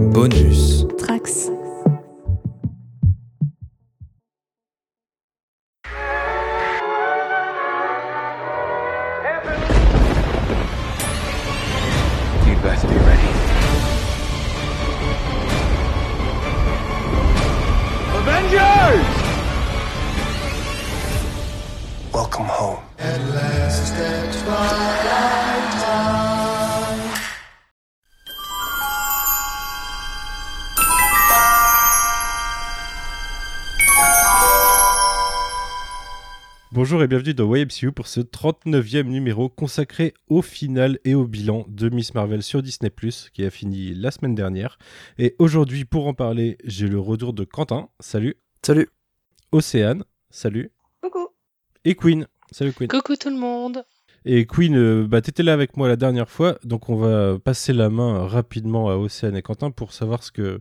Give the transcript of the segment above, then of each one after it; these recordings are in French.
Bonus. Bonjour et bienvenue dans YMCU pour ce 39e numéro consacré au final et au bilan de Miss Marvel sur Disney ⁇ qui a fini la semaine dernière. Et aujourd'hui pour en parler, j'ai le retour de Quentin, salut. Salut. Océane, salut. Coucou. Et Queen, salut Queen. Coucou tout le monde. Et Queen, euh, bah, t'étais là avec moi la dernière fois, donc on va passer la main rapidement à Océane et Quentin pour savoir ce que...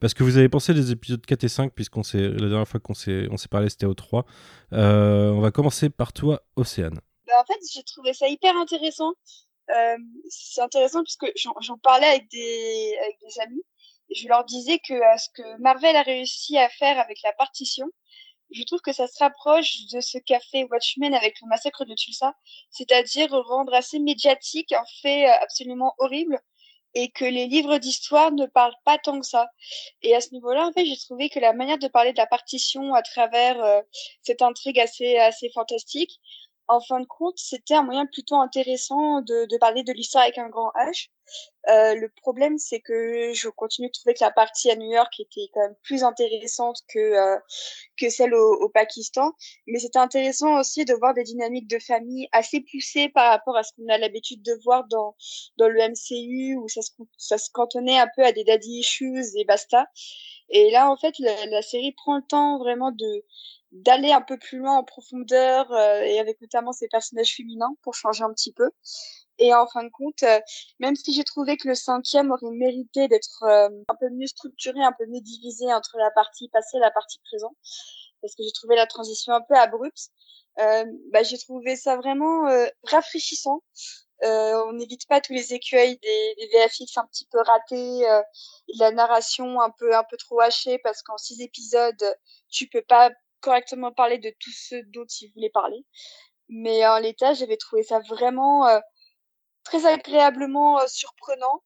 Parce que vous avez pensé des épisodes 4 et 5, puisqu'on s'est la dernière fois qu'on s'est parlé, c'était au 3. Euh, on va commencer par toi, Océane. Bah, en fait, j'ai trouvé ça hyper intéressant. Euh, c'est intéressant puisque j'en j'en parlais avec des, avec des amis. Je leur disais que ce que Marvel a réussi à faire avec la partition, je trouve que ça se rapproche de ce qu'a fait Watchmen avec le massacre de Tulsa, c'est-à-dire rendre assez médiatique un fait euh, absolument horrible et que les livres d'histoire ne parlent pas tant que ça. Et à ce niveau-là, en fait, j'ai trouvé que la manière de parler de la partition à travers euh, cette intrigue assez assez fantastique, en fin de compte, c'était un moyen plutôt intéressant de, de parler de l'histoire avec un grand H. Euh, le problème, c'est que je continue de trouver que la partie à New York était quand même plus intéressante que euh, que celle au, au Pakistan. Mais c'était intéressant aussi de voir des dynamiques de famille assez poussées par rapport à ce qu'on a l'habitude de voir dans dans le MCU où ça se ça se cantonnait un peu à des daddy issues et basta. Et là, en fait, la, la série prend le temps vraiment de d'aller un peu plus loin en profondeur euh, et avec notamment ces personnages féminins pour changer un petit peu. Et en fin de compte, euh, même si j'ai trouvé que le cinquième aurait mérité d'être euh, un peu mieux structuré, un peu mieux divisé entre la partie passée et la partie présente, parce que j'ai trouvé la transition un peu abrupte, euh, bah, j'ai trouvé ça vraiment euh, rafraîchissant. Euh, on n'évite pas tous les écueils des, des VFX un petit peu ratés, et la narration un peu un peu trop hachée, parce qu'en six épisodes, tu peux pas correctement parler de tout ce dont il voulait parler. Mais en l'état, j'avais trouvé ça vraiment euh, très agréablement euh, surprenant.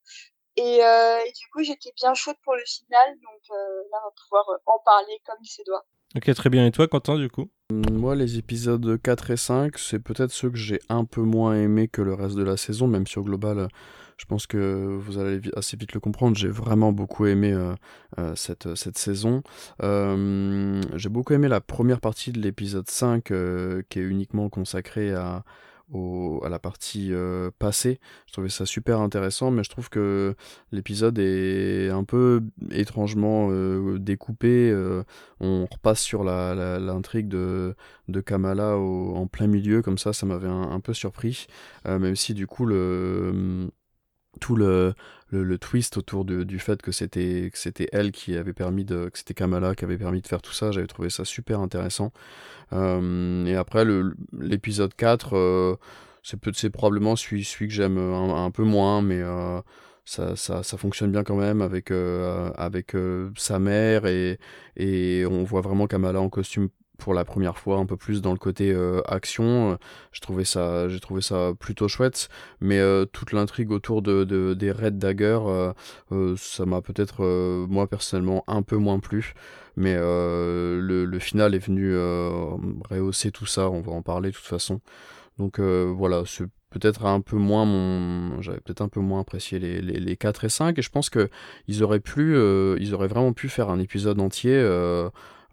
Et, euh, et, du coup, j'étais bien chaude pour le final. Donc euh, là, on va pouvoir en parler comme il se doit. Ok, très bien. Et toi, Quentin, du coup? Moi, les épisodes 4 et 5, c'est peut-être ceux que j'ai un peu moins aimés que le reste de la saison, même si au global, je pense que vous allez assez vite le comprendre. J'ai vraiment beaucoup aimé euh, euh, cette, cette saison. Euh, j'ai beaucoup aimé la première partie de l'épisode 5, qui est uniquement consacrée à, au, à la partie euh, passée. Je trouvais ça super intéressant, mais je trouve que l'épisode est un peu étrangement euh, découpé. Euh, on repasse sur l'intrigue de, de Kamala en plein milieu, comme ça, ça m'avait un, un, peu surpris. même si du coup, le tout le, le, twist autour de, du fait que c'était que c'était elle qui avait permis de que c'était Kamala qui avait permis de faire tout ça j'avais trouvé ça super intéressant. Euh, et après l'épisode 4 euh, c'est probablement celui, celui que j'aime un, peu moins mais euh, ça, ça, ça, fonctionne bien quand même avec, euh, avec sa mère et, et on voit vraiment Kamala en costume pour la première fois un peu plus dans le côté euh, action. Je trouvais ça, j'ai trouvé ça plutôt chouette, mais euh, toute l'intrigue autour de, de, des Red Dagger, euh, ça m'a peut-être moi personnellement un peu moins plu. Mais le, final est venu rehausser tout ça, on va en parler de toute façon. Donc voilà, c'est peut-être un peu moins mon j'avais peut-être un peu moins apprécié les, les, les 4 et 5 et je pense que ils auraient pu ils auraient vraiment pu faire un épisode entier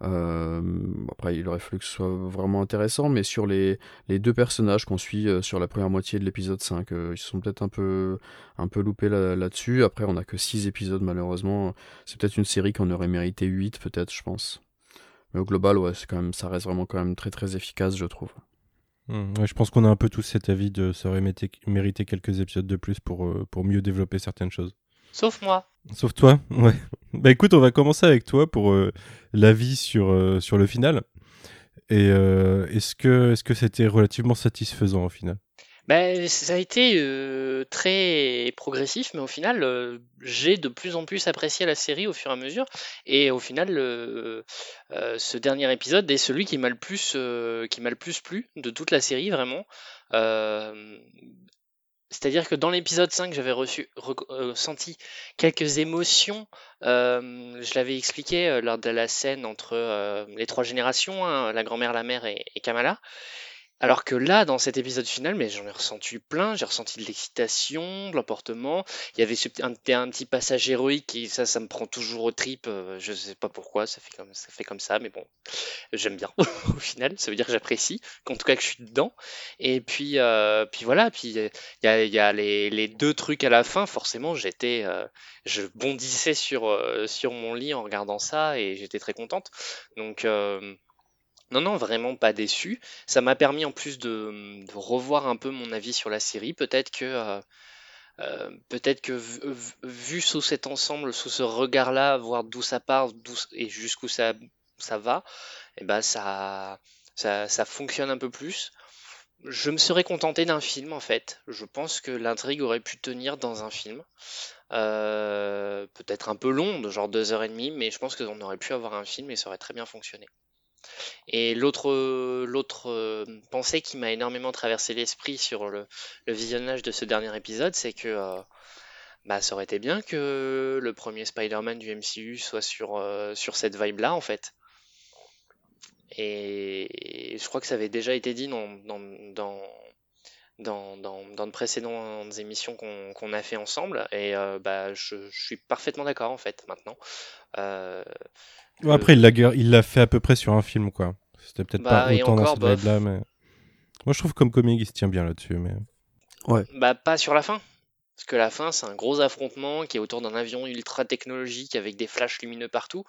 euh, après, il aurait fallu que ce soit vraiment intéressant, mais sur les, deux personnages qu'on suit euh, sur la première moitié de l'épisode 5, euh, ils se sont peut-être un peu, un peu loupés là-dessus. Là après, on n'a que 6 épisodes, malheureusement. C'est peut-être une série qu'on aurait mérité 8, peut-être, je pense. Mais au global, ouais, quand même, ça reste vraiment quand même très très efficace, je trouve. Mmh, je pense qu'on a un peu tous cet avis de ça aurait mérité quelques épisodes de plus pour, pour mieux développer certaines choses. Sauf moi. Sauf toi, ouais. Bah écoute, on va commencer avec toi pour euh, l'avis sur, euh, sur le final. Et euh, est-ce que est-ce que c'était relativement satisfaisant au final? Ben, ça a été euh, très progressif, mais au final, euh, j'ai de plus en plus apprécié la série au fur et à mesure. Et au final, euh, ce dernier épisode est celui qui m'a le plus, qui m'a le plus plu de toute la série, vraiment. C'est-à-dire que dans l'épisode 5, j'avais rec- euh, ressenti quelques émotions. Euh, je l'avais expliqué euh, lors de la scène entre les trois générations, hein, la grand-mère, la mère et Kamala. Alors que là, dans cet épisode final, mais j'en ai ressenti plein, j'ai ressenti de l'excitation, de l'emportement. Il y avait ce, un, petit passage héroïque et ça, ça me prend toujours aux tripes. euh, Je sais pas pourquoi, ça fait comme ça, mais bon, j'aime bien au final. Ça veut dire que j'apprécie, qu'en tout cas que je suis dedans. Et puis, euh, puis voilà, puis euh, il y a, y a les, les deux trucs à la fin. Forcément, j'étais, euh, je bondissais sur euh, sur mon lit en regardant ça et j'étais très contente. Donc euh, non, non, vraiment pas déçu. Ça m'a permis en plus de, de revoir un peu mon avis sur la série. Peut-être que, euh, euh, vu, sous cet ensemble, sous ce regard-là, voir d'où ça part et jusqu'où ça, ça va, et ben ça, ça, ça fonctionne un peu plus. Je me serais contenté d'un film en fait. Je pense que l'intrigue aurait pu tenir dans un film. Euh, peut-être un peu long, de genre deux heures et demie, mais je pense qu'on aurait pu avoir un film et ça aurait très bien fonctionné. Et l'autre euh, pensée qui m'a énormément traversé l'esprit sur le, visionnage de ce dernier épisode, c'est que euh, bah, ça aurait été bien que le premier Spider-Man du MCU soit sur, euh, sur cette vibe-là, en fait. Et je crois que ça avait déjà été dit dans, dans, dans, dans de précédentes émissions qu'on qu'on a fait ensemble, et euh, bah, je, je suis parfaitement d'accord, en fait, maintenant. Euh, Ouais, Après, il l'a gueur- il l'a fait à peu près sur un film, quoi. C'était peut-être Bah, pas et autant dans encore, cette bah, vibe-là, mais... Moi, je trouve comme comique, il se tient bien là-dessus, mais... Bah, pas sur la fin. Parce que la fin, c'est un gros affrontement qui est autour d'un avion ultra technologique avec des flashs lumineux partout.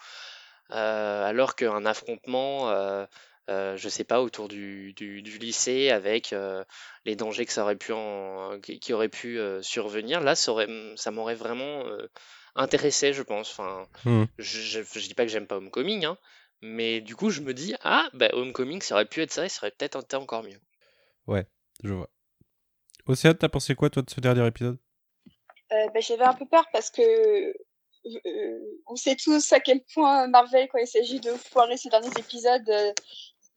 Euh, alors qu'un affrontement, euh, euh, je sais pas, autour du, du, du lycée avec euh, les dangers que ça aurait pu en, qui, auraient pu euh, survenir, là, ça aurait, ça m'aurait vraiment euh, intéressé, je pense. Enfin, Hmm. je, je, je dis pas que j'aime pas Homecoming, hein, mais du coup, je me dis, ah, bah, Homecoming, ça aurait pu être ça et ça aurait peut-être été encore mieux. Je vois. Océane, t'as pensé quoi, toi, de ce dernier épisode? Euh, bah, j'avais un peu peur parce que euh, on sait tous à quel point Marvel, quand il s'agit de foirer ces derniers épisodes, euh,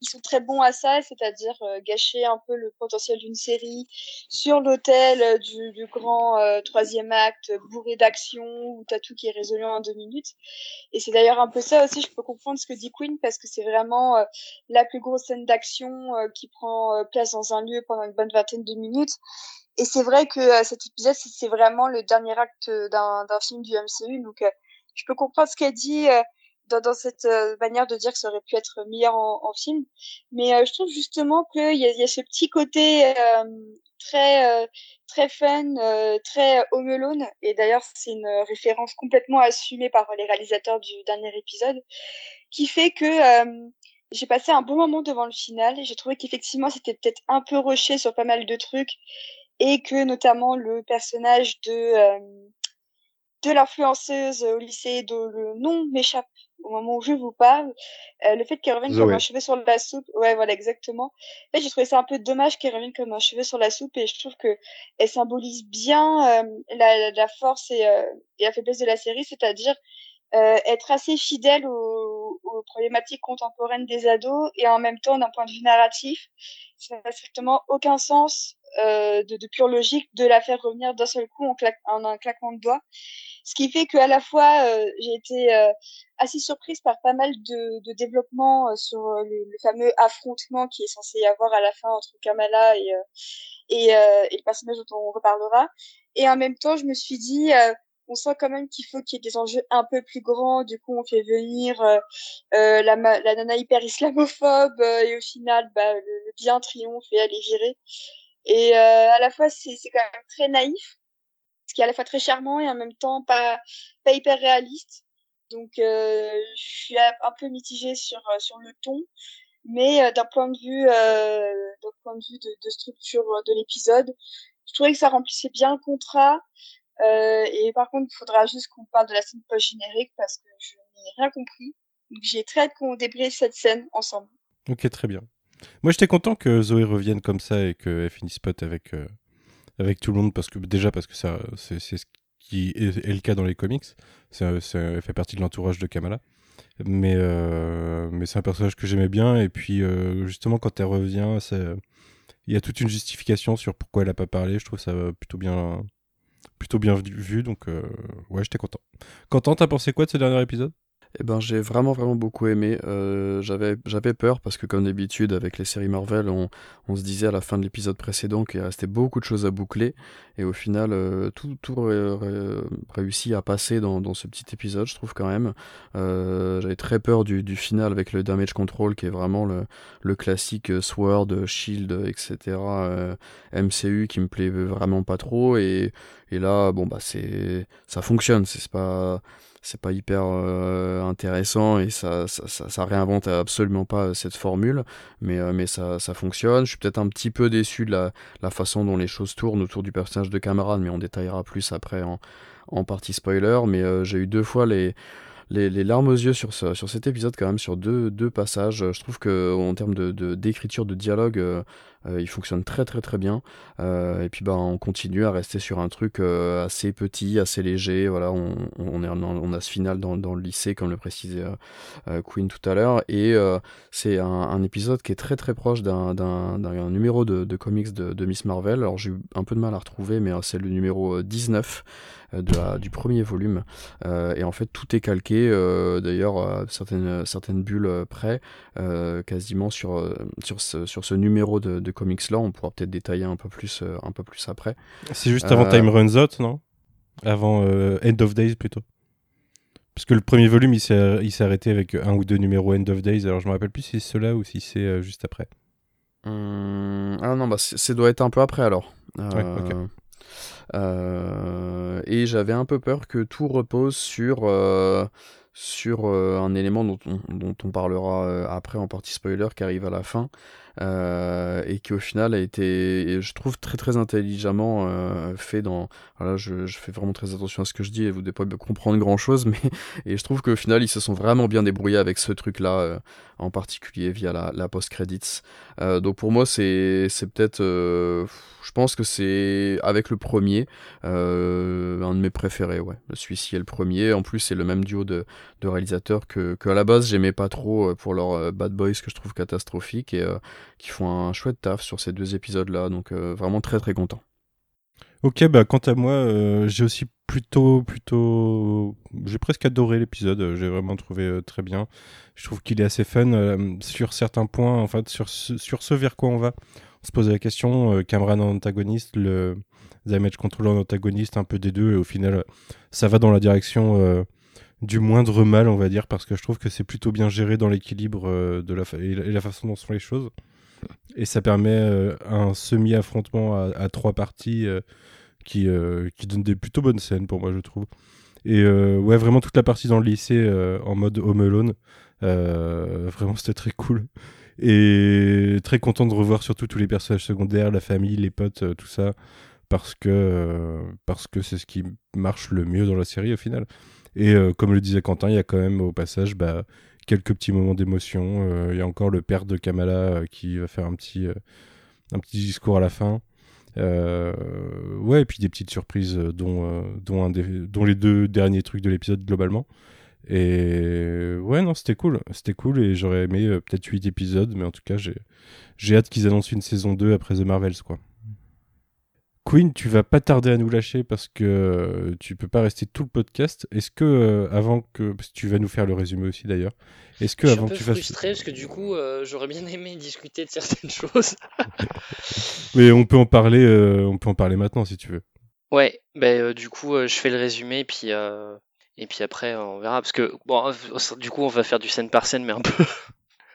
ils sont très bons à ça, c'est-à-dire euh, gâcher un peu le potentiel d'une série sur l'autel euh, du, du grand euh, troisième acte bourré d'action où t'as tout qui est résolu en deux minutes. Et c'est d'ailleurs un peu ça aussi, je peux comprendre ce que dit Queen parce que c'est vraiment euh, la plus grosse scène d'action euh, qui prend euh, place dans un lieu pendant une bonne vingtaine de minutes. Et c'est vrai que euh, cet épisode, c'est vraiment le dernier acte d'un film du MCU. Donc, euh, je peux comprendre ce qu'elle dit euh, dans, cette euh, manière de dire que ça aurait pu être meilleur en, film. Mais euh, je trouve justement qu'il y a, y a ce petit côté euh, très très fun, très home alone. Et d'ailleurs, c'est une référence complètement assumée par les réalisateurs du dernier épisode, qui fait que j'ai passé un bon moment devant le final. J'ai trouvé qu'effectivement, c'était peut-être un peu rushé sur pas mal de trucs et que notamment le personnage de de l'influenceuse au lycée dont le nom m'échappe au moment où je vous parle, euh, le fait qu'elle revienne Zoé. comme un cheveu sur la soupe, ouais voilà exactement. En fait, j'ai trouvé ça un peu dommage qu'elle revienne comme un cheveu sur la soupe et je trouve que elle symbolise bien euh, la, la force et, euh, et la faiblesse de la série, c'est-à-dire euh, être assez fidèle aux, aux problématiques contemporaines des ados et en même temps d'un point de vue narratif, ça n'a strictement aucun sens euh, de, pure logique de la faire revenir d'un seul coup en, un claquement de doigts. Ce qui fait qu'à la fois, euh, j'ai été euh, assez surprise par pas mal de, de développements sur le, fameux affrontement qui est censé y avoir à la fin entre Kamala et, et, et le personnage dont on reparlera. Et en même temps, je me suis dit, on sent quand même qu'il faut qu'il y ait des enjeux un peu plus grands. Du coup, on fait venir la, la nana hyper islamophobe et au final, bah, le, le bien triomphe et elle est virée. Et euh, à la fois, c'est quand même très naïf, ce qui est à la fois très charmant et en même temps pas, pas hyper réaliste. Donc, euh, je suis un peu mitigée sur, sur le ton. Mais euh, d'un point de vue, euh, d'un point de vue de, de structure de l'épisode, je trouvais que ça remplissait bien le contrat. Euh, et par contre, il faudra juste qu'on parle de la scène post-générique parce que je n'ai rien compris. Donc j'ai très hâte qu'on débriefe cette scène ensemble. Ok, très bien. Moi, j'étais content que Zoé revienne comme ça et qu'elle finisse pote avec, euh, avec tout le monde, parce que déjà parce que ça, c'est ce qui est, le cas dans les comics. C'est- elle fait partie de l'entourage de Kamala. Mais, euh, mais c'est un personnage que j'aimais bien. Et puis, euh, justement, quand elle revient, il y a toute une justification sur pourquoi elle a pas parlé. Je trouve ça plutôt bien, plutôt bien vu-. Donc, ouais, j'étais content. Quentin, t'as pensé quoi de ce dernier épisode? Eh ben, j'ai vraiment vraiment beaucoup aimé. Euh, j'avais peur parce que comme d'habitude avec les séries Marvel, on, on se disait à la fin de l'épisode précédent qu'il restait beaucoup de choses à boucler et au final euh, tout tout ré- ré- réussit à passer dans, dans ce petit épisode, je trouve quand même. Euh, j'avais très peur du, du final avec le damage control qui est vraiment le, le classique Sword, Shield, etc. MCU qui me plaît vraiment pas trop et et là bon bah ça fonctionne, c'est pas c'est pas hyper euh, intéressant et ça, réinvente absolument pas cette formule, mais, euh, mais ça, ça fonctionne. Je suis peut-être un petit peu déçu de la, façon dont les choses tournent autour du personnage de camarade, mais on détaillera plus après en, en partie spoiler. Mais euh, j'ai eu deux fois les, les, larmes aux yeux sur, sur cet épisode, quand même, sur deux, passages. Je trouve que en termes de, d'écriture, de dialogue, euh, euh, il fonctionne très très très bien. Euh, et puis bah on continue à rester sur un truc assez petit, assez léger. Voilà, on, on, a ce final dans, dans le lycée, comme le précisait Queen tout à l'heure. Et c'est un, épisode qui est très très proche d'un, numéro de, comics de, de Miss Marvel. Alors j'ai eu un peu de mal à retrouver, mais c'est le numéro euh, 19 euh, de la, du premier volume. Euh, et en fait, tout est calqué, euh, d'ailleurs, à certaines, certaines bulles euh, près, euh, quasiment sur, euh, sur, ce, sur ce numéro de, de comics-là. On pourra peut-être détailler un peu plus, euh, un peu plus après. C'est juste avant Euh, Time Runs Out, non? Avant euh, End of Days plutôt. Parce que le premier volume, il s'est arrêté avec un ou deux numéros End of Days. Alors je me rappelle plus si c'est cela ou si c'est euh, juste après. Hum, ah non, bah, c'est- ça doit être un peu après alors. Ouais. Euh, et j'avais un peu peur que tout repose sur, euh, euh, un élément dont on, parlera après en partie spoiler qui arrive à la fin. Euh, et qui au final a été, je trouve, très très intelligemment euh, fait dans. Voilà, je, fais vraiment très attention à ce que je dis et vous devez pas comprendre grand chose, mais et je trouve qu'au final ils se sont vraiment bien débrouillés avec ce truc-là, euh, en particulier via la, post-credits. Donc pour moi, c'est peut-être, je pense que c'est avec le premier, un de mes préférés. Ouais, celui-ci est le premier. En plus, c'est le même duo de, de réalisateurs que, que à la base j'aimais pas trop pour leur Bad Boys que je trouve catastrophique et qui font un chouette taf sur ces deux épisodes-là. Donc euh, vraiment très très content. Ok, bah quant à moi, euh, j'ai aussi plutôt, plutôt, j'ai presque adoré l'épisode. euh, J'ai vraiment trouvé très bien. Je trouve qu'il est assez fun sur certains points. En fait, sur ce, sur ce vers quoi on va. On se posait la question. Cameron en antagoniste, le Damage Control en antagoniste, un peu des deux. Et au final, ça va dans la direction du moindre mal, on va dire, parce que je trouve que c'est plutôt bien géré dans l'équilibre de la, et la façon dont sont les choses. Et ça permet euh, un semi-affrontement à, trois parties euh, qui, euh, qui donne des plutôt bonnes scènes pour moi, je trouve. Et ouais, vraiment toute la partie dans le lycée en mode Home Alone, vraiment c'était très cool. Et très content de revoir surtout tous les personnages secondaires, la famille, les potes, tout ça, parce que c'est ce qui marche le mieux dans la série au final. Et comme le disait Quentin, il y a quand même au passage bah, quelques petits moments d'émotion. Euh, Il y a encore le père de Kamala euh, qui va faire un petit, euh, un petit discours à la fin. Euh, ouais, et puis des petites surprises, euh, dont, euh, dont, les deux derniers trucs de l'épisode globalement. Et ouais, non, c'était cool. C'était cool et j'aurais aimé euh, peut-être 8 épisodes, mais en tout cas, j'ai hâte qu'ils annoncent une saison 2 après The Marvels, quoi. Queen, tu vas pas tarder à nous lâcher parce que euh, tu peux pas rester tout le podcast. Est-ce que euh, avant que parce que tu vas nous faire le résumé aussi d'ailleurs. Est-ce que Je suis avant un que peu fasses frustré parce que du coup, euh, j'aurais bien aimé discuter de certaines choses. Mais on peut en parler euh, on peut en parler maintenant si tu veux. Ouais, ben euh, du coup, je fais le résumé, puis et puis après, on verra parce que bon, du coup, on va faire du scène par scène, mais un peu,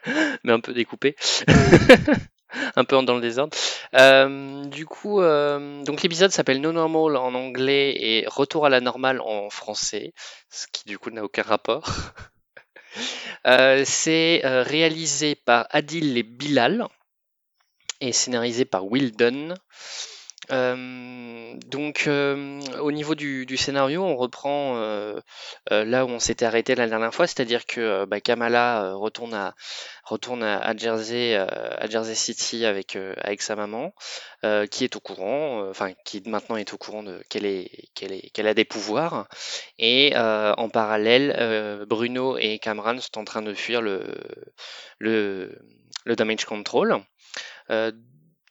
mais un peu découpé, un peu dans le désordre. Euh, du coup, euh, donc l'épisode s'appelle No Normal en anglais et Retour à la normale en français, ce qui du coup n'a aucun rapport. Euh, c'est réalisé par Adil et Bilal et scénarisé par Will Dunn. Euh, donc, euh, au niveau du, du scénario, on reprend euh, euh, là où on s'était arrêté la dernière fois, c'est-à-dire que euh, bah, Kamala retourne à retourne à, Jersey, à Jersey City avec avec sa maman, qui est au courant, enfin qui maintenant est au courant de qu'elle est qu'elle a des pouvoirs, et en parallèle, Bruno et Cameron sont en train de fuir le le, le damage control.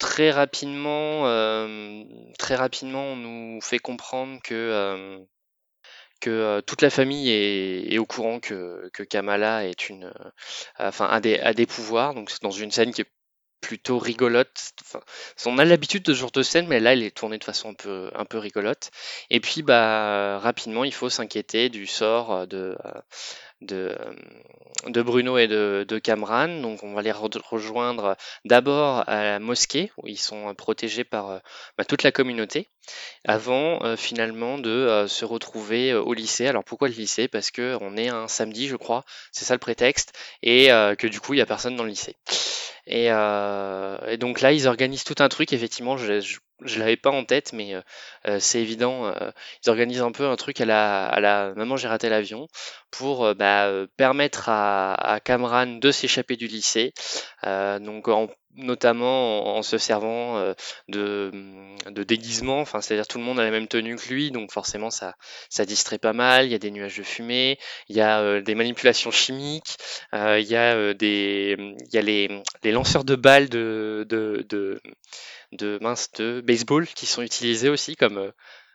Très rapidement, euh, très rapidement, on nous fait comprendre que euh, que euh, toute la famille est, au courant que, que Kamala est une, enfin, a des, des pouvoirs. Donc c'est dans une scène qui est plutôt rigolote. On a l'habitude de ce genre de scène, mais là, elle est tournée de façon un peu, un peu rigolote. Et puis, bah, rapidement, il faut s'inquiéter du sort de, de, de Bruno et de, de Camran. Donc, on va les re- rejoindre d'abord à la mosquée, où ils sont protégés par euh, bah, toute la communauté, avant euh, finalement de euh, se retrouver euh, au lycée. Alors, pourquoi le lycée? Parce que on est un samedi, je crois, c'est ça le prétexte, et euh, que du coup, il n'y a personne dans le lycée. Et, euh, et donc là, ils organisent tout un truc. Effectivement, je, je, je l'avais pas en tête, mais euh, euh, c'est évident. euh, ils organisent un peu un truc à la, à la Maman, j'ai raté l'avion pour bah, permettre à, à de s'échapper du lycée. Donc en- notamment en, se servant de, de déguisement. Enfin, c'est-à-dire tout le monde a la même tenue que lui, donc forcément ça, ça distrait pas mal. Il y a des nuages de fumée, il y a des manipulations chimiques, il y a des, il y a les, les lanceurs de balles de, de, de mince de baseball qui sont utilisés aussi comme euh,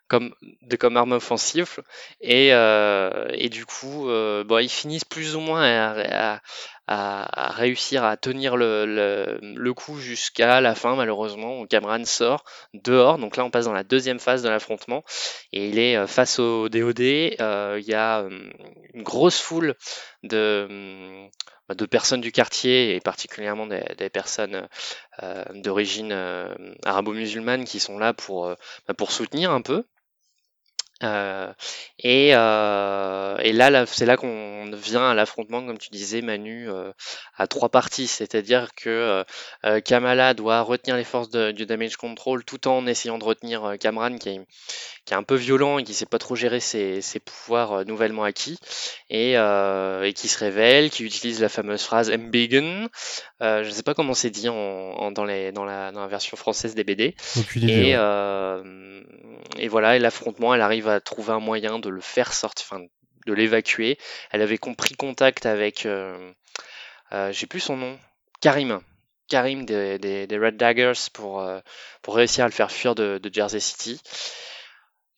comme de arme offensive et euh, et du coup euh, bon ils finissent plus ou moins à, à, réussir à tenir le, coup jusqu'à la fin malheureusement. Où Cameron sort dehors. Donc là on passe dans la deuxième phase de l'affrontement. Et il est face au DOD il y a une grosse foule de de personnes du quartier et particulièrement des, des personnes euh, d'origine euh, arabo-musulmane qui sont là pour, euh, bah, pour soutenir un peu. Euh, et, euh, et là, là c'est là qu'on vient à l'affrontement, comme tu disais, Manu, euh, à trois parties. C'est-à-dire que Kamala doit retenir les forces de- du damage control tout en essayant de retenir Cameron, qui est, qui est un peu violent et qui sait pas trop gérer ses, ses pouvoirs nouvellement acquis, et, et qui se révèle, qui utilise la fameuse phrase Mbegen. Je sais pas comment c'est dit en, en- dans, les, dans, la, dans la version française des BD. Et, et voilà, et l'affrontement, elle arrive à trouver un moyen de le faire sortir, de l'évacuer. Elle avait compris contact avec, euh, euh, j'ai plus son nom, Karim. Karim des, Red Daggers pour, euh, pour réussir à le faire fuir de, Jersey City.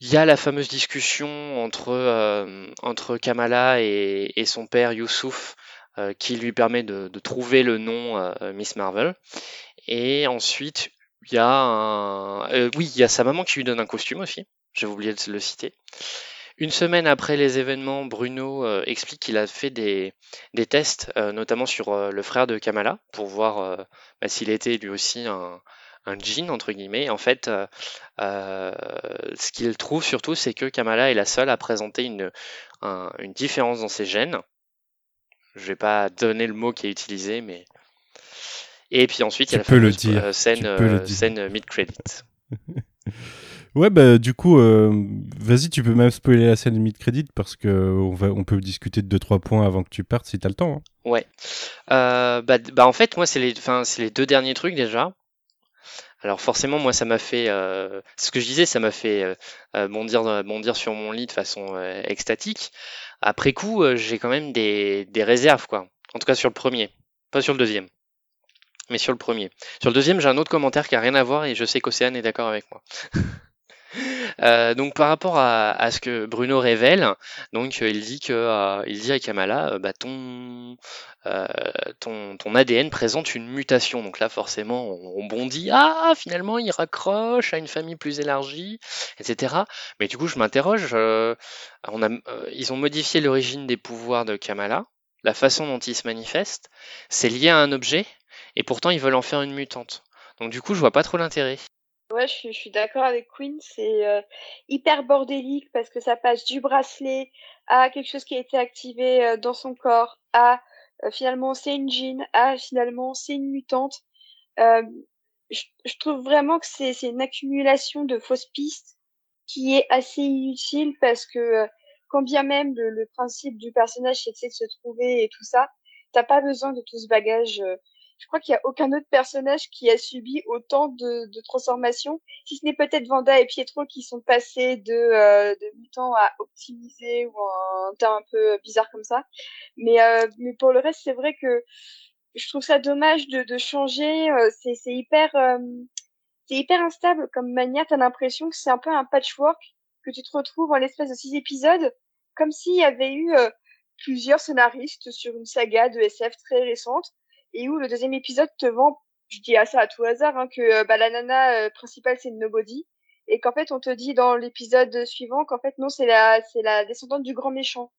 Il y a la fameuse discussion entre, euh, entre Kamala et, son père Youssouf euh, qui lui permet de, trouver le nom Miss Marvel. Et ensuite, il y a oui, il y a sa maman qui lui donne un costume aussi. J'avais oublié de le citer. Une semaine après les événements, Bruno euh, explique qu'il a fait des, des tests, euh, notamment sur euh, le frère de Kamala, pour voir bah, s'il était lui aussi un, un djinn, entre guillemets. En fait, ce qu'il trouve surtout, c'est que Kamala est la seule à présenter une, un- une différence dans ses gènes. Je vais pas donner le mot qui est utilisé, mais... Et puis ensuite, il y a la fameuse dire, scène, scène mid-credit. Ouais, bah du coup, euh, vas-y, tu peux même spoiler la scène mid-crédit parce que on, va, on peut discuter de 2-3 points avant que tu partes si t'as le temps. hein. Ouais. Euh, bah, bah en fait, moi, c'est les, les deux derniers trucs déjà. Alors forcément, moi, ça m'a fait, euh, ce que je disais, ça m'a fait bondir, bondir sur mon lit de façon extatique. Après coup, j'ai quand même des, des réserves, quoi. En tout cas sur le premier, pas sur le deuxième, mais sur le premier. Sur le deuxième, j'ai un autre commentaire qui a rien à voir et je sais qu'Océane est d'accord avec moi. Euh, donc par rapport à, ce que Bruno révèle, donc euh, il dit que euh, il à Kamala, bah, ton, ADN présente une mutation. Donc là forcément on, on bondit, ah finalement il raccroche à une famille plus élargie, etc. Mais du coup je m'interroge, ils ont modifié l'origine des pouvoirs de Kamala, la façon dont il se manifeste, c'est lié à un objet, et pourtant ils veulent en faire une mutante. Donc du coup je vois pas trop l'intérêt. Ouais, je suis, suis d'accord avec Queen. C'est euh, hyper bordélique parce que ça passe du bracelet à quelque chose qui a été activé euh, dans son corps, à euh, finalement c'est une jean, à finalement c'est une mutante. Euh, je, je trouve vraiment que c'est une accumulation de fausses pistes qui est assez inutile parce que euh, quand bien même le, le principe du personnage c'est de se trouver et tout ça, t'as pas besoin de tout ce bagage. Je crois qu'il y a aucun autre personnage qui a subi autant de, de transformations, si ce n'est peut-être Vanda et Pietro qui sont passés de, euh, de mutant à optimisé ou un terme un peu bizarre comme ça. Mais, euh, mais pour le reste, c'est vrai que je trouve ça dommage de, de changer. euh, c'est hyper, euh, c'est hyper instable comme manière. T'as l'impression que c'est un peu un patchwork que tu te retrouves en l'espace de six épisodes, comme s'il y avait eu euh, plusieurs scénaristes sur une saga de SF très récente et où le deuxième épisode te vend, je dis à ça à tout hasard, hein, que euh, bah, la nana euh, principale c'est nobody et qu'en fait on te dit dans l'épisode suivant qu'en fait non c'est la c'est la descendante du grand méchant.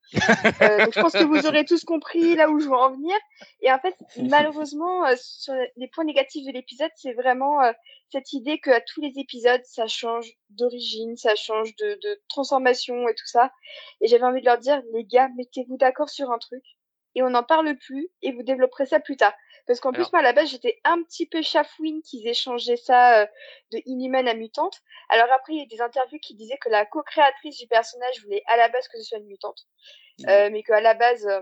Euh, donc je pense que vous aurez tous compris là où je veux en venir. Et en fait malheureusement euh, sur les points négatifs de l'épisode c'est vraiment euh, cette idée que à tous les épisodes ça change d'origine, ça change de, de transformation et tout ça. Et j'avais envie de leur dire les gars mettez-vous d'accord sur un truc et on n'en parle plus et vous développerez ça plus tard. Parce qu'en plus, moi, à la base, j'étais un petit peu chafouine qu'ils aient changé ça euh, de Inhuman à mutante. Alors après, il y a des interviews qui disaient que la co-créatrice du personnage voulait à la base que ce soit une mutante. Euh, mais qu'à la base, euh,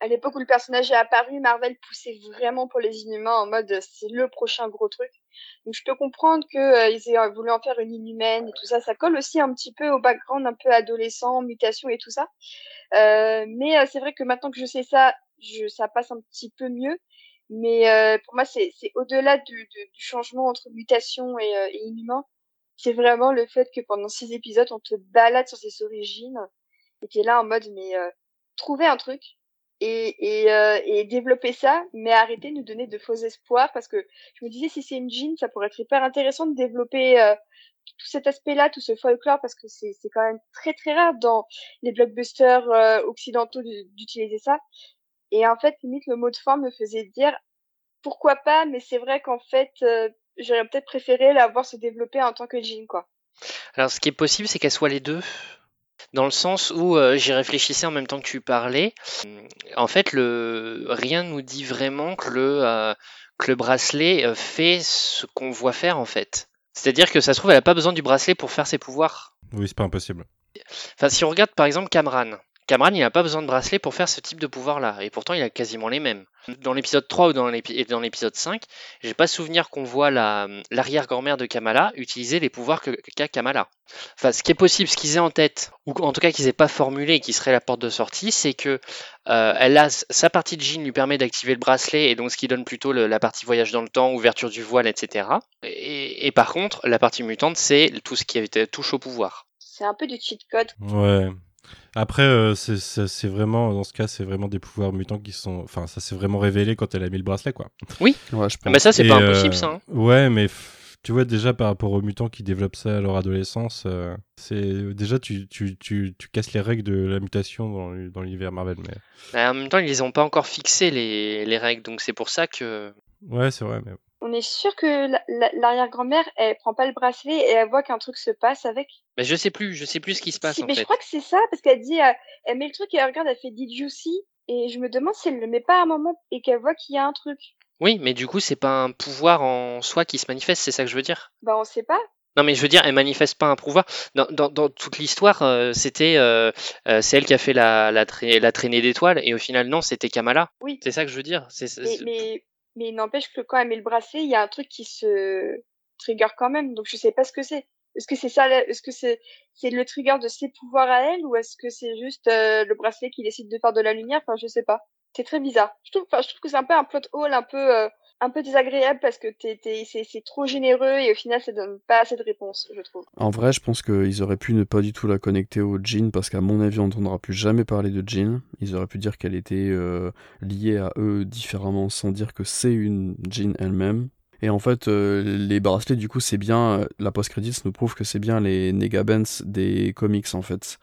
à l'époque où le personnage est apparu, Marvel poussait vraiment pour les Inhumains en mode euh, c'est le prochain gros truc. Donc je peux comprendre que euh, aient voulu en faire une inhumaine et tout ça. Ça colle aussi un petit peu au background un peu adolescent, mutation et tout ça. Euh, mais euh, c'est vrai que maintenant que je sais ça, je, ça passe un petit peu mieux. Mais euh, pour moi, c'est c'est au-delà du, du, du changement entre mutation et, euh, et inhumain. C'est vraiment le fait que pendant six épisodes, on te balade sur ses origines et t'es là en mode mais euh, trouver un truc et, et, euh, et développer ça, mais arrêter de nous donner de faux espoirs parce que je me disais si c'est une jean, ça pourrait être hyper intéressant de développer euh, tout cet aspect-là, tout ce folklore parce que c'est quand même très très rare dans les blockbusters euh, occidentaux d'utiliser ça. Et en fait, limite le mot de fin me faisait dire pourquoi pas, mais c'est vrai qu'en fait euh, j'aurais peut-être préféré la voir se développer en tant que jean quoi. Alors, ce qui est possible, c'est qu'elle soit les deux. Dans le sens où euh, j'y réfléchissais en même temps que tu parlais. En fait, le... rien nous dit vraiment que le, euh, que le bracelet euh, fait ce qu'on voit faire, en fait. C'est-à-dire que ça se trouve, elle n'a pas besoin du bracelet pour faire ses pouvoirs. Oui, c'est pas impossible. Enfin, si on regarde par exemple Cameron, Cameron, il n'a pas besoin de bracelet pour faire ce type de pouvoir-là, et pourtant il a quasiment les mêmes. Dans l'épisode 3 ou dans l'épi- et dans l'épisode 5, j'ai pas souvenir qu'on voit la, l'arrière-grand-mère de Kamala utiliser les pouvoirs qu'a Kamala. Enfin, ce qui est possible, ce qu'ils aient en tête, ou en tout cas qu'ils aient pas formulé et qui serait la porte de sortie, c'est que euh, elle a sa partie de jean lui permet d'activer le bracelet, et donc ce qui donne plutôt le- la partie voyage dans le temps, ouverture du voile, etc. Et, et par contre, la partie mutante, c'est tout ce qui touche au pouvoir. C'est un peu du cheat code. Ouais. Après, euh, c'est- vraiment, dans ce cas, c'est vraiment des pouvoirs mutants qui sont. Enfin, ça s'est vraiment révélé quand elle a mis le bracelet, quoi. Ouais, je Ah, pense. Mais ça, c'est pas euh, impossible, ça. hein. Ouais, mais tu vois, déjà par rapport aux mutants qui développent ça à leur adolescence, euh, c'est déjà tu, tu, tu, tu casses les règles de la mutation dans, dans l'univers Marvel. Mais Mais en même temps, ils les ont pas encore fixé les, les règles, donc c'est pour ça que. ouais, c'est vrai. Mais... On est sûr que la- la- l'arrière-grand-mère, elle prend pas le bracelet et elle voit qu'un truc se passe avec. Mais je sais plus, je sais plus ce qui se passe Si, en mais fait. je crois que c'est ça, parce qu'elle dit, euh, elle met le truc et elle regarde, elle fait Did you see? Et je me demande si elle le met pas à un moment et qu'elle voit qu'il y a un truc. Oui, mais du coup, c'est pas un pouvoir en soi qui se manifeste, c'est ça que je veux dire. Bah, on sait pas. Non, mais je veux dire, elle manifeste pas un pouvoir. Dans, dans, dans toute l'histoire, euh, c'était euh, euh, c'est elle qui a fait la, la, tra- la traînée d'étoiles, et au final, non, c'était Kamala. Oui. C'est ça que je veux dire. Mais, mais il n'empêche que quand elle met le bracelet, il y a un truc qui se trigger quand même. Donc je sais pas ce que c'est. Est-ce que c'est ça Est-ce que c'est c'est le trigger de ses pouvoirs à elle ou est-ce que c'est juste euh, le bracelet qui décide de faire de la lumière? Enfin, je sais pas. C'est très bizarre. Je trouve, enfin, je trouve que c'est un peu un plot hole un peu euh, un peu désagréable parce que c'est, trop généreux et au final ça donne pas assez de réponses, je trouve. En vrai, je pense qu'ils auraient pu ne pas du tout la connecter au Jean, parce qu'à mon avis, on n'entendra plus jamais parler de Jean. Ils auraient pu dire qu'elle était euh, liée à eux différemment, sans dire que c'est une Jean elle-même. Et en fait, euh, les bracelets, du coup, c'est bien. euh, la post-credits nous prouve que c'est bien les Negabends des comics, en fait.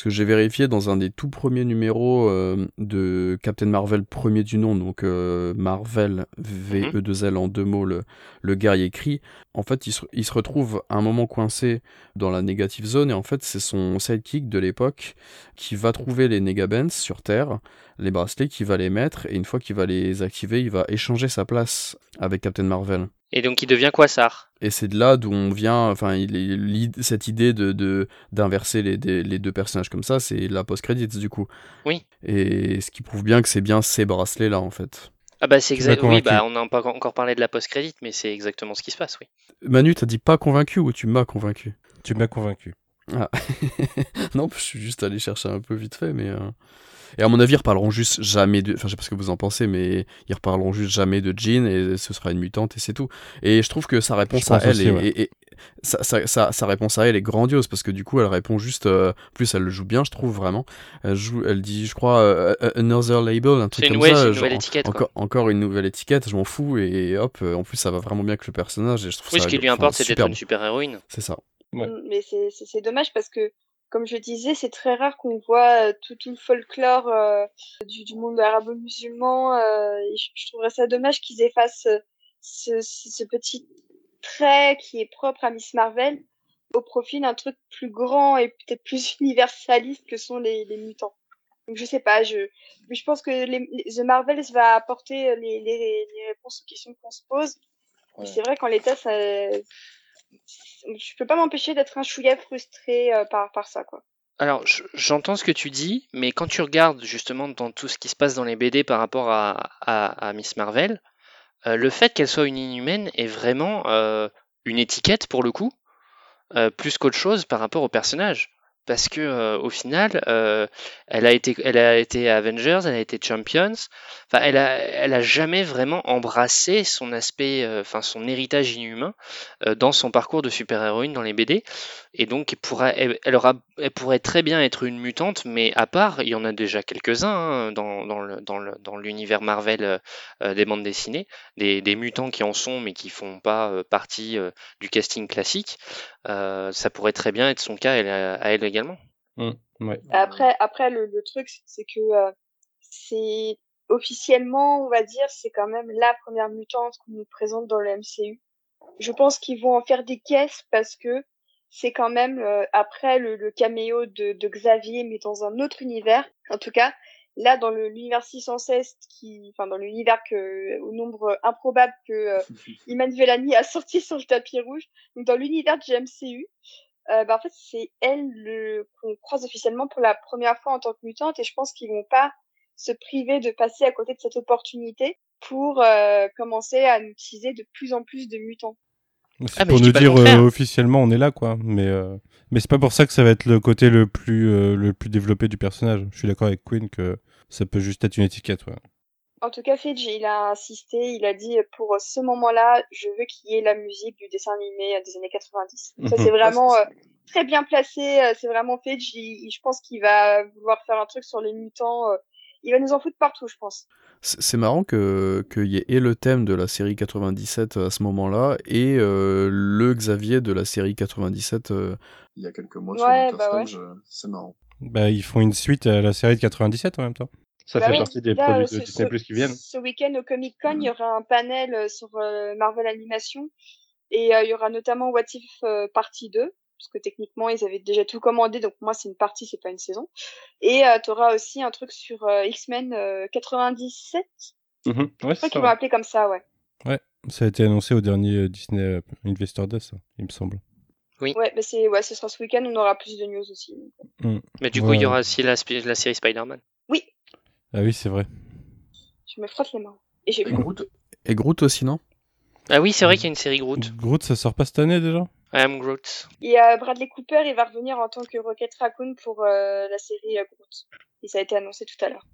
Parce que j'ai vérifié dans un des tout premiers numéros euh, de Captain Marvel, premier du nom, donc euh, Marvel VE2L en deux mots, le, le guerrier cri. En fait, il se, il se retrouve à un moment coincé dans la négative zone, et en fait, c'est son sidekick de l'époque qui va trouver les Negabends sur Terre, les bracelets, qui va les mettre, et une fois qu'il va les activer, il va échanger sa place avec Captain Marvel. Et donc il devient Quasar. Et c'est de là d'où on vient, enfin, il cette idée de de- d'inverser les, des- les deux personnages comme ça, c'est la post-credits du coup. Oui. Et ce qui prouve bien que c'est bien ces bracelets là en fait. Ah bah c'est Tu m'as exact. Oui, bah on n'a pas encore parlé de la post-crédit, mais c'est exactement ce qui se passe, oui. Manu, t'as dit pas convaincu ou tu m'as convaincu? Tu m'as convaincu. Non, je suis juste allé chercher un peu vite fait, mais. euh, Et à mon avis, ils reparleront juste jamais de. Enfin, je sais pas ce que vous en pensez, mais ils reparleront juste jamais de Jean et ce sera une mutante et c'est tout. Et je trouve que sa réponse à elle aussi, est- ouais. est- est- sa, sa- sa- sa réponse à elle est grandiose parce que du coup, elle répond juste. euh, plus, elle le joue bien, je trouve vraiment. Elle joue, elle dit, je crois, euh, another label, un truc comme ouais, ça. c'est une genre, nouvelle étiquette. quoi. encore, encore une nouvelle étiquette, je m'en fous et hop. euh, En plus, ça va vraiment bien avec le personnage et je trouve Oui, ça. ce qui lui importe, c'est d'être une super-héroïne. C'est ça. Ouais. Mm, Mais c'est- c'est c'est dommage parce que, comme je disais, c'est très rare qu'on voit euh, tout, tout le folklore euh, du, du monde arabo-musulman. euh, je, je trouverais ça dommage qu'ils effacent euh, ce, ce, ce petit trait qui est propre à Miss Marvel au profit d'un truc plus grand et peut-être plus universaliste que sont les, les mutants. Donc je sais pas, je, mais je pense que les, les- The Marvels va apporter les, les, les réponses aux questions qu'on se pose. Mais c'est vrai qu'en l'état, ça, je peux pas m'empêcher d'être un chouïa frustré euh, par, ça. Alors, je- j'entends ce que tu dis, mais quand tu regardes justement dans tout ce qui se passe dans les BD par rapport à, Miss Marvel, euh, le fait qu'elle soit une inhumaine est vraiment euh, une étiquette pour le coup, plus qu'autre chose par rapport au personnage. Parce que euh, au final, euh, elle a été, elle a été Avengers, elle a été Champions. Enfin, elle a, elle a jamais vraiment embrassé son aspect, euh, enfin son héritage inhumain dans son parcours de super-héroïne dans les BD. Et donc, elle, pourra, elle, aura, elle pourrait très bien être une mutante, mais à part, il y en a déjà quelques-uns hein, dans, dans, le, dans, le, dans l'univers Marvel des bandes dessinées, des, des mutants qui en sont, mais qui font pas partie du casting classique. Euh, ça pourrait très bien être son cas elle, à elle également. Ouais. Après, après le, le truc, c'est que euh, c'est officiellement, on va dire, c'est quand même la première mutante qu'on nous présente dans le MCU. Je pense qu'ils vont en faire des caisses parce que c'est quand même euh, après le, le caméo de, de Xavier, mais dans un autre univers. En tout cas, là dans l'univers 616, qui, enfin dans l'univers que au nombre improbable que euh, Iman Vellani a sorti sur le tapis rouge, donc dans l'univers du MCU, euh, bah, en fait, c'est elle le, qu'on croise officiellement pour la première fois en tant que mutante et je pense qu'ils vont pas se priver de passer à côté de cette opportunité pour euh, commencer à nous utiliser de plus en plus de mutants. C'est Ah, pour nous dire euh, officiellement on est là quoi. Mais euh, mais c'est pas pour ça que ça va être le côté le plus euh, le plus développé du personnage. Je suis d'accord avec Queen que ça peut juste être une étiquette. Ouais. En tout cas, Fidge, il a insisté, il a dit pour ce moment-là, je veux qu'il y ait la musique du dessin animé euh, des années 90. Ça, c'est vraiment euh, très bien placé, euh, c'est vraiment. Il- il- je pense qu'il va vouloir faire un truc sur les mutants. il va nous en foutre partout, je pense. C'est marrant que qu'il y ait et le thème de la série 97 à ce moment-là et euh, le Xavier de la série 97 euh, il y a quelques mois sur Ouais, Winter bah Soldier. C'est marrant. Bah ils font une suite à la série de 97 en même temps. Ça Bah fait oui, partie des là, produits de Disney Plus qui viennent. Ce week-end au Comic Con, il y aura un panel euh, sur euh, Marvel Animation et euh, il y aura notamment What If euh, partie 2 parce que techniquement ils avaient déjà tout commandé donc moi c'est une partie c'est pas une saison et euh, tu auras aussi un truc sur euh, X-Men euh, 97 Mhm. Ouais, je crois c'est qu'ils vont ouais. appeler comme ça ouais Ça a été annoncé au dernier euh, Disney euh, Investor Day, ça, il me semble. Ouais bah c'est ouais ce sera ce week-end on aura plus de news aussi. Mais du coup, il y aura aussi la, série Spider-Man. oui. Ah oui, c'est vrai. je me frotte les mains. Et j'ai Et Groot, et Groot aussi non? Ah oui, c'est vrai qu'il y a une série Groot. Groot, ça sort pas cette année déjà? I am Groot. et euh, Bradley Cooper il va revenir en tant que Rocket Raccoon pour euh, la série euh, Groot. Et ça a été annoncé tout à l'heure.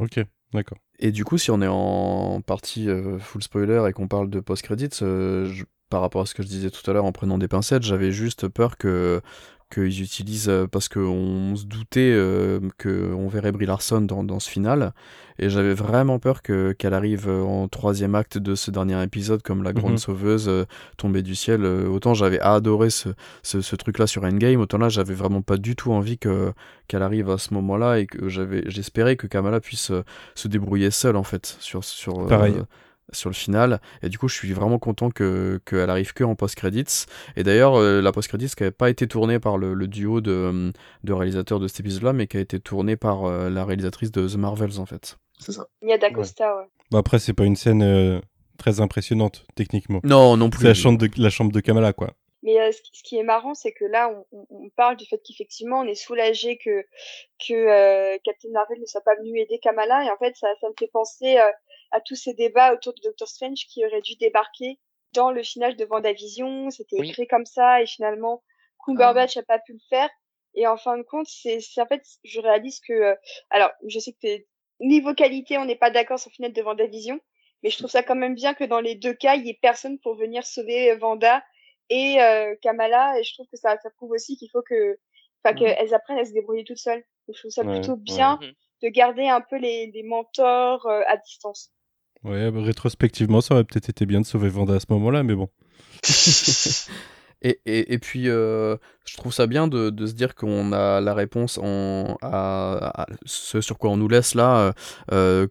Ok, d'accord. Et du coup, si on est en partie euh, full spoiler et qu'on parle de post-credits, euh, je- par rapport à ce que je disais tout à l'heure en prenant des pincettes, j'avais juste peur que qu'ils utilisent euh, parce qu'on se doutait euh, qu'on verrait Brie Larson dans, dans ce final. Et j'avais vraiment peur que qu'elle arrive euh, en troisième acte de ce dernier épisode comme la grande Mhm. sauveuse euh, tombée du ciel. Autant j'avais adoré ce, ce, ce truc-là sur Endgame, autant là j'avais vraiment pas du tout envie que qu'elle arrive à ce moment-là et que j'avais j'espérais que Kamala puisse se débrouiller seule en fait sur sur euh, Pareil. Sur le final et du coup je suis vraiment content que qu'elle arrive que en post credits et d'ailleurs euh, la post credits qui n'avait pas été tournée par le, le duo de, euh, de réalisateurs de cet épisode là mais qui a été tournée par euh, la réalisatrice de The Marvels en fait C'est ça. Nia D'Acosta, ouais. Bon, après, c'est pas une scène euh, très impressionnante, techniquement. non non C'est plus la chambre, de, la chambre de Kamala, quoi. Mais euh, ce, qui, ce qui est marrant, c'est que là, on, on- on parle du fait qu'effectivement, on est soulagé que que euh, Captain Marvel ne soit pas venu aider Kamala, et en fait, ça, ça me fait penser euh, à tous ces débats autour de Doctor Strange qui aurait dû débarquer dans le final de WandaVision. C'était Oui. écrit comme ça, et finalement, Cumberbatch n'a pas pu le faire. Et en fin de compte, c'est c'est- en fait, je réalise que, euh, alors, je sais que t'es- niveau qualité, on n'est pas d'accord sur le final de WandaVision, mais je trouve ça quand même bien que dans les deux cas, il y ait personne pour venir sauver Vanda et euh, Kamala et je trouve que ça, ça prouve aussi qu'il faut que enfin qu'elles apprennent à se débrouiller toutes seules Donc, je trouve ça Ouais, plutôt bien Mhm. de garder un peu les, les mentors euh, à distance Ouais, bah, rétrospectivement, ça aurait peut-être été bien de sauver Vanda à ce moment-là, mais bon. Et, et, et puis, euh, je trouve ça bien de, de se dire qu'on a la réponse en, à, à ce sur quoi on nous laisse là euh, euh,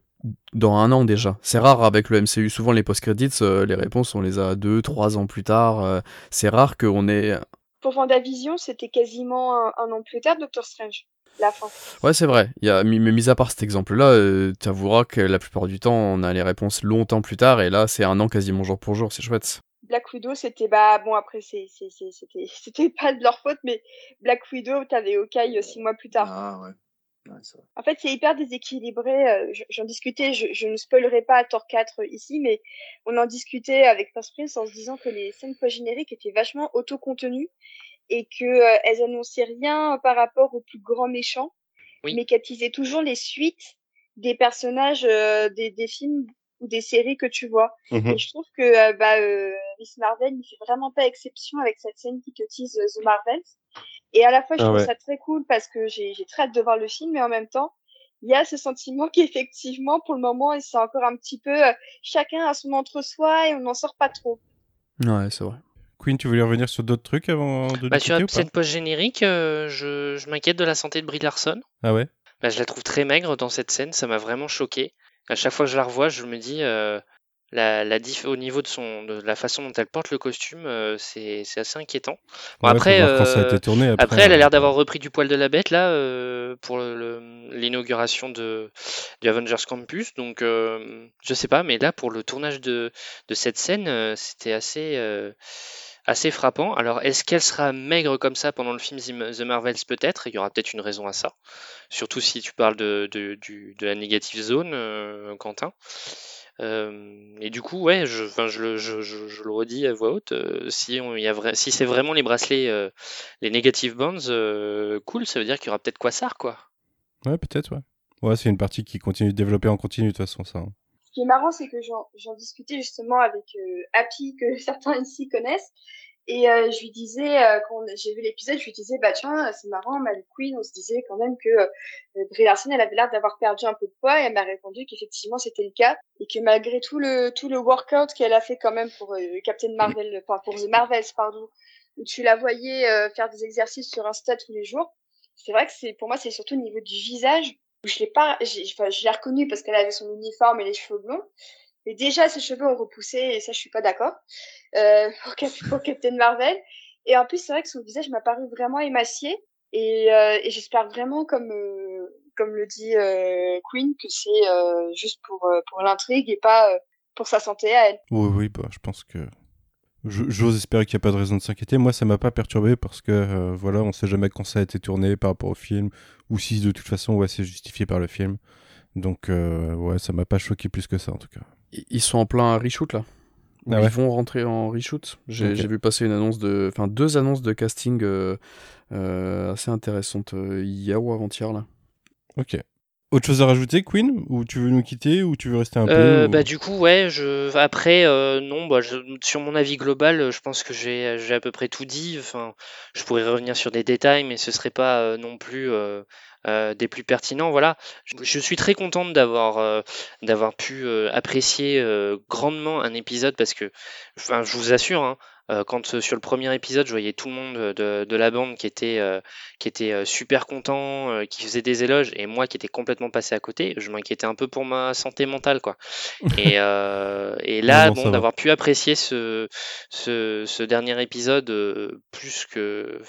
dans un an déjà. C'est rare avec le MCU. Souvent, les post-credits, euh, les réponses, on les a deux, trois ans plus tard. euh, c'est rare qu'on ait. pour WandaVision c'était quasiment un, un an plus tard Doctor Strange la fin Ouais, c'est vrai. Il y a, mi- mais mis à part cet exemple-là, euh, tu avoueras que la plupart du temps, on a les réponses longtemps plus tard. Et là, c'est un an quasiment jour pour jour. C'est chouette. Black Widow c'était bah bon après c'est c'était pas de leur faute mais Black Widow t'avais Hawkeye six mois plus tard Ah ouais. En fait, c'est hyper déséquilibré. euh, J'en discutais, je, je ne spoilerai pas Thor 4 ici, mais on en discutait avec First Prince en se disant que les scènes post-génériques étaient vachement autocontenues et que euh, elles annonçaient rien par rapport aux plus grands méchants, Oui. mais qu'elles teasaient toujours les suites des personnages euh, des, des films ou des séries que tu vois. Mhm. Et je trouve que euh, bah, euh, Miss Marvel, il fait vraiment pas exception avec cette scène qui te tease euh, The Marvels. Et à la fois, je Ah trouve ouais. ça très cool parce que j'ai j'ai très hâte de voir le film, mais en même temps, il y a ce sentiment qu'effectivement, pour le moment, c'est encore un petit peu euh, chacun a son entre-soi et on n'en sort pas trop. Ouais, c'est vrai. Queen, tu voulais revenir sur d'autres trucs avant de Bah, sur pas? scène post-générique, euh, je, je m'inquiète de la santé de Brie Larson. Ah ouais? Bah, je la trouve très maigre dans cette scène, ça m'a vraiment choqué. À chaque fois que je la revois, je me dis, euh, la, la diff au niveau de, son, de la façon dont elle porte le costume, euh, c'est assez inquiétant. Bon, Ouais, faut après. Après, Après, elle a l'air d'avoir repris du poil de la bête là pour l'inauguration de du Avengers Campus. Donc, je sais pas, mais là pour le tournage de, de cette scène, c'était assez assez frappant. Alors, est-ce qu'elle sera maigre comme ça pendant le film The Marvels Peut-être? Il y aura peut-être une raison à ça. Surtout si tu parles de la négative zone, euh, Quentin. Euh, et du coup, ouais, je, le- redis à voix haute. euh, si c'est vraiment les bracelets, les negative bonds, cool, ça veut dire qu'il y aura peut-être Quasar, quoi. Ouais, peut-être, ouais. Ouais, c'est une partie qui continue de développer en continu, de toute façon, ça. hein. Ce qui est marrant, c'est que j'en discutais justement avec euh, Happy, que certains ici connaissent. Et euh, je lui disais, euh, quand j'ai vu l'épisode, je lui disais, bah tiens, c'est marrant, Mary Queen, on se disait quand même que euh, Brie Larson, elle avait l'air d'avoir perdu un peu de poids, et elle m'a répondu qu'effectivement c'était le cas, et que malgré tout le tout le workout qu'elle a fait quand même pour euh, Captain Marvel, enfin pour The Marvels, pardon, où tu la voyais euh, faire des exercices sur Insta tous les jours, c'est vrai que c'est pour moi c'est surtout au niveau du visage je l'ai pas, je l'ai reconnue parce qu'elle avait son uniforme et les cheveux blonds. Mais déjà, ses cheveux ont repoussé, et ça, je suis pas d'accord, euh, pour, Cap- pour Captain Marvel. Et en plus, c'est vrai que son visage m'a paru vraiment émacié. Et, euh, j'espère vraiment, comme, euh, comme le dit euh, Queen, que c'est juste pour, pour l'intrigue et pas pour sa santé à elle. Oui, oui, bah, je pense que. J'ose espérer qu'il n'y a pas de raison de s'inquiéter. Moi, ça m'a pas perturbé parce que, euh, voilà, on sait jamais quand ça a été tourné par rapport au film ou si de toute façon, ouais, c'est justifié par le film. Donc, euh, ouais, ça m'a pas choqué plus que ça en tout cas. Ils sont en plein reshoot là. Ah ouais Ils vont rentrer en reshoot. J'ai vu passer une annonce de, enfin deux annonces de casting euh, euh, assez intéressantes hier ou avant-hier là. Ok. Autre chose à rajouter, Queen Ou tu veux nous quitter Ou tu veux rester un peu Euh, ou- bah du coup ouais je après euh, non bah je- sur mon avis global je pense que j'ai j'ai à peu près tout dit. Enfin je pourrais revenir sur des détails mais ce serait pas euh, non plus des plus pertinents voilà. Je, je suis très contente d'avoir d'avoir pu apprécier grandement un épisode parce que enfin je vous assure hein, euh, quand euh, sur le premier épisode je voyais tout le monde de, de la bande qui était euh, qui était euh, super content euh, qui faisait des éloges et moi qui étais complètement passé à côté je m'inquiétais un peu pour ma santé mentale quoi. Et, euh, et là, Non, bon, d'avoir pu apprécier ce, ce, ce dernier épisode euh, plus que,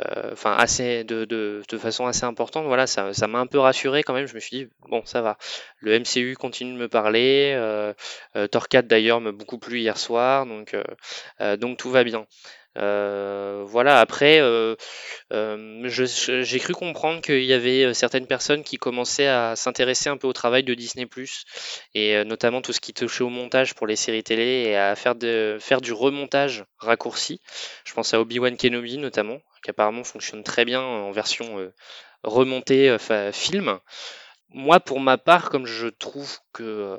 enfin, euh, enfin assez de, façon assez importante, voilà, ça, ça m'a un peu rassuré quand même. Je me suis dit bon, ça va. Le MCU continue de me parler. Euh, euh, 4 d'ailleurs m'a beaucoup plu hier soir, donc donc tout va bien. Euh, voilà. Après, euh, euh, j'ai cru comprendre qu'il y avait certaines personnes qui commençaient à s'intéresser un peu au travail de Disney+, et notamment tout ce qui touchait au montage pour les séries télé et à faire, de, faire du remontage raccourci. Je pense à Obi-Wan Kenobi notamment, qui apparemment fonctionne très bien en version remontée film. Moi, pour ma part, comme je trouve que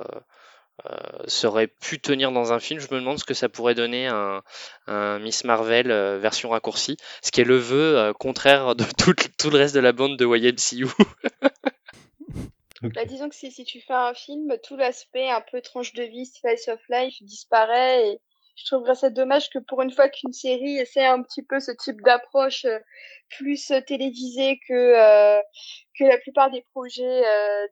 euh, euh, pu tenir dans un film, je me demande ce que ça pourrait donner un, un Miss Marvel euh, version raccourcie, ce qui est le vœu euh, contraire de tout, le- tout le reste de la bande de YMCU. Bah, disons que si, si tu fais un film, tout l'aspect un peu tranche de vie, slice of life disparaît et je trouverais ça dommage que pour une fois qu'une série essaie un petit peu ce type d'approche euh, plus télévisée que, euh, que la plupart des projets euh,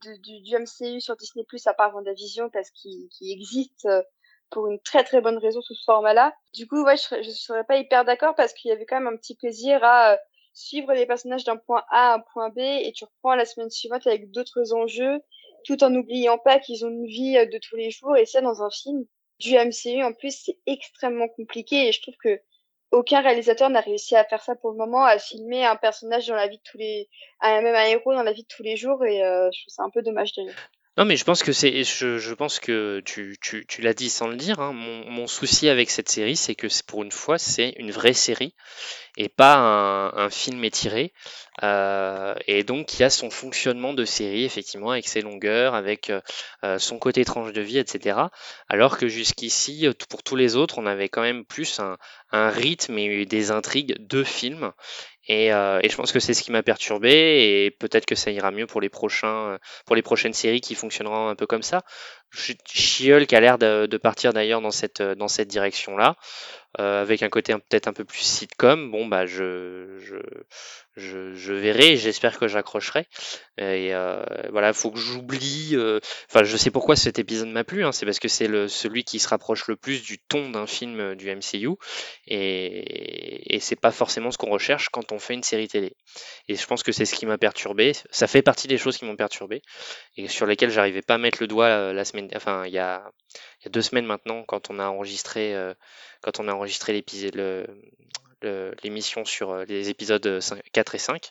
du, du MCU sur Disney+, à part WandaVision, parce qu'il qu'il existe euh, pour une très très bonne raison sous ce format-là. Du coup, ouais, je je serais pas hyper d'accord parce qu'il y avait quand même un petit plaisir à euh, suivre les personnages d'un point A à un point B et tu reprends la semaine suivante avec d'autres enjeux, tout en n'oubliant pas qu'ils ont une vie euh, de tous les jours et ça dans un film du MCU en plus c'est extrêmement compliqué et je trouve que aucun réalisateur n'a réussi à faire ça pour le moment, à filmer un personnage dans la vie de tous les, un, même un héros dans la vie de tous les jours et euh, je trouve ça un peu dommage d'ailleurs. Non, mais je pense que c'est, je, je pense que tu, tu, tu l'as dit sans le dire. hein, mon, mon souci avec cette série, c'est que pour une fois, c'est une vraie série et pas un, un film étiré. Euh, et donc, il y a son fonctionnement de série, effectivement, avec ses longueurs, avec euh, euh, son côté tranche de vie, etc. Alors que jusqu'ici, pour tous les autres, on avait quand même plus un, un rythme et des intrigues de film. Et, euh, et je pense que c'est ce qui m'a perturbé et peut-être que ça ira mieux pour les prochains, euh, pour les prochaines séries qui fonctionneront un peu comme ça. She-Hulk a l'air de, partir d'ailleurs dans cette, dans cette direction-là, euh, avec un côté peut-être un peu plus sitcom. Bon, bah, je, je, je, verrai, j'espère que j'accrocherai. Et euh, voilà, faut que j'oublie. euh, Enfin, je sais pourquoi cet épisode m'a plu, hein, c'est parce que c'est celui qui se rapproche le plus du ton d'un film euh, du MCU, et, et c'est pas forcément ce qu'on recherche quand on fait une série télé. Et je pense que c'est ce qui m'a perturbé. Ça fait partie des choses qui m'ont perturbé et sur lesquelles j'arrivais pas à mettre le doigt euh, la semaine, enfin il y a, il y a deux semaines maintenant quand on a enregistré, euh, quand on a enregistré l'épisode, le- le- l'émission sur euh, les épisodes 5 4 et 5.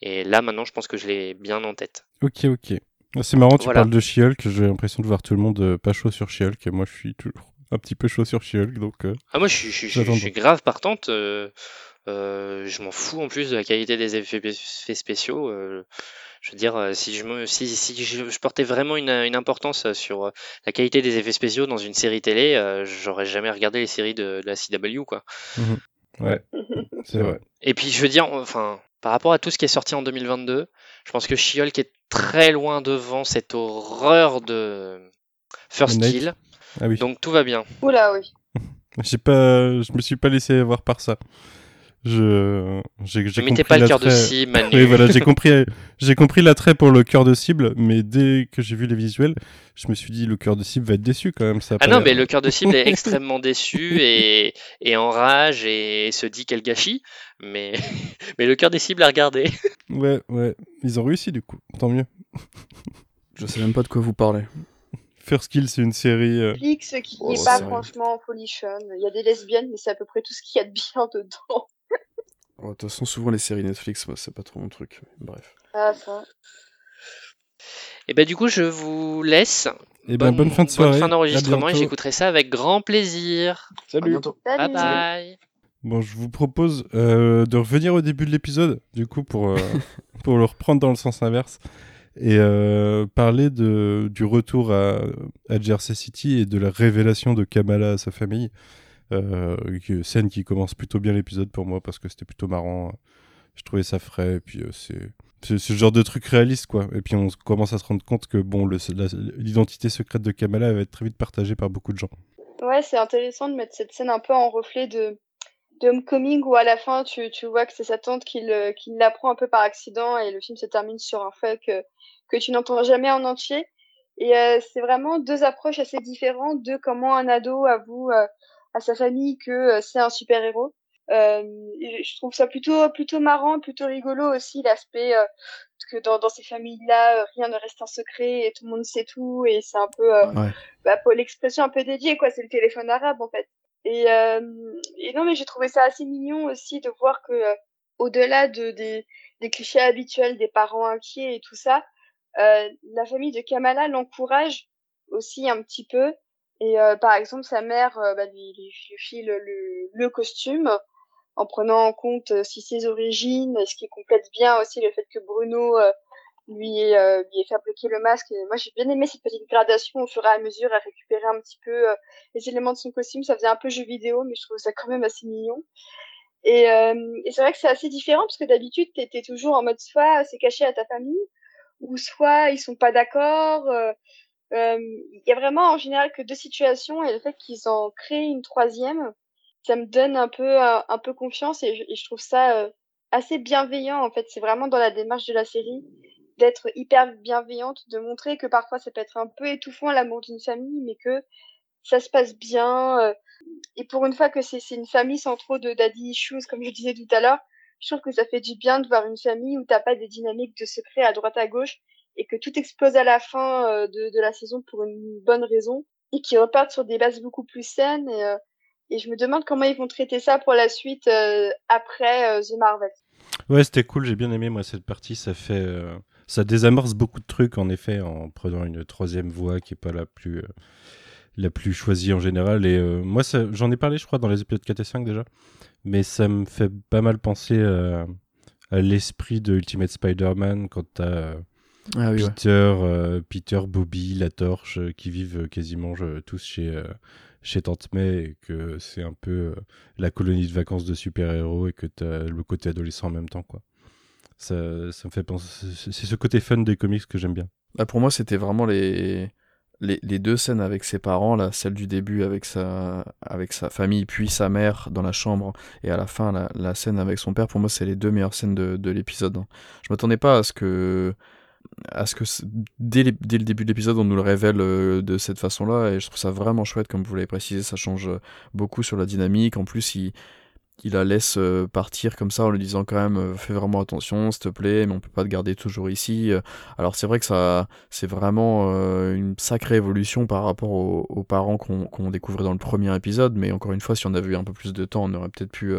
Et là maintenant, je pense que je l'ai bien en tête. Ok, ok. Ah, C'est marrant, tu Voilà. parles de She-Hulk. J'ai l'impression de voir tout le monde euh, pas chaud sur She-Hulk. Et moi, je suis toujours un petit peu chaud sur She-Hulk. Donc, euh, Ah moi, je suis, je suis- je suis- J'attends je suis grave partante. euh, je m'en fous en plus de la qualité des effets spéciaux. euh, je veux dire, euh, si je me, si, si je, je portais vraiment une, une importance euh, sur euh, la qualité des effets spéciaux dans une série télé, euh, j'aurais jamais regardé les séries de, de la CW, quoi. c'est vrai. Et puis, je veux dire, enfin, par rapport à tout ce qui est sorti en 2022, je pense que She-Hulk est très loin devant cette horreur de First. Kill. Ah oui. Donc tout va bien. Oula, oui. J'ai pas, je me suis pas laissé avoir par ça. Je, j'ai, j'ai Ne mettez compris pas le cœur de cible, Manu. Oui, voilà, j'ai compris, j'ai compris l'attrait pour le cœur de cible, mais dès que j'ai vu les visuels, je me suis dit le cœur de cible va être déçu quand même. Ça Ah non, mais le cœur de cible est extrêmement déçu et, et en rage et se dit quel gâchis. Mais, mais le cœur des cibles a regardé. Ouais, ouais, ils ont réussi du coup, tant mieux. Je sais même pas de quoi vous parlez. First Kill, c'est une série. euh, Netflix qui Oh, est c'est pas vrai. franchement folichonne. Il y a des lesbiennes, mais c'est à peu près tout ce qu'il y a de bien dedans. Oh, De toute façon, souvent les séries Netflix, moi, c'est pas trop mon truc. Bref. Ah, ça. Et ben du coup, je vous laisse. Eh ben, bonne fin de soirée. Bonne fin d'enregistrement et j'écterai ça avec grand plaisir. À bientôt. Bye Salut. bye. Bon, je vous propose euh, de revenir au début de l'épisode, du coup, pour, euh, pour le reprendre dans le sens inverse. et euh, parler de, du retour à, à Jersey City et de la révélation de Kamala à sa famille. Euh, scène qui commence plutôt bien l'épisode pour moi parce que c'était plutôt marrant. Je trouvais ça frais et puis euh, c'est ce genre de truc réaliste quoi. Et puis on commence à se rendre compte que bon l'identité secrète de Kamala va être très vite partagée par beaucoup de gens. Ouais, c'est intéressant de mettre cette scène un peu en reflet de, Homecoming où à la fin tu, tu vois que c'est sa tante qui l'apprend un peu par accident et le film se termine sur un fait que, que tu n'entends jamais en entier. Et euh, c'est vraiment deux approches assez différentes de comment un ado avoue euh, à sa famille que euh, c'est un super-héros. Euh, et je trouve ça plutôt plutôt marrant, plutôt rigolo aussi l'aspect euh, que dans, dans ces familles-là, euh, rien ne reste un secret et tout le monde sait tout et c'est un peu euh, Ouais. bah, pour l'expression un peu dédiée quoi, c'est le téléphone arabe en fait. Et, euh, et non mais j'ai trouvé ça assez mignon aussi de voir que euh, au-delà de des, des clichés habituels des parents inquiets et tout ça, euh, la famille de Kamala l'encourage aussi un petit peu. Et euh, par exemple, sa mère euh, bah, lui, file le, costume en prenant en compte euh, si ses origines, ce qui complète bien aussi le fait que Bruno lui, euh, lui ait fabriqué le masque. Moi, j'ai bien aimé cette petite gradation au fur et à mesure à récupérer un petit peu les éléments de son costume. Ça faisait un peu jeu vidéo, mais je trouve ça quand même assez mignon. Et, c'est vrai que c'est assez différent parce que d'habitude, t'étais toujours en mode soit c'est caché à ta famille, ou soit ils sont pas d'accord. Euh, euh, Il y a vraiment en général que deux situations et le fait qu'ils en créent une troisième, ça me donne un peu un, un peu confiance et je, trouve ça euh, assez bienveillant en fait. C'est vraiment dans la démarche de la série d'être hyper bienveillante, de montrer que parfois ça peut être un peu étouffant l'amour d'une famille, mais que ça se passe bien. euh, et pour une fois que c'est c'est une famille sans trop de daddy issues, comme je disais tout à l'heure, je trouve que ça fait du bien de voir une famille où t'as pas des dynamiques de secret à droite à gauche et que tout explose à la fin euh, de, de la saison pour une bonne raison et qui repartent sur des bases beaucoup plus saines. Et, euh, et je me demande comment ils vont traiter ça pour la suite euh, après The Marvel. Ouais, c'était cool, j'ai bien aimé moi cette partie, ça fait ça désamorce beaucoup de trucs en effet en prenant une troisième voie qui est pas la plus la plus choisie en général et moi j'en ai parlé je crois dans les épisodes 4 et 5 déjà, mais ça me fait pas mal penser à l'esprit de Ultimate Spider-Man quand t'as Ah oui, ouais. Peter, euh, Peter, Bobby, la Torche, euh, qui vivent euh, quasiment euh, tous chez, euh, chez Tante May, et que c'est un peu euh, la colonie de vacances de super-héros, et que tu as le côté adolescent en même temps. quoi. Ça, ça me fait penser. c'est- C'est ce côté fun des comics que j'aime bien. Bah, pour moi, c'était vraiment les... les les deux scènes avec ses parents, là, celle du début avec sa avec sa famille, puis sa mère dans la chambre, et à la fin la, la scène avec son père. Pour moi, c'est les deux meilleures scènes de, de l'épisode. hein. Je m'attendais pas à ce que à ce que dès, dès le début de l'épisode on nous le révèle euh, de cette façon-là et je trouve ça vraiment chouette comme vous l'avez précisé ça change euh, beaucoup sur la dynamique. En plus il il la laisse euh, partir comme ça en lui disant quand même fais vraiment attention s'il te plaît mais on peut pas te garder toujours ici alors c'est vrai que ça c'est vraiment une sacrée évolution par rapport aux, parents qu'on découvrait dans le premier épisode mais encore une fois si on avait eu un peu plus de temps on aurait peut-être pu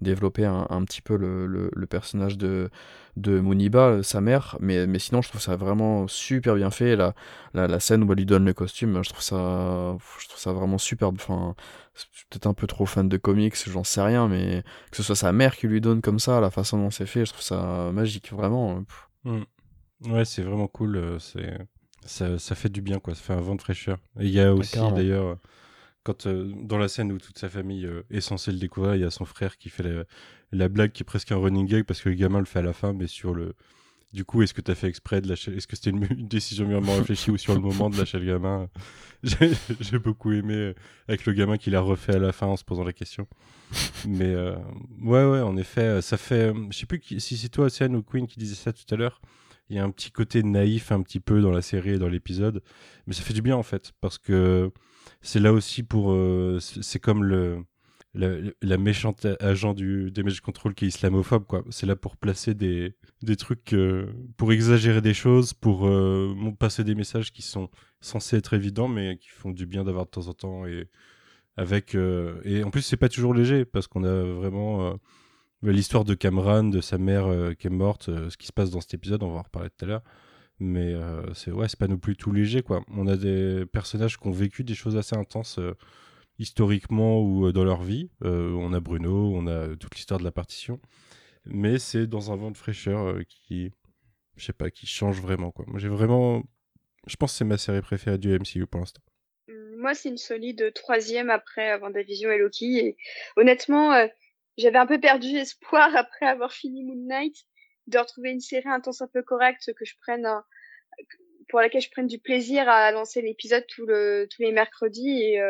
développer un, un petit peu le, le personnage de de Muniba, euh, sa mère, mais, mais sinon je trouve ça vraiment super bien fait. La, la, la scène où elle lui donne le costume, je trouve ça, je trouve ça vraiment superbe. Enfin, je suis peut-être un peu trop fan de comics, j'en sais rien, mais que ce soit sa mère qui lui donne comme ça, la façon dont c'est fait, je trouve ça magique, vraiment. Pff. Ouais, c'est vraiment cool. euh, c'est ça, ça fait du bien, quoi. Ça fait un vent de fraîcheur. Et il y a aussi, d'ailleurs, euh, quand euh, dans la scène où toute sa famille euh, est censée le découvrir, il y a son frère qui fait la, la blague qui est presque un running gag parce que le gamin le fait à la fin, mais sur le. Du coup, est-ce que tu as fait exprès de lâcher Est-ce que c'était une, décision mûrement réfléchie ou sur le moment de lâcher le gamin? J'ai beaucoup aimé euh, avec le gamin qui l'a refait à la fin en se posant la question. Mais euh, ouais, ouais, en effet, euh, ça fait. euh, Je sais plus si c'est toi, Océane ou Queen, qui disait ça tout à l'heure. Il y a un petit côté naïf un petit peu dans la série et dans l'épisode, mais ça fait du bien en fait parce que c'est là aussi pour. c'est comme le la, méchante agent du Damage Control qui est islamophobe quoi. C'est là pour placer des des trucs euh, pour exagérer des choses, pour euh, passer des messages qui sont censés être évidents mais qui font du bien d'avoir de temps en temps et avec euh, et en plus c'est pas toujours léger parce qu'on a vraiment l'histoire de Cameron, de sa mère qui est morte, ce qui se passe dans cet épisode, on va en reparler tout à l'heure. Mais c'est ouais, c'est pas non plus tout léger quoi. On a des personnages qui ont vécu des choses assez intenses historiquement ou euh, dans leur vie. Euh, on a Bruno, on a toute l'histoire de la partition. Mais c'est dans un vent de fraîcheur euh, qui je sais pas, qui change vraiment quoi. Moi j'ai vraiment, je pense que c'est ma série préférée du MCU pour l'instant. Hum, Moi, c'est une solide troisième après WandaVision et Loki. Et honnêtement, j'avais un peu perdu espoir après avoir fini Moon Knight de retrouver une série intense un peu correcte que je prenne pour laquelle je prenne du plaisir à lancer l'épisode tous les mercredis et,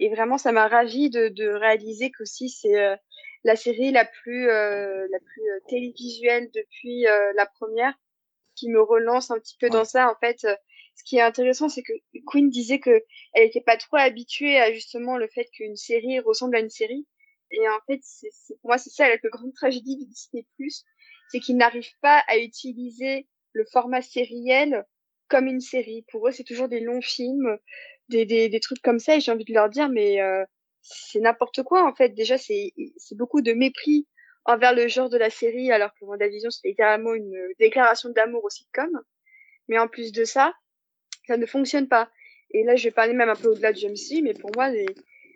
et vraiment ça m'a ravi de, de réaliser qu'aussi c'est euh, la série la plus euh, la plus euh, télévisuelle depuis euh, la première qui me relance un petit peu dans ça en fait ce qui est intéressant c'est que Queen disait que elle était pas trop habituée à justement le fait qu'une série ressemble à une série. Et en fait c'est c'est- pour moi c'est ça la plus grande tragédie de Disney Plus c'est qu'ils n'arrivent pas à utiliser le format sériel comme une série. Pour eux, c'est toujours des longs films, des, des, des trucs comme ça, et j'ai envie de leur dire, mais euh, c'est n'importe quoi en fait. Déjà, c'est beaucoup de mépris envers le genre de la série, alors que WandaVision, c'est littéralement une déclaration d'amour au sitcom. Mais en plus de ça, ça ne fonctionne pas. Et là, je vais parler même un peu au-delà du MCU, mais pour moi, les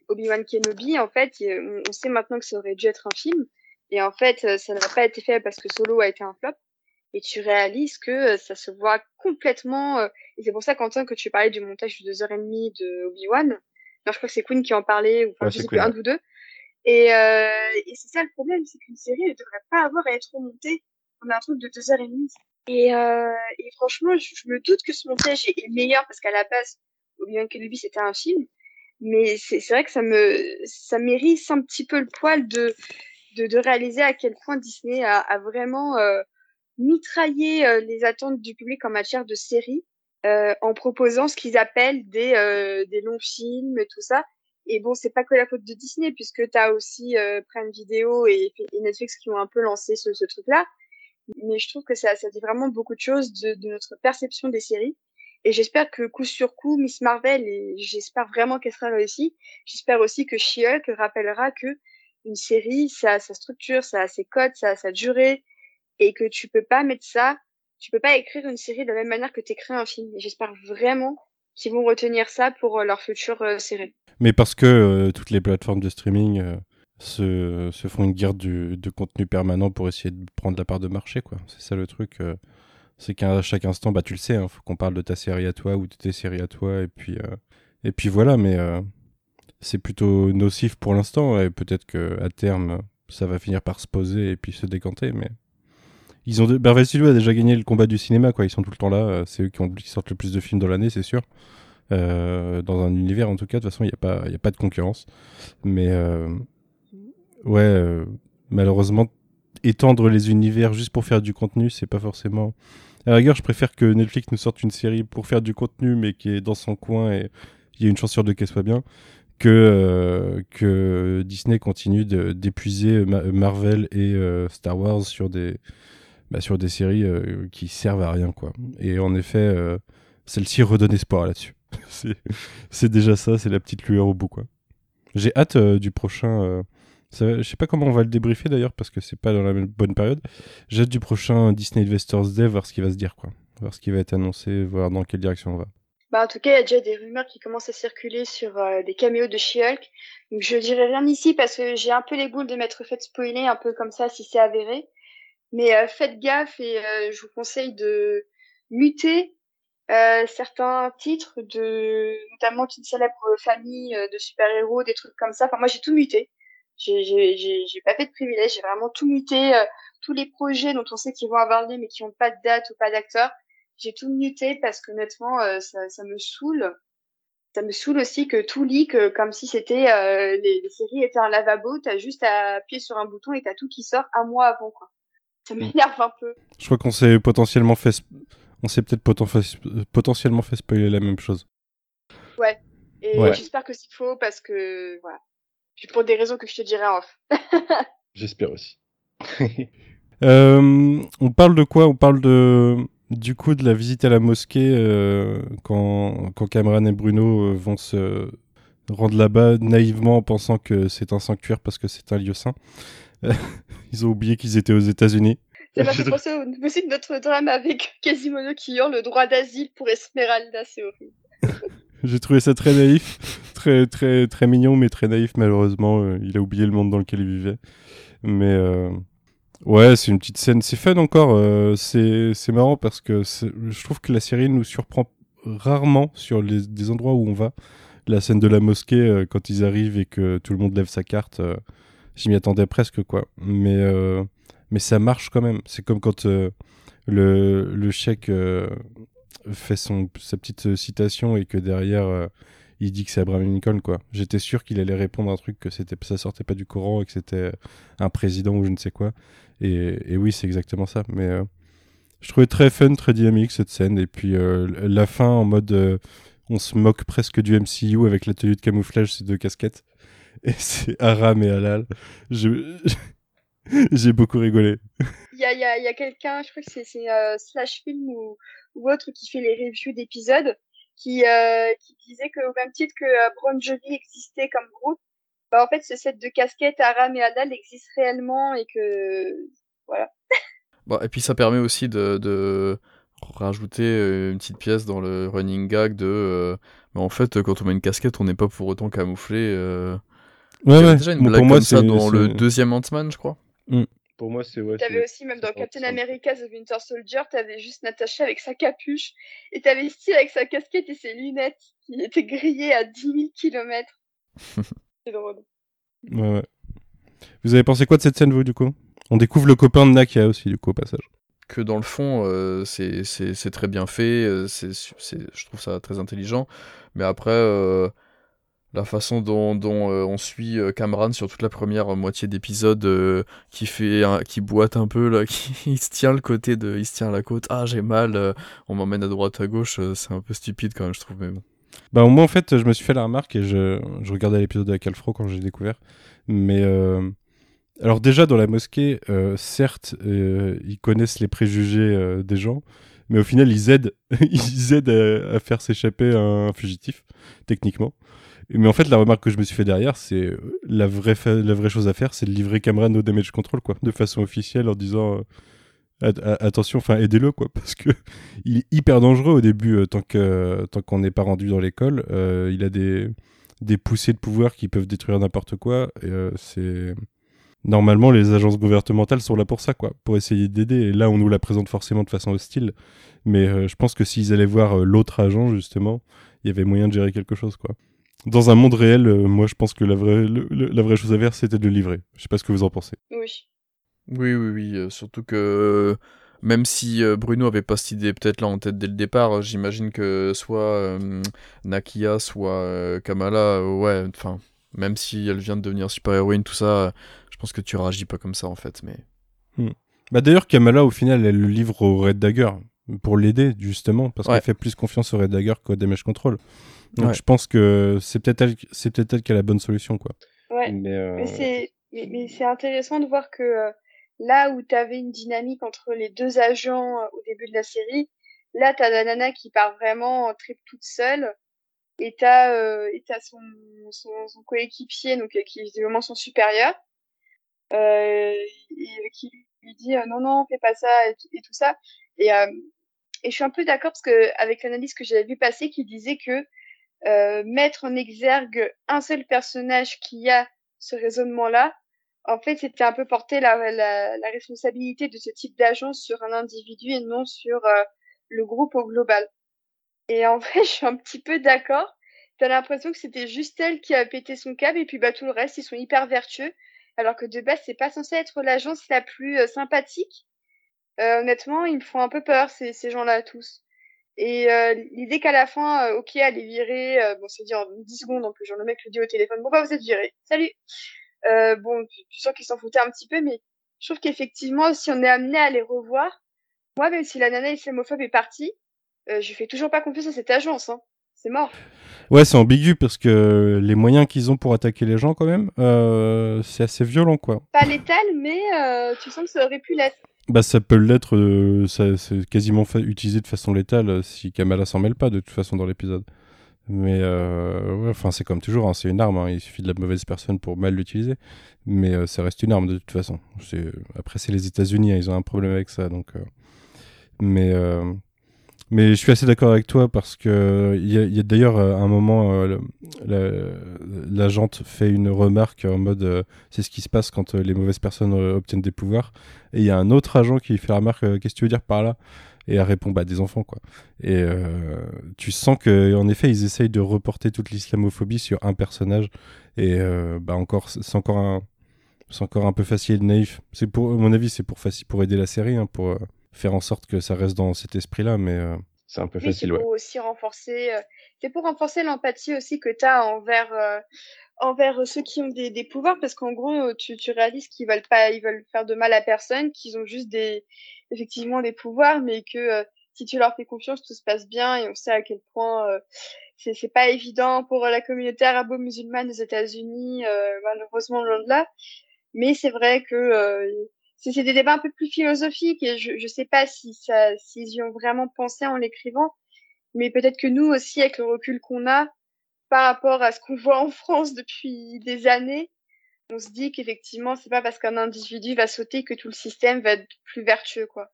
Obi-Wan Kenobi, en fait, on, on sait maintenant que ça aurait dû être un film. Et en fait, euh, ça n'a pas été fait parce que Solo a été un flop. Et tu réalises que euh, ça se voit complètement. euh, Et c'est pour ça, Quentin, que tu parlais du montage de deux heures et demie de Obi-Wan. Non, je crois que c'est Queen qui en parlait, ou enfin, Ouais, je sais plus, un ou deux. Et, euh, et c'est ça le problème, c'est qu'une série ne devrait pas avoir à être remontée en un truc de deux heures et demie. Et, euh, et franchement, je, je me doute que ce montage est, est meilleur parce qu'à la base, Obi-Wan Kenobi c'était un film, mais c'est c'est vrai que ça me ça mérite un petit peu le poil de de, de réaliser à quel point Disney a, a vraiment euh, mitraillé euh, les attentes du public en matière de séries euh, en proposant ce qu'ils appellent des euh, des longs films et tout ça. Et bon, c'est pas que la faute de Disney puisque tu as aussi euh, Prime Video et, et Netflix qui ont un peu lancé ce, ce truc-là. Mais je trouve que ça, ça dit vraiment beaucoup de choses de, de notre perception des séries. Et j'espère que coup sur coup, Miss Marvel, et j'espère vraiment qu'elle sera réussie, j'espère aussi que She-Hulk rappellera que une série, ça a sa structure, ça a ses codes, ça a sa durée, et que tu peux pas mettre ça, tu peux pas écrire une série de la même manière que tu écris un film. J'espère vraiment qu'ils vont retenir ça pour euh, leur future euh, série. Mais parce que euh, toutes les plateformes de streaming se, se font une guerre de contenu permanent pour essayer de prendre la part de marché, quoi. C'est ça le truc. c'est qu'à chaque instant, bah tu le sais, il faut qu'on parle de ta série à toi ou de tes séries à toi, et puis, et puis voilà, mais c'est plutôt nocif pour l'instant, et peut-être que à terme, ça va finir par se poser et puis se décanter, mais. Ils ont. Marvel Studios a déjà gagné le combat du cinéma, quoi. Ils sont tout le temps là. euh, C'est eux qui, sortent le plus de films dans l'année, c'est sûr. Euh, dans un univers, en tout cas, de toute façon, il n'y a, pas... a pas de concurrence. Mais euh, ouais, malheureusement, étendre les univers juste pour faire du contenu, c'est pas forcément. À la rigueur, je préfère que Netflix nous sorte une série pour faire du contenu, mais qui est dans son coin et il y a une chance sur deux qu'elle soit bien, que, que Disney continue d'épuiser Ma- Marvel et Star Wars sur des, bah, sur des séries euh, qui servent à rien, quoi. Et en effet, euh, celle-ci redonne espoir là-dessus. c'est déjà ça, c'est la petite lueur au bout, quoi. J'ai hâte euh, du prochain. euh, je sais pas comment on va le débriefer d'ailleurs parce que c'est pas dans la bonne période. J'ai hâte du prochain Disney Investors Day, voir ce qui va se dire, quoi. Voir ce qui va être annoncé, voir dans quelle direction on va. Bah, en tout cas, il y a déjà des rumeurs qui commencent à circuler sur des caméos de She-Hulk. Donc, je dirais rien ici parce que j'ai un peu les boules de m'être fait spoiler un peu comme ça si c'est avéré. Mais euh, faites gaffe et euh, je vous conseille de muter euh, certains titres de notamment d'une célèbre famille de super-héros, des trucs comme ça. Enfin, moi, j'ai tout muté. J'ai pas fait de privilège, j'ai vraiment tout muté. tous les projets dont on sait qu'ils vont avoir lieu mais qui ont pas de date ou pas d'acteur, j'ai tout muté parce que honnêtement, ça, me saoule. Ça me saoule aussi que tout euh, comme si c'était euh, les, les séries étaient un lavabo. T'as juste à appuyer sur un bouton et t'as tout qui sort un mois avant quoi. Ça m'énerve un peu. Je crois qu'on s'est potentiellement fait. On s'est peut-être potentiellement fait spoiler la même chose. Et Ouais. j'espère que c'est faux parce que voilà. Puis Pour des raisons que je te dirai en off. J'espère aussi. Euh, on parle de quoi? On parle de du coup de la visite à la mosquée euh, quand, quand Cameron et Bruno euh, vont se rendre là-bas naïvement en pensant que c'est un sanctuaire parce que c'est un lieu saint. Ils ont oublié qu'ils étaient aux États-Unis. Ça m'a fait penser au- aussi de notre drame avec Quasimodo qui hurle le droit d'asile pour Esmeralda, c'est horrible. J'ai trouvé ça très naïf, très très très mignon, mais très naïf malheureusement. Euh, il a oublié le monde dans lequel il vivait. Mais euh, Ouais, c'est une petite scène. C'est fun encore. euh, c'est c'est marrant parce que je trouve que la série nous surprend rarement sur les, des endroits où on va. La scène de la mosquée, euh, quand ils arrivent et que tout le monde lève sa carte, j'y m'y attendais presque, quoi. Mais, euh, mais ça marche quand même. C'est comme quand euh, le, le chèque euh, fait son, sa petite citation et que derrière, il dit que c'est Abraham Lincoln, quoi. J'étais sûr qu'il allait répondre un truc que c'était, ça sortait pas du Coran et que c'était un président ou je ne sais quoi. Et, et oui, c'est exactement ça. Mais je trouvais très fun, très dynamique cette scène. Et puis la fin en mode on se moque presque du MCU avec la tenue de camouflage, ces deux casquettes. Et c'est Aram et Halal. Je- J'ai beaucoup rigolé. Il y a, il y a, y a quelqu'un, je crois que c'est euh, Slash Film ou, ou autre qui fait les reviews d'épisodes, qui, euh, qui disait que au même titre que euh, Bon Jovi existait comme groupe, bah en fait ce set de casquettes Aram et Adal existe réellement et que voilà. Bon, et puis ça permet aussi de, de rajouter euh, une petite pièce dans le running gag de. euh, mais en fait, quand on met une casquette, on n'est pas pour autant camouflé. Ouais, ouais. déjà une Bon, blague pour moi, comme ça c'est- dans le deuxième Ant-Man, je crois. Pour moi, c'est ouais. T'avais aussi, même dans Captain. America The Winter Soldier, t'avais juste Natasha avec sa capuche, et t'avais Steve avec sa casquette et ses lunettes, qui étaient grillées à 10 000 km. C'est drôle. Ouais, ouais. Vous avez pensé quoi de cette scène, vous, du coup? On découvre le copain de Nakia aussi, du coup, au passage. que dans le fond, euh, c'est- c'est c'est très bien fait, euh, c'est c'est- je trouve ça très intelligent. Mais après, euh, la façon dont, euh, on suit euh, Cameron sur toute la première moitié d'épisode, euh, qui fait qui boite un peu, là, qui il se tient le côté de, il se tient la côte, ah j'ai mal, euh, on m'emmène à droite à gauche, euh, c'est un peu stupide quand même, je trouve, mais bon. Bah, au en fait, je me suis fait la remarque et je, je regardais l'épisode avec Alfro quand j'ai découvert. Mais, euh, alors, déjà, dans la mosquée, euh, certes, euh, ils connaissent les préjugés euh, des gens, mais au final, ils aident, ils aident à faire s'échapper un fugitif, techniquement. Mais en fait, la remarque que je me suis fait derrière, c'est euh, la vraie, la vraie chose à faire, c'est de livrer Cameron au damage control, quoi, de façon officielle, en disant euh, attention, enfin, aidez-le, quoi, parce que il est hyper dangereux au début, euh, tant que tant qu'on n'est pas rendu dans l'école. Il a des des poussées de pouvoir qui peuvent détruire n'importe quoi. C'est normalement les agences gouvernementales sont là pour ça, quoi, pour essayer d'aider. Et là, on nous la présente forcément de façon hostile. Mais je pense que s'ils allaient voir l'autre agent, justement, il y avait moyen de gérer quelque chose, quoi. Dans un monde réel, euh, moi, je pense que la vraie, le- le- la vraie chose à faire, c'était de le livrer. Je sais pas ce que vous en pensez. Oui. Oui, oui, oui, euh, surtout que euh, même si euh, Bruno avait pas cette idée peut-être là en tête dès le départ, euh, j'imagine que soit euh, Nakia, soit euh, Kamala, euh, ouais, enfin, même si elle vient de devenir super-héroïne, tout ça, euh, je pense que tu réagis pas comme ça en fait, mais... Bah d'ailleurs, Kamala, au final, elle le livre au Red Dagger pour l'aider, justement, parce Ouais. qu'elle fait plus confiance au Red Dagger qu'au Damage Control. Donc Ouais. je pense que c'est peut-être elle, c'est peut-être elle qui a la bonne solution, quoi. Ouais. Mais, euh, Mais c'est mais, mais c'est intéressant de voir que euh, là où tu avais une dynamique entre les deux agents euh, au début de la série, là tu as la nana qui part vraiment en trip toute seule et tu as euh, et t'as son, son, son coéquipier donc qui est évidemment son supérieur euh, et, qui lui dit euh, non non fais pas ça et, tout- et tout ça et euh, et je suis un peu d'accord parce que avec l'analyse que j'avais vu passer qui disait que euh, mettre en exergue un seul personnage qui a ce raisonnement-là, en fait, c'était un peu porter la, la, la responsabilité de ce type d'agence sur un individu et non sur euh, le groupe au global. Et en vrai, je suis un petit peu d'accord. T'as l'impression que c'était juste elle qui a pété son câble et puis bah tout le reste, ils sont hyper vertueux. Alors que de base, c'est pas censé être l'agence la plus euh, sympathique. Euh, honnêtement, ils me font un peu peur, ces, ces gens-là tous. Et euh, l'idée qu'à la fin, euh, ok, elle est virée, euh, bon, c'est dit en 10 secondes en plus, genre le mec lui dit au téléphone, bon bah vous êtes viré, salut. Bon, tu, tu sens qu'ils s'en foutaient un petit peu, mais je trouve qu'effectivement, si on est amené à les revoir, moi, même si la nana islamophobe est partie, je fais toujours pas confiance à cette agence, hein. C'est mort. Ouais, c'est ambigu parce que les moyens qu'ils ont pour attaquer les gens, quand même, c'est assez violent, quoi. Pas létal, mais tu sens que ça aurait pu l'être. Bah, ça peut l'être, euh, ça, c'est quasiment utilisé de façon létale euh, si Kamala s'en mêle pas, de toute façon, dans l'épisode. Mais, euh, enfin, c'est comme toujours, hein, c'est une arme, hein, il suffit de la mauvaise personne pour mal l'utiliser. Mais euh, ça reste une arme, de toute façon. C'est- Après, c'est les États-Unis, hein, ils ont un problème avec ça, donc. euh, Mais, euh, Mais je suis assez d'accord avec toi parce que il y a, d'ailleurs euh, un moment, euh, fait une remarque en mode euh, c'est ce qui se passe quand euh, les mauvaises personnes obtiennent des pouvoirs. Et il y a un autre agent qui fait la remarque qu'est-ce que tu veux dire par là? Et elle répond bah des enfants quoi. Et tu sens que en effet ils essayent de reporter toute l'islamophobie sur un personnage. Et bah encore c'est encore un c'est encore un peu facile et naïf. C'est pour à mon avis c'est pour facile pour aider la série hein, pour faire en sorte que ça reste dans cet esprit-là, mais euh, C'est un peu Oui, c'est facile, ouais. pour aussi renforcer, euh, c'est pour renforcer l'empathie aussi que tu as envers, euh, envers ceux qui ont des, des pouvoirs, parce qu'en gros, tu, tu réalises qu'ils veulent pas, ils veulent faire de mal à personne, qu'ils ont juste des, effectivement des pouvoirs, mais que euh, si tu leur fais confiance, tout se passe bien, et on sait à quel point euh, c'est, c'est pas évident pour la communauté arabo-musulmane des États-Unis, euh, malheureusement loin de là. Mais c'est vrai que euh, c'est des débats un peu plus philosophiques et je je sais pas si ça s'ils y ont vraiment pensé en l'écrivant, mais peut-être que nous aussi avec le recul qu'on a par rapport à ce qu'on voit en France depuis des années, on se dit qu'effectivement c'est pas parce qu'un individu va sauter que tout le système va être plus vertueux quoi.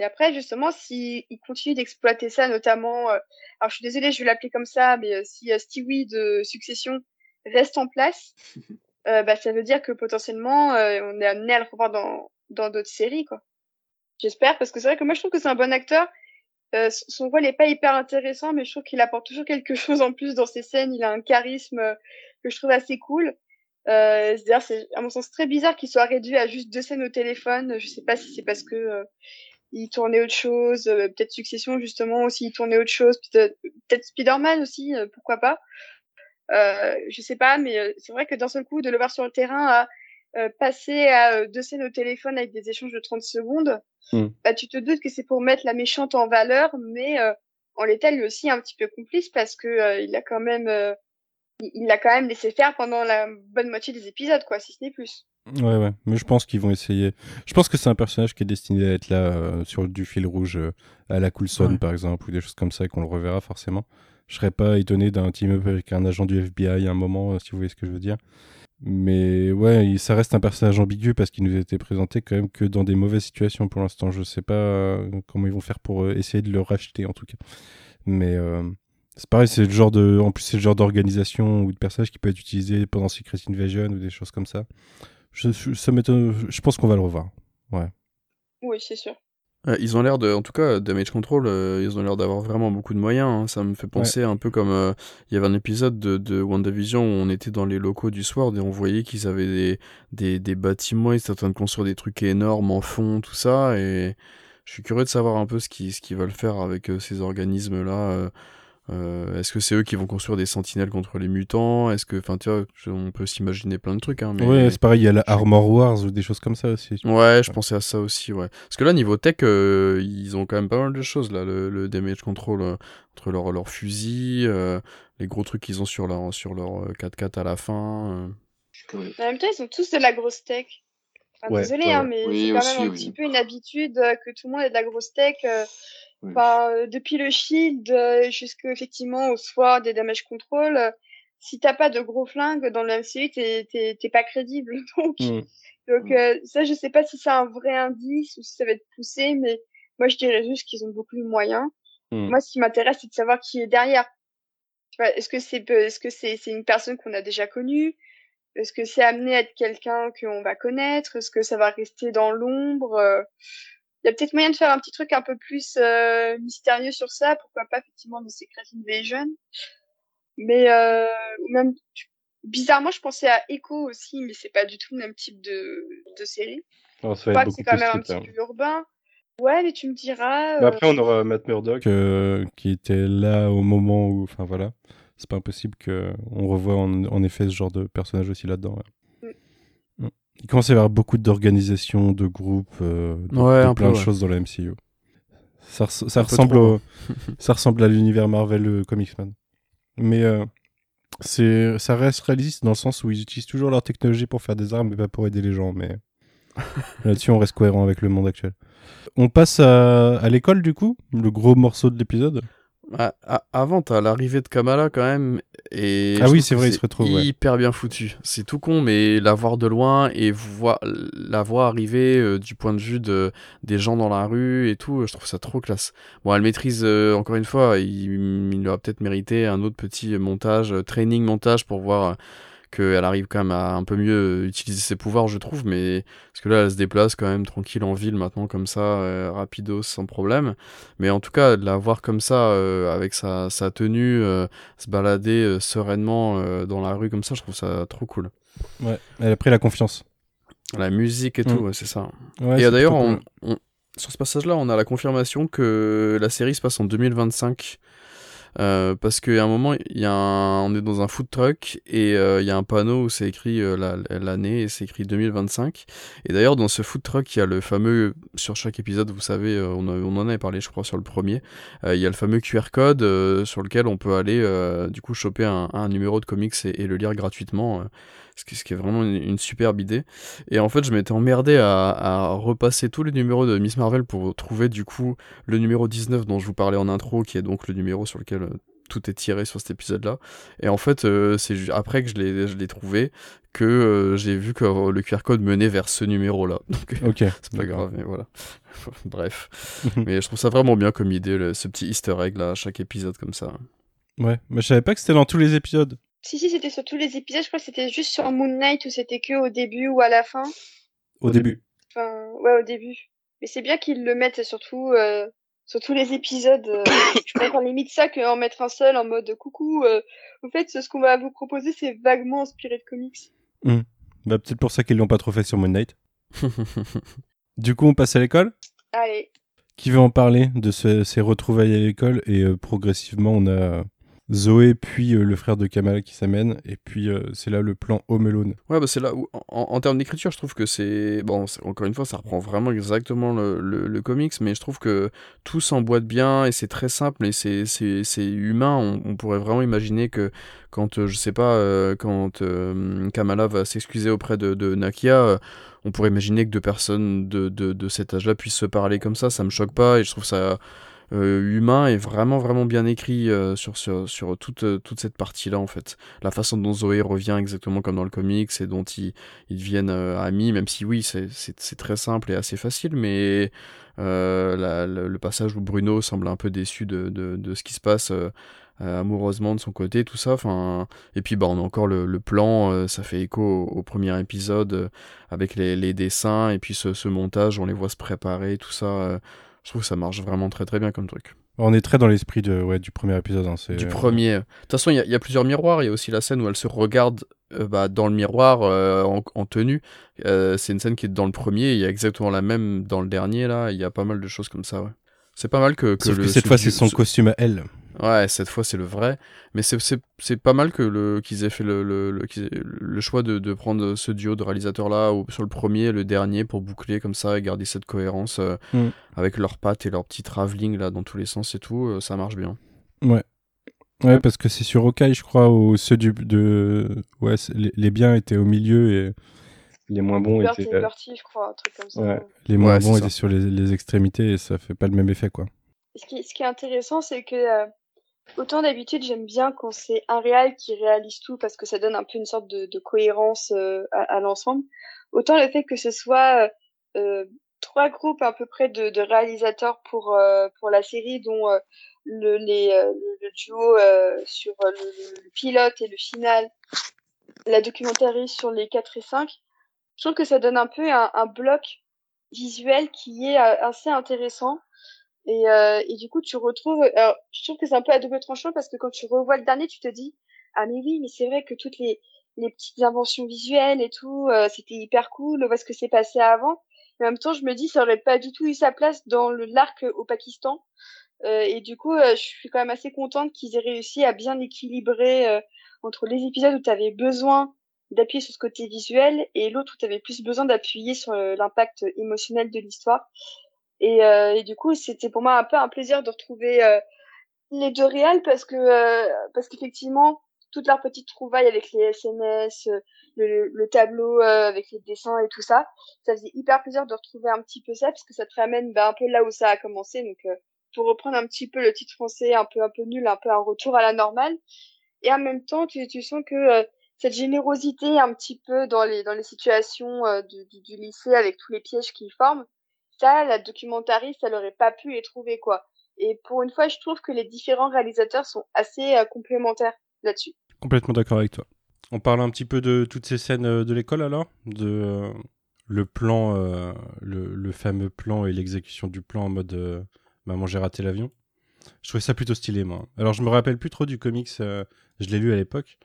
Et après justement s'ils ils continuent d'exploiter ça notamment euh, alors je suis désolée je vais l'appeler comme ça mais euh, si euh, Stewie de Succession reste en place euh, bah, ça veut dire que potentiellement euh, on est amené à le revoir dans dans d'autres séries quoi. J'espère parce que c'est vrai que moi je trouve que c'est un bon acteur. Euh, son rôle est pas hyper intéressant mais je trouve qu'il apporte toujours quelque chose en plus dans ses scènes. Il a un charisme euh, que je trouve assez cool. Euh, c'est-à-dire c'est à mon sens très bizarre qu'il soit réduit à juste deux scènes au téléphone. Je sais pas si c'est parce que il tournait autre chose, peut-être Succession justement aussi il tournait autre chose, peut-être Spider-Man aussi, pourquoi pas. Je sais pas, mais c'est vrai que d'un seul coup, de le voir sur le terrain à euh, passer à deux scènes au téléphone avec des échanges de 30 secondes, Mm. bah, tu te doutes que c'est pour mettre la méchante en valeur, mais euh, en l'état, lui aussi un petit peu complice parce que euh, il a quand même, il il l'a quand même laissé faire pendant la bonne moitié des épisodes, quoi, si ce n'est plus. ouais, ouais. Mais je pense qu'ils vont essayer. Je pense que c'est un personnage qui est destiné à être là euh, sur du fil rouge euh, à la Coulson Ouais. par exemple ou des choses comme ça et qu'on le reverra forcément. Je serais pas étonné d'un team-up avec un agent du FBI à un moment, euh, si vous voyez ce que je veux dire. Mais ouais, ça reste un personnage ambigu parce qu'il nous a été présenté quand même que dans des mauvaises situations pour l'instant. Je sais pas euh, comment ils vont faire pour euh, essayer de le racheter en tout cas. Mais euh, c'est pareil, c'est le genre de, en plus c'est le genre d'organisation ou de personnage qui peut être utilisé pendant Secret Invasion ou des choses comme ça. Je, je- ça. Je pense qu'on va le revoir. Oui, c'est sûr. Euh, ils ont l'air de, en tout cas, Damage Control, euh, ils ont l'air d'avoir vraiment beaucoup de moyens. hein. Ça me fait penser un peu comme euh, il y avait un épisode de, de WandaVision où on était dans les locaux du Sword et on voyait qu'ils avaient des, des, des bâtiments, ils étaient en train de construire des trucs énormes en fond, tout ça. Et je suis curieux de savoir un peu ce qu'ils ce qu'ils veulent faire avec euh, ces organismes-là. Euh, Est-ce que c'est eux qui vont construire des sentinelles contre les mutants? Est-ce que, enfin, tu vois, on peut s'imaginer plein de trucs. Hein, mais... Ouais, c'est pareil, il y a la Armor Wars ou des choses comme ça aussi. Ouais, je pensais à ça aussi, ouais. Parce que là, niveau tech, euh, ils ont quand même pas mal de choses, là. Le, le damage control euh, entre leurs leur fusils, euh, les gros trucs qu'ils ont sur leur, sur leur euh, 4x4 à la fin. euh. En même temps, ils ont tous de la grosse tech. Enfin, Ouais, désolé, hein, mais Oui, c'est quand aussi, même un oui. petit peu une habitude que tout le monde ait de la grosse tech. Oui. Enfin, euh, depuis le Shield euh, jusqu'au effectivement au SWORD et Damage Control, euh, si t'as pas de gros flingues dans le MCU, t'es pas crédible. Donc Mm. donc Mm. euh, ça, je sais pas si c'est un vrai indice ou si ça va être poussé, mais moi je dirais juste qu'ils ont beaucoup de moyens. Mm. Moi, ce qui m'intéresse, c'est de savoir qui est derrière. Est-ce que c'est est-ce que c'est c'est une personne qu'on a déjà connue? Est-ce que c'est amené à être quelqu'un qu'on va connaître? Est-ce que ça va rester dans l'ombre? Il y a peut-être moyen de faire un petit truc un peu plus euh, mystérieux sur ça. Pourquoi pas effectivement dans Secret Invasion Mais euh, ou même bizarrement, je pensais à Echo aussi, mais c'est pas du tout le même type de de série. Que c'est quand plus même un petit hein. peu urbain. Ouais, mais tu me diras. Mais euh, après, on aura Matt Murdock. euh, qui était là au moment où, enfin voilà, c'est pas impossible que on revoie en, en effet ce genre de personnage aussi là-dedans. ouais. Il commence à y avoir beaucoup d'organisations, de groupes, euh, de, Ouais, de un plein peu, de ouais. choses dans la MCU. Ça, res- ressemble au, ça ressemble à l'univers Marvel euh, Comics Man. Mais euh, c'est, ça reste réaliste dans le sens où ils utilisent toujours leur technologie pour faire des armes mais pas pour aider les gens. Mais là-dessus, on reste cohérent avec le monde actuel. On passe à, à l'école du coup, le gros morceau de l'épisode? Ah, ah, avant, t'as l'arrivée de Kamala quand même, Et Ah oui, c'est vrai, il se retrouve, ouais. Hyper bien foutu. C'est tout con, mais la voir de loin et voir, la voir arriver euh, du point de vue de, des gens dans la rue et tout, je trouve ça trop classe. Bon, elle maîtrise, euh, encore une fois, il, il aura peut-être mérité un autre petit montage, euh, training montage pour voir qu'elle arrive quand même à un peu mieux utiliser ses pouvoirs, je trouve, mais parce que là, elle se déplace quand même tranquille en ville maintenant, comme ça, euh, rapido, sans problème. Mais en tout cas, de la voir comme ça, euh, avec sa, sa tenue, euh, se balader sereinement dans la rue comme ça, je trouve ça trop cool. Ouais, elle a pris la confiance. La musique et tout, Mm. ouais, c'est ça. Ouais, et d'ailleurs, on- on- sur ce passage-là, on a la confirmation que la série se passe en 2025. Euh, parce qu'à un moment, y a un- on est dans un food truck et euh, il y a un panneau où c'est écrit euh, la- l'année et c'est écrit 2025. Et d'ailleurs, dans ce food truck, il y a le fameux, sur chaque épisode, vous savez, on, en avait parlé, je crois, sur le premier, il y a le fameux QR code sur lequel on peut aller, du coup, choper un, numéro de comics et le lire gratuitement. Ce, qui, ce qui est vraiment une, une superbe idée. Et en fait, je m'étais emmerdé à, à repasser tous les numéros de Miss Marvel pour trouver du coup le numéro 19 dont je vous parlais en intro, qui est donc le numéro sur lequel euh, tout est tiré sur cet épisode-là. Et en fait, euh, c'est après que je l'ai, je l'ai trouvé que euh, j'ai vu que euh, le QR code menait vers ce numéro-là. Donc, euh, Ok. c'est pas grave, mais voilà. Bref. mais je trouve ça vraiment bien comme idée, le- ce petit easter egg là, à chaque épisode comme ça. Ouais, mais je savais pas que c'était dans tous les épisodes. Si, si, c'était sur tous les épisodes. Je crois que c'était juste sur Moon Knight où c'était que au début ou à la fin. Au, début. Enfin, ouais, au début. Mais c'est bien qu'ils le mettent surtout euh, sur tous les épisodes. euh, je préfère limite ça qu'en mettre un seul en mode coucou. Euh, au fait, ce qu'on va vous proposer, c'est vaguement inspiré de comics. Bah, peut-être pour ça qu'ils l'ont pas trop fait sur Moon Knight. Du coup, on passe à l'école. Allez. Qui veut en parler de ce- ces retrouvailles à l'école Et euh, progressivement, on a Zoé, puis euh, le frère de Kamala qui s'amène. Et puis, euh, c'est là le plan Home Alone. Ouais, bah c'est là où, en, termes d'écriture, je trouve que c'est. Bon, encore une fois, ça reprend vraiment exactement le, le, comics, mais je trouve que tout s'emboîte bien et c'est très simple et c'est, humain. On, pourrait vraiment imaginer que quand, euh, je sais pas, quand Kamala va s'excuser auprès de, de Nakia, on pourrait imaginer que deux personnes de, de, de cet âge-là puissent se parler comme ça. Ça me choque pas et je trouve ça. Euh, humain et vraiment vraiment bien écrit euh, sur, sur, toute, euh, toute cette partie-là en fait la façon dont Zoé revient exactement comme dans le comics et dont ils, ils deviennent amis, même si oui, c'est- très simple et assez facile, mais la- le, passage où Bruno semble un peu déçu de, de, de ce qui se passe amoureusement de son côté, tout ça, et puis bah, on a encore le, le plan, ça fait écho au, premier épisode avec les, les dessins et puis ce, ce montage, on les voit se préparer, tout ça. Je trouve que ça marche vraiment très très bien comme truc. On est très dans l'esprit de, ouais, du premier épisode. hein, c'est, Du euh, premier. De toute façon, il y, a- il y a plusieurs miroirs. Il y a aussi la scène où elle se regarde euh, bah, dans le miroir euh, en, en tenue. Euh, c'est une scène qui est dans le premier. Il y a exactement la même dans le dernier. Là, il y a pas mal de choses comme ça. Ouais. C'est pas mal que, que Sauf le. que cette ce fois, c'est son ce- costume à elle. Ouais, cette fois c'est le vrai. Mais c'est- c'est c'est pas mal que le qu'ils aient fait le, le, le, qu'ils aient- le choix de, de prendre ce duo de réalisateurs là sur le premier et le dernier pour boucler comme ça et garder cette cohérence euh, Mm. avec leurs pattes et leur petit travelling là dans tous les sens et tout. euh, ça marche bien. Ouais. Ouais, parce que c'est sur Hawkeye, je crois, où ceux du, de. Ouais, c'est- les, les biens étaient au milieu et les moins bons étaient. Bertie, je crois, un truc comme ça. Ouais. Les moins Ouais, bons étaient sur les, les extrémités et ça fait pas le même effet, quoi. Ce qui, ce qui est intéressant, c'est que euh, autant d'habitude, j'aime bien quand c'est un réal qui réalise tout parce que ça donne un peu une sorte de, cohérence euh, à, l'ensemble. Autant le fait que ce soit euh, euh, trois groupes à peu près de, réalisateurs pour pour la série, dont le, duo sur le, pilote et le final, la documentariste sur les 4 et 5. Je trouve que ça donne un peu un, bloc visuel qui est assez intéressant. Et, euh, et du coup, tu retrouves. Alors, je trouve que c'est un peu à double tranchant parce que quand tu revois le dernier, tu te dis ah mais oui, mais c'est vrai que toutes les les petites inventions visuelles et tout, euh, c'était hyper cool. Voir ce que s'est passé avant. Mais en même temps, je me dis ça aurait pas du tout eu sa place dans le l'arc au Pakistan. Euh, et du coup, euh, je suis quand même assez contente qu'ils aient réussi à bien équilibrer euh, entre les épisodes où tu avais besoin d'appuyer sur ce côté visuel et l'autre où tu avais plus besoin d'appuyer sur euh, l'impact émotionnel de l'histoire. Et, euh, du coup, c'était pour moi un peu un plaisir de retrouver euh, les deux réels parce que euh, parce qu'effectivement, toutes leurs petites trouvailles avec les SMS, euh, le, le tableau euh, avec les dessins et tout ça, ça faisait hyper plaisir de retrouver un petit peu ça parce que ça te ramène bah, un peu là où ça a commencé. Donc, euh, pour reprendre un petit peu le titre français, un peu un peu nul, un peu un retour à la normale. et en même temps, tu, tu sens que cette générosité un petit peu dans les, dans les situations du, du, du, lycée avec tous les pièges qu'ils forment, la documentariste, elle aurait pas pu les trouver, quoi. Et pour une fois, je trouve que les différents réalisateurs sont assez euh, complémentaires là-dessus. Complètement d'accord avec toi. On parle un petit peu de toutes ces scènes euh, de l'école alors? De euh, le plan, le, fameux plan et l'exécution du plan en mode Maman, j'ai raté l'avion? Je trouvais ça plutôt stylé, moi. Alors, je me rappelle plus trop du comics, je l'ai lu à l'époque,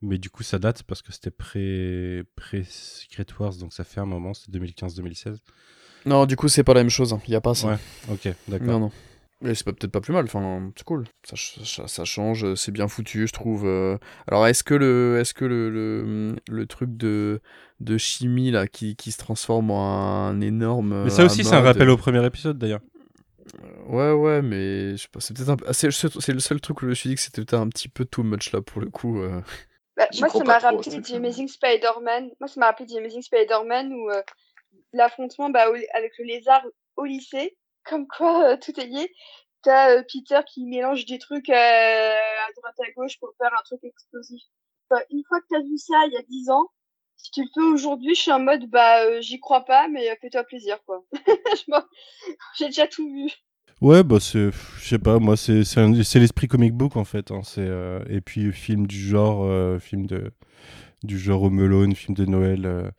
mais du coup, ça date parce que c'était pré, pré Secret Wars, donc ça fait un moment, c'était 2015-2016. Non, du coup, c'est pas la même chose, il n'y a pas ça. Ouais, ok, d'accord. Non, non. Mais c'est peut-être pas plus mal, enfin, c'est cool. Ça, ça, ça change, c'est bien foutu, je trouve. euh. Alors, est-ce que le, est-ce que le, le, le truc de, de chimie, là, qui, qui se transforme en un énorme. Mais ça aussi, c'est un rappel de- au premier épisode d'ailleurs. Ouais, ouais, mais je sais pas, c'est peut-être un peu- ah, c'est, le seul truc où je me suis dit que c'était peut-être un petit peu too much, là, pour le coup. euh. Bah, moi, ça m'a rappelé ça. The Amazing Spider-Man. Moi, ça m'a rappelé The Amazing Spider-Man où euh, l'affrontement bah, avec le lézard au lycée, comme quoi euh, tout est lié. T'as euh, Peter qui mélange des trucs euh, à droite à gauche pour faire un truc explosif. Bah, une fois que t'as vu ça il y a 10 ans, si tu le fais aujourd'hui, je suis en mode bah j'y crois pas, mais fais-toi plaisir quoi. J'ai déjà tout vu. Ouais, bah c'est, je sais pas, moi c'est c'est l'esprit comic book en fait. hein, c'est et puis film du genre, euh, film de du genre Home Alone, film de Noël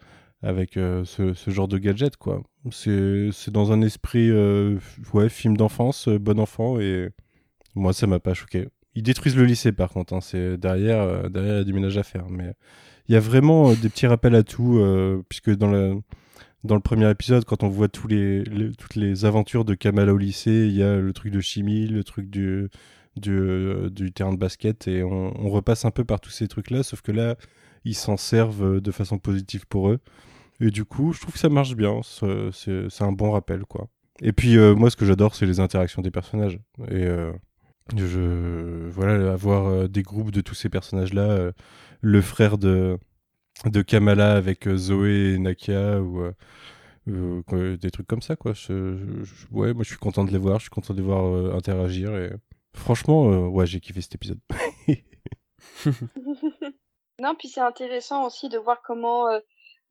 avec euh, ce, ce genre de gadget quoi. C'est dans un esprit euh, ouais film d'enfance, euh, bon enfant et moi ça m'a pas choqué. Ils détruisent le lycée par contre. hein, c'est derrière derrière il y a du ménage à faire, mais il y a vraiment des petits rappels à tout puisque dans la dans le premier épisode, quand on voit tous les, toutes les aventures de Kamala au lycée, il y a le truc de chimie, le truc du, du, du terrain de basket, et on, repasse un peu par tous ces trucs-là, sauf que là, ils s'en servent de façon positive pour eux. Et du coup, je trouve que ça marche bien, c'est un bon rappel, quoi. Et puis, euh, moi, ce que j'adore, c'est les interactions des personnages. Et euh, je, voilà, avoir euh, des groupes de tous ces personnages-là, le frère de, de Kamala avec Zoé et Nakia, ou des trucs comme ça quoi Je- ouais moi je suis content de les voir je suis content de les voir interagir et franchement ouais j'ai kiffé cet épisode Non, puis c'est intéressant aussi de voir comment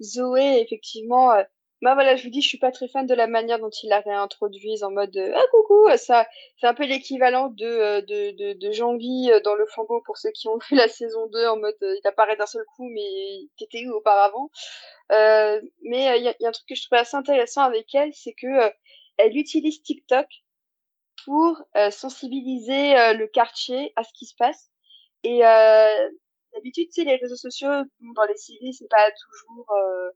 Zoé, effectivement, euh, bah voilà, je vous dis, je suis pas très fan de la manière dont ils la réintroduisent en mode euh, ah coucou, euh, ça, c'est un peu l'équivalent de euh, de de, de Jean-Guy dans le flambeau pour ceux qui ont vu la saison 2 en mode il apparaît d'un seul coup, mais t'étais où auparavant? Mais il y, a, y a un truc que je trouvais assez intéressant avec elle, c'est que elle utilise TikTok pour euh, sensibiliser euh, le quartier à ce qui se passe. Et euh, d'habitude, tu sais, les réseaux sociaux, dans les séries, c'est pas toujours... Euh,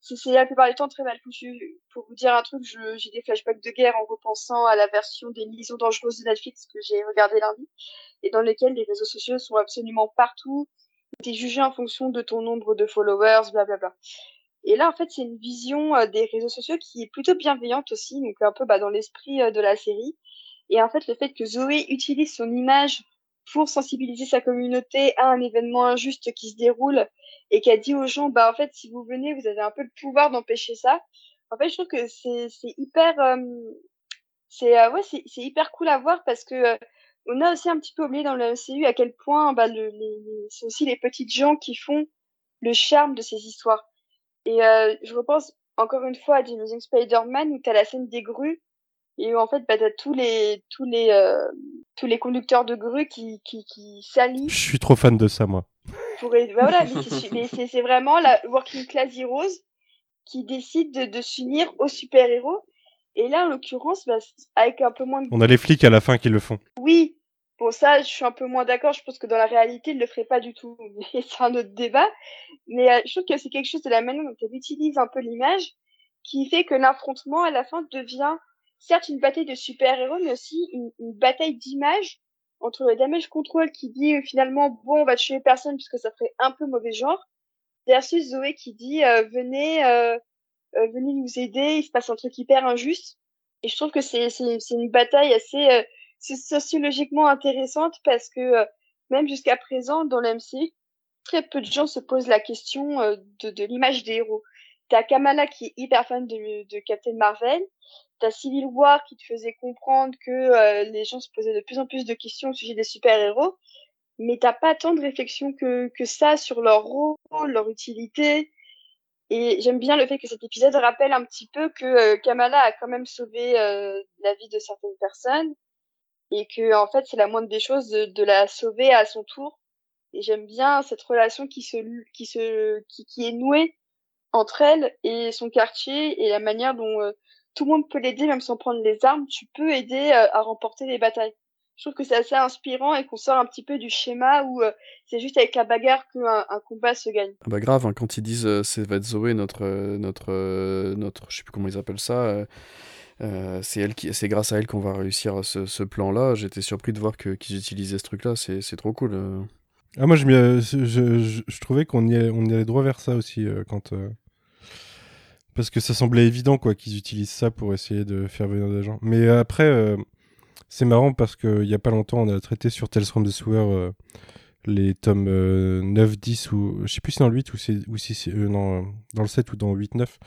c'est la plupart du temps très mal foutu. Pour vous dire un truc, j'ai des flashbacks de guerre en repensant à la version des Liaisons dangereuses de Netflix que j'ai regardé lundi, et dans lesquelles les réseaux sociaux sont absolument partout. T'es jugé en fonction de ton nombre de followers, blablabla. Et là, en fait, c'est une vision euh, des réseaux sociaux qui est plutôt bienveillante aussi, donc un peu bah, dans l'esprit euh, de la série. Et en fait, le fait que Zoé utilise son image pour sensibiliser sa communauté à un événement injuste qui se déroule et qu'elle dit aux gens, bah en fait, si vous venez, vous avez un peu le pouvoir d'empêcher ça. En fait, je trouve que c'est hyper, euh, c'est euh, ouais, c'est hyper cool à voir parce que euh, on a aussi un petit peu oublié dans le MCU à quel point bah le, les, c'est aussi les petites gens qui font le charme de ces histoires. Et euh, je repense encore une fois à The Amazing Spider-Man où t'as la scène des grues et où en fait bah t'as tous les tous les euh, tous les conducteurs de grues qui qui qui s'allient je suis trop fan de ça moi. pour bah voilà mais c'est vraiment la working class heroes qui décide de, de s'unir aux super héros et là en l'occurrence bah, avec un peu moins de on a les flics à la fin qui le font. Oui. Bon ça je suis un peu moins d'accord. Je pense que dans la réalité ils le feraient pas du tout. Mais c'est un autre débat. Mais euh, je trouve que c'est quelque chose de la manière dont elle utilise un peu l'image qui fait que l'affrontement à la fin devient certes une bataille de super-héros mais aussi une, une bataille d'image entre le damage control qui dit euh, finalement bon on va tuer personne puisque ça ferait un peu mauvais genre versus Zoé qui dit euh, venez euh, euh, venez nous aider il se passe un truc hyper injuste et je trouve que c'est c'est c'est une bataille assez euh, sociologiquement intéressante parce que euh, même jusqu'à présent dans l'MCU très peu de gens se posent la question de, de l'image des héros. T'as Kamala qui est hyper fan de, de Captain Marvel t'as Civil War qui te faisait comprendre que euh, les gens se posaient de plus en plus de questions au sujet des super héros mais t'as pas tant de réflexion que, que ça sur leur rôle, leur utilité. Et j'aime bien le fait que cet épisode rappelle un petit peu que euh, Kamala a quand même sauvé euh, la vie de certaines personnes et que en fait c'est la moindre des choses de, de, la sauver à son tour. Et j'aime bien cette relation qui se qui se qui, qui est nouée entre elle et son quartier et la manière dont euh, tout le monde peut l'aider même sans prendre les armes. Tu peux aider à remporter les batailles je trouve que c'est assez inspirant et qu'on sort un petit peu du schéma où euh, c'est juste avec la bagarre qu'un un combat se gagne. Ah bah grave, hein, quand ils disent euh, c'est va être Zoé notre euh, notre notre je sais plus comment ils appellent ça. c'est elle qui, c'est grâce à elle qu'on va réussir ce, ce plan-là. J'étais surpris de voir que qu'ils utilisaient ce truc-là. C'est, c'est trop cool. Ah moi je, je, je, je, trouvais qu'on y allait, on y allait droit vers ça aussi quand parce que ça semblait évident quoi qu'ils utilisent ça pour essayer de faire venir des gens. Mais après c'est marrant parce qu'il n'y a pas longtemps, on a traité sur Tales from the Sewer euh, les tomes 9, euh, 10 ou je sais plus si dans le 8 ou, ou si c'est euh, non, dans le 7 ou dans le 8, 9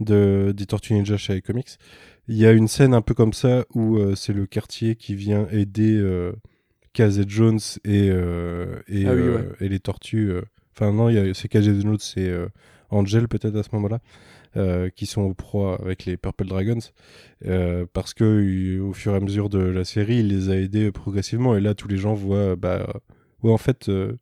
de, des Tortues Ninja chez Comics. Il y a une scène un peu comme ça où c'est le quartier qui vient aider Kaz et Jones et, et, ah oui, et, les tortues. Enfin, non, c'est Kaz et Jones, c'est Angel peut-être à ce moment-là. Euh, qui sont au proie avec les Purple Dragons, euh, parce que au fur et à mesure de la série, il les a aidés progressivement, et là tous les gens voient, bah, ouais, en fait, euh,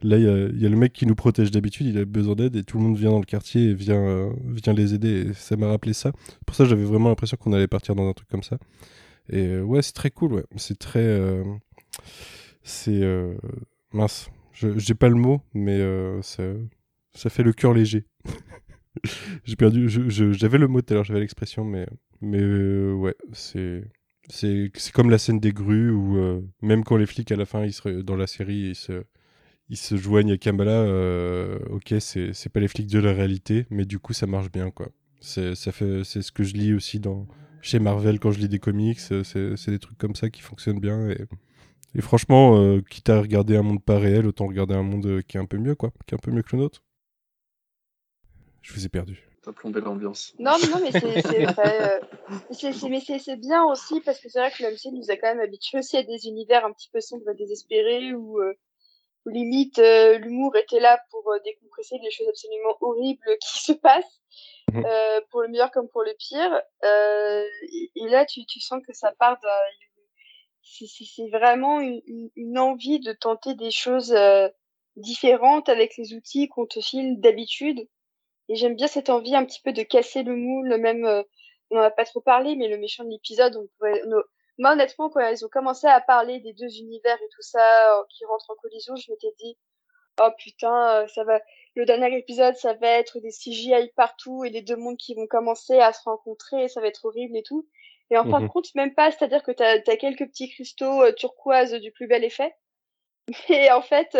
là il y, a le mec qui nous protège d'habitude, il a besoin d'aide, et tout le monde vient dans le quartier et vient, vient les aider, et ça m'a rappelé ça. Pour ça, j'avais vraiment l'impression qu'on allait partir dans un truc comme ça. Et ouais, c'est très cool, ouais. C'est très. c'est. mince. J'ai pas le mot, mais ça, ça fait le cœur léger. j'ai perdu. J'avais le mot tout à l'heure, j'avais l'expression, mais, mais euh, ouais, c'est. C'est comme la scène des grues où euh, même quand les flics à la fin ils se, dans la série ils se, ils se joignent à Kamala, euh, ok c'est pas les flics de la réalité, mais du coup ça marche bien quoi. C'est ce que je lis aussi dans, chez Marvel quand je lis des comics, c'est des trucs comme ça qui fonctionnent bien et, et franchement, quitte à regarder un monde pas réel, autant regarder un monde qui est un peu mieux quoi, qui est un peu mieux que le nôtre. Je vous ai perdu. T'as plombé l'ambiance. Non, mais non, mais c'est vrai. Euh, mais c'est bien aussi parce que c'est vrai que le MC nous a quand même habitués aussi à des univers un petit peu sombres et désespérés où, euh, où limite euh, l'humour était là pour euh, décompresser des choses absolument horribles qui se passent, euh, pour le meilleur comme pour le pire. Et, et, là, tu, tu sens que ça part d'un. C'est vraiment une, une, envie de tenter des choses différentes avec les outils qu'on te file d'habitude et j'aime bien cette envie un petit peu de casser le moule, même, euh, on n'en a pas trop parlé, mais le méchant de l'épisode, on pourrait, moi, honnêtement, quand ils ont commencé à parler des deux univers et tout ça, euh, qui rentrent en collision, je m'étais dit, oh putain, euh, ça va, le dernier épisode, ça va être des CGI partout et les deux mondes qui vont commencer à se rencontrer, ça va être horrible et tout. Et en fin de mhm. compte, même pas, c'est-à-dire que t'as as quelques petits cristaux turquoise du plus bel effet. Mais en fait,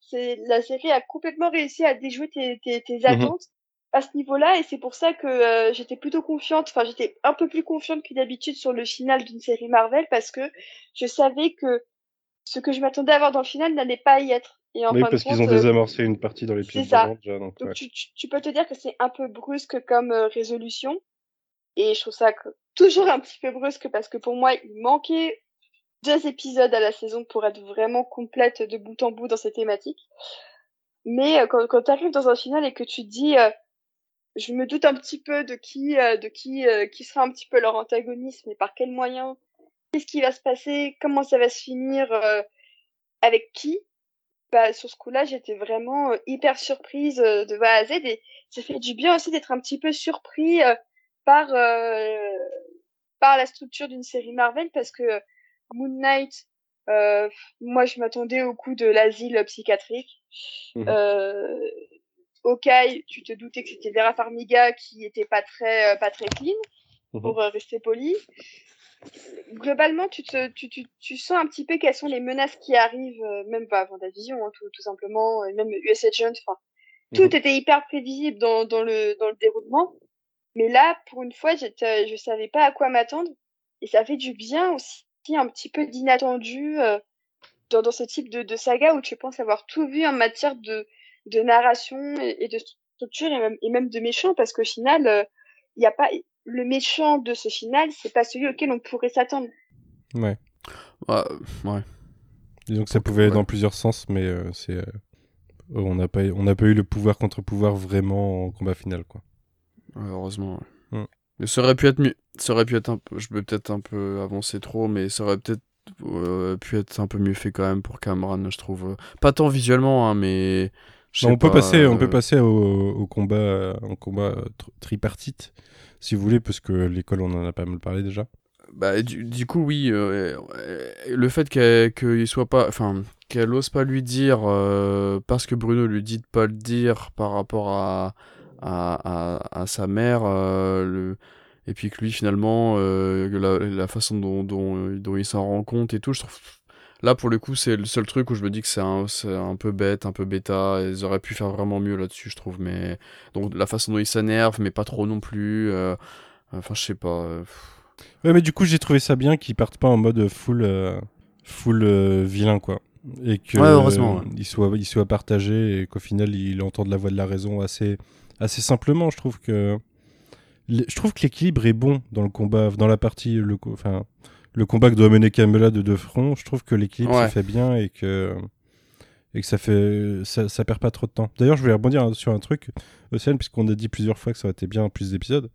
c'est la série a complètement réussi à déjouer tes, tes, tes mhm. attentes à ce niveau-là et c'est pour ça que euh, j'étais plutôt confiante, enfin j'étais un peu plus confiante que d'habitude sur le final d'une série Marvel parce que je savais que ce que je m'attendais à voir dans le final n'allait pas y être. Et en oui, parce qu'ils ont euh, désamorcé une partie dans l'épisode déjà. Donc, donc tu, tu, peux te dire que c'est un peu brusque comme euh, résolution et je trouve ça toujours un petit peu brusque parce que pour moi il manquait deux épisodes à la saison pour être vraiment complète de bout en bout dans ces thématiques. Mais quand, quand tu arrives dans un final et que tu te dis je me doute un petit peu de qui, euh, de qui, euh, qui sera un petit peu leur antagonisme et par quels moyens? Qu'est-ce qui va se passer? Comment ça va se finir euh, Avec qui? Bah, sur ce coup-là, j'étais vraiment hyper surprise de A à Z et ça fait du bien aussi d'être un petit peu surpris par par la structure d'une série Marvel parce que Moon Knight, moi je m'attendais au coup de l'asile psychiatrique. Mmh. Ok, tu te doutais que c'était Vera Farmiga qui était pas très, euh, pas très clean, mhm. pour euh, rester poli. Globalement, tu, te, tu, tu, tu, sens un petit peu quelles sont les menaces qui arrivent, euh, même pas avant ta vision, hein, tout, tout, simplement, et même US Agent, enfin, tout mhm. était hyper prévisible dans, dans, le, dans le déroulement. Mais là, pour une fois, je savais pas à quoi m'attendre. Et ça fait du bien aussi, un petit peu d'inattendu dans, dans ce type de, de saga où tu penses avoir tout vu en matière de, de narration et, de structure et même, et même de méchant parce qu'au final, il euh, n'y a pas le méchant de ce final, c'est pas celui auquel on pourrait s'attendre. Ouais. ouais. ouais. Disons que ça pouvait aller dans plusieurs sens, mais euh, c'est euh, on n'a pas on n'a pas eu le pouvoir contre pouvoir vraiment en combat final quoi. Ouais, heureusement. ouais. Mm. Mais ça aurait pu être mieux. Ça aurait pu être un peu. Je peux peut-être un peu avancer trop, mais ça aurait peut-être euh, pu être un peu mieux fait quand même pour Cameron, je trouve. Pas tant visuellement, hein, mais. Non, sais on peut pas, passer on euh, peut passer au, au combat en combat euh, tr- tripartite si vous voulez parce que l'école on en a pas mal parlé déjà. Bah, du, du coup, oui, euh, le fait qu'elle soit pas, enfin, qu'elle ose pas lui dire euh, parce que Bruno lui dit de pas le dire par rapport à à, à, à sa mère, le, et puis que lui finalement euh, la, la façon dont, dont, dont il s'en rend compte et tout, je trouve. Là, pour le coup, c'est le seul truc où je me dis que c'est un, un peu bête, un peu bêta. Ils auraient pu faire vraiment mieux là-dessus, je trouve. Mais donc la façon dont il s'énerve, mais pas trop non plus. euh, Enfin, je sais pas. euh, Ouais, mais du coup, j'ai trouvé ça bien qu'ils partent pas en mode full, euh, full euh, vilain, quoi. Et que Ouais, heureusement, ouais. il soit, il soit partagé et qu'au final, il entende la voix de la raison assez, assez simplement. Je trouve que, je trouve que l'équilibre est bon dans le combat, dans la partie, le, enfin, le combat que doit mener Kamela de deux fronts. Je trouve que l'équilibre Ouais. se fait bien et que, et que ça fait, ça, ça perd pas trop de temps. D'ailleurs, je voulais rebondir sur un truc, Océane, puisqu'on a dit plusieurs fois que ça aurait été bien plus d'épisodes.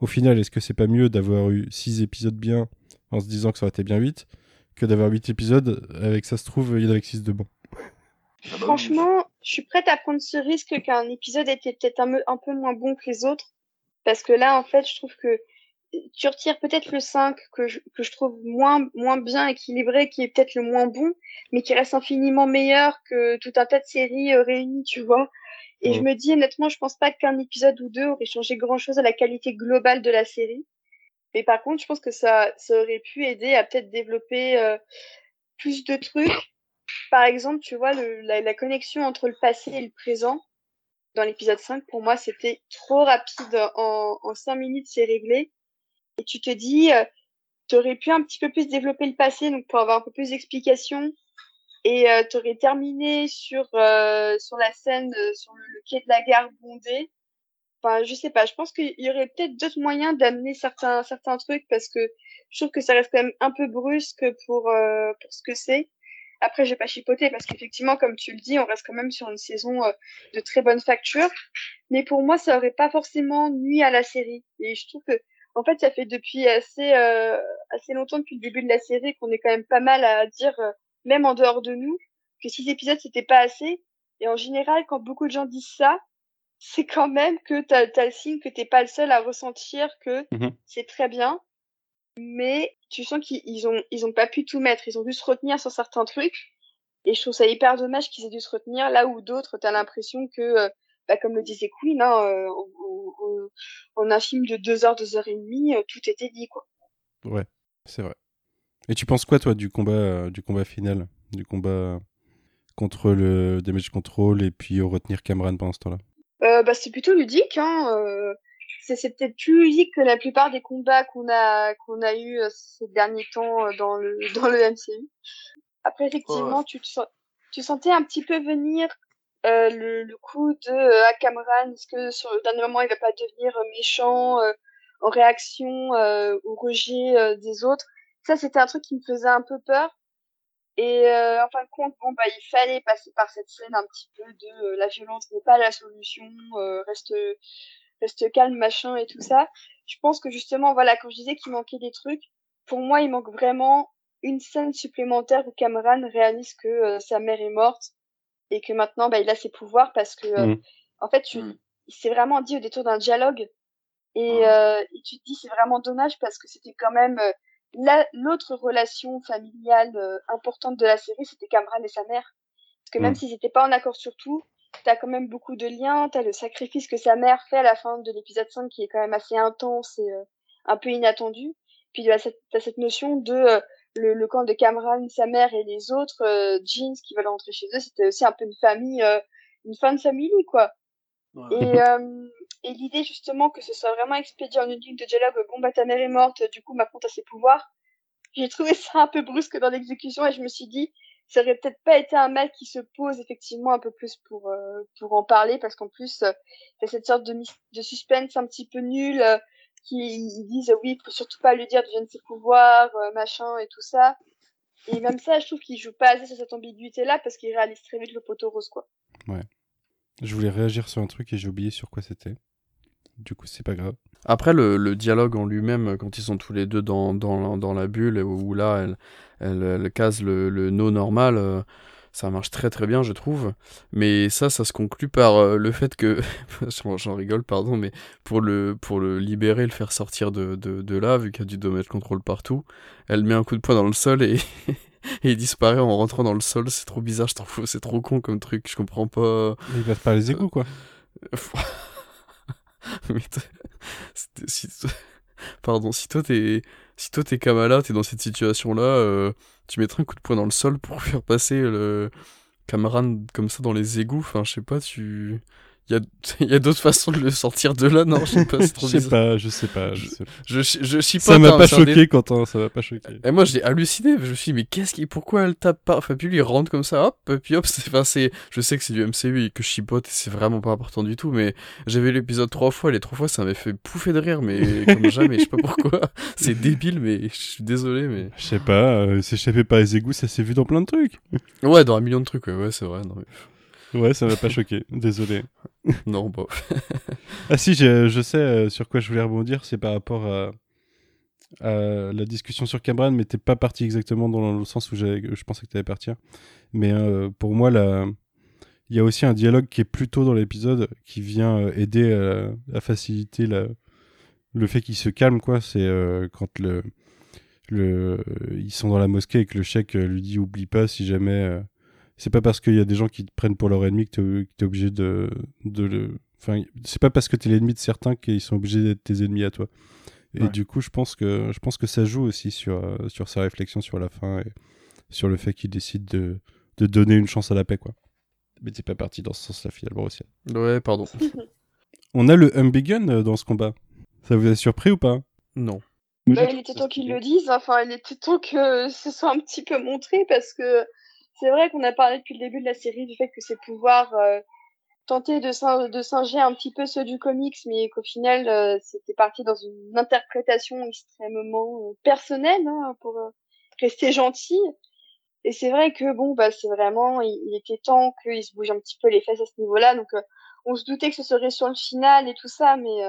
Au final, est-ce que c'est pas mieux d'avoir eu 6 épisodes bien en se disant que ça aurait été bien 8 que d'avoir 8 épisodes avec ça se trouve il y en avait 6 de bon Franchement, je suis prête à prendre ce risque qu'un épisode était peut-être un peu moins bon que les autres. Parce que là, en fait, je trouve que tu retires peut-être le 5 que je, que je trouve moins, moins bien équilibré, qui est peut-être le moins bon, mais qui reste infiniment meilleur que tout un tas de séries euh, réunies, tu vois. Et je me dis, honnêtement, je pense pas qu'un épisode ou deux aurait changé grand-chose à la qualité globale de la série. Mais par contre, je pense que ça, ça aurait pu aider à peut-être développer euh, plus de trucs. Par exemple, tu vois, le, la, la connexion entre le passé et le présent dans l'épisode 5, pour moi, c'était trop rapide. En, en 5 minutes, c'est réglé. Et tu te dis, euh, tu aurais pu un petit peu plus développer le passé, donc pour avoir un peu plus d'explications. Et euh, tu aurais terminé sur, euh, sur la scène, euh, sur le, quai de la gare bondé. Enfin, je sais pas, je pense qu'il y aurait peut-être d'autres moyens d'amener certains, certains trucs parce que je trouve que ça reste quand même un peu brusque pour, euh, pour ce que c'est. Après, je vais pas chipoter parce qu'effectivement, comme tu le dis, on reste quand même sur une saison euh, de très bonne facture. Mais pour moi, ça aurait pas forcément nuit à la série. Et je trouve que, en fait, ça fait depuis assez, euh, assez longtemps, depuis le début de la série, qu'on est quand même pas mal à dire, euh, même en dehors de nous, que six épisodes, c'était pas assez. Et en général, quand beaucoup de gens disent ça, c'est quand même que t'as as le signe que t'es pas le seul à ressentir que Mhm. c'est très bien, mais tu sens qu'ils ils ont ils ont pas pu tout mettre, ils ont dû se retenir sur certains trucs, et je trouve ça hyper dommage qu'ils aient dû se retenir là où d'autres t'as l'impression que euh, bah, comme le disait Queen, hein, euh, en- en- en- en un film de deux heures, deux heures et demie, euh, tout était dit quoi. Ouais, c'est vrai. Et tu penses quoi, toi, du combat, euh, du combat final Du combat contre le damage control et puis au retenir Cameron pendant ce temps-là? Euh, bah, c'est plutôt ludique, hein. euh, c'est peut-être plus ludique que la plupart des combats qu'on a qu'on a eu ces derniers temps dans le dans le MCU. Après, effectivement, tu te sens- tu sentais un petit peu venir euh, le, le coup de euh, à Cameron, est-ce que sur le dernier moment il va pas devenir euh, méchant euh, en réaction euh, au rejet euh, des autres. Ça, c'était un truc qui me faisait un peu peur. Et en fin de compte, bon bah il fallait passer par cette scène un petit peu de la violence n'est pas la solution, reste reste calme machin et tout ça. Je pense que justement voilà quand je disais qu'il manquait des trucs, pour moi il manque vraiment une scène supplémentaire où Cameron réalise que sa mère est morte et que maintenant bah il a ses pouvoirs parce que euh, Mhm. en fait tu, Mhm. il s'est vraiment dit au détour d'un dialogue et, euh, et tu te dis c'est vraiment dommage parce que c'était quand même euh, la- l'autre relation familiale euh, importante de la série, c'était Cameron et sa mère. Parce que même Mm. s'ils n'étaient pas en accord sur tout, t'as quand même beaucoup de liens, t'as le sacrifice que sa mère fait à la fin de l'épisode 5 qui est quand même assez intense et euh, un peu inattendu. Puis t'as cette, t'as cette notion de euh, le, le camp de Cameron, sa mère et les autres euh, jeans qui veulent rentrer chez eux, c'était aussi un peu une famille, euh, une fan family quoi. Et, euh, et l'idée justement que ce soit vraiment expédié en une ligne de dialogue, bon bah ta mère est morte, du coup maintenant t'as ses pouvoirs. J'ai trouvé ça un peu brusque dans l'exécution et je me suis dit, ça aurait peut-être pas été un mec qui se pose effectivement un peu plus pour euh, pour en parler parce qu'en plus euh, t'as cette sorte de, de suspense un petit peu nul euh, qui ils disent oui faut surtout pas lui dire de ses pouvoirs euh, machin et tout ça Et même ça, je trouve qu'il joue pas assez sur cette ambiguïté-là parce qu'il réalise très vite le poteau rose, quoi. Ouais. Je voulais réagir sur un truc et j'ai oublié sur quoi c'était. Du coup, c'est pas grave. Après, le, le dialogue en lui-même, quand ils sont tous les deux dans, dans, dans la bulle, où là, elle, elle, elle case le, le no normal, euh, ça marche très très bien, je trouve. Mais ça, ça se conclut par euh, le fait que, j'en rigole, pardon, mais pour le, pour le libérer, le faire sortir de, de, de là, vu qu'il y a du dommage contrôle partout, elle met un coup de poing dans le sol et, et il disparaît en rentrant dans le sol. C'est trop bizarre, je trouve, c'est trop con comme truc, je comprends pas. Il passe par les égouts, quoi. mais si... Pardon, si toi t'es si toi t'es Kamala, t'es dans cette situation-là, euh, tu mettrais un coup de poing dans le sol pour faire passer le Cameron comme ça dans les égouts. Enfin, je sais pas, tu il y a, y a d'autres façons de le sortir de là, non Je sais pas, c'est trop Je sais pas, je sais pas. Je, sais pas. Je, je, je chipote, ça m'a pas c'est choqué, dé- Quentin, ça m'a pas choqué. Et moi, j'ai halluciné. Je me suis dit, mais qu'est-ce qui, pourquoi elle tape pas? Enfin, puis lui, il rentre comme ça, hop, puis hop. C'est, enfin, c'est, je sais que c'est du MCU et que je chipote et c'est vraiment pas important du tout, mais j'avais l'épisode trois fois. Les trois fois, ça m'avait fait pouffer de rire, mais comme jamais. Je sais pas pourquoi. C'est débile, mais je suis désolé, mais. Je sais pas, euh, s'échapper par les égouts, ça s'est vu dans plein de trucs. Ouais, dans un million de trucs, ouais, ouais c'est vrai. Non, mais... Ouais, ça m'a pas choqué, désolé. non bah. Ah si, je, je sais euh, sur quoi je voulais rebondir, c'est par rapport à, à la discussion sur Cameron, mais t'es pas parti exactement dans le sens où je pensais que t'allais partir. Mais euh, pour moi, la... il y a aussi un dialogue qui est plutôt dans l'épisode qui vient euh, aider à, à faciliter la... le fait qu'il se calme, quoi. C'est euh, quand le... Le... ils sont dans la mosquée et que le euh, lui dit oublie pas si jamais... euh, C'est pas parce qu'il y a des gens qui te prennent pour leur ennemi que t'es que t'es obligé de, de le... Enfin, c'est pas parce que t'es l'ennemi de certains qu'ils sont obligés d'être tes ennemis à toi. Et Ouais. du coup, je pense que je pense que ça joue aussi sur euh, sur sa réflexion sur la fin et sur le fait qu'il décide de de donner une chance à la paix, quoi. Mais t'es pas parti dans ce sens-là finalement aussi. Ouais, pardon. On a le Humbigun euh, dans ce combat. Ça vous a surpris ou pas? Non. Bah, il était temps qu'ils le disent, enfin, il était temps que ce soit un petit peu montré parce que c'est vrai qu'on a parlé depuis le début de la série du fait que ses pouvoirs euh, tentaient de, sin- de singer un petit peu ceux du comics, mais qu'au final, euh, c'était parti dans une interprétation extrêmement personnelle hein, pour euh, rester gentil. Et c'est vrai que bon, bah, c'est vraiment, il, était temps qu'il se bouge un petit peu les fesses à ce niveau-là. Donc, euh, on se doutait que ce serait sur le final et tout ça, mais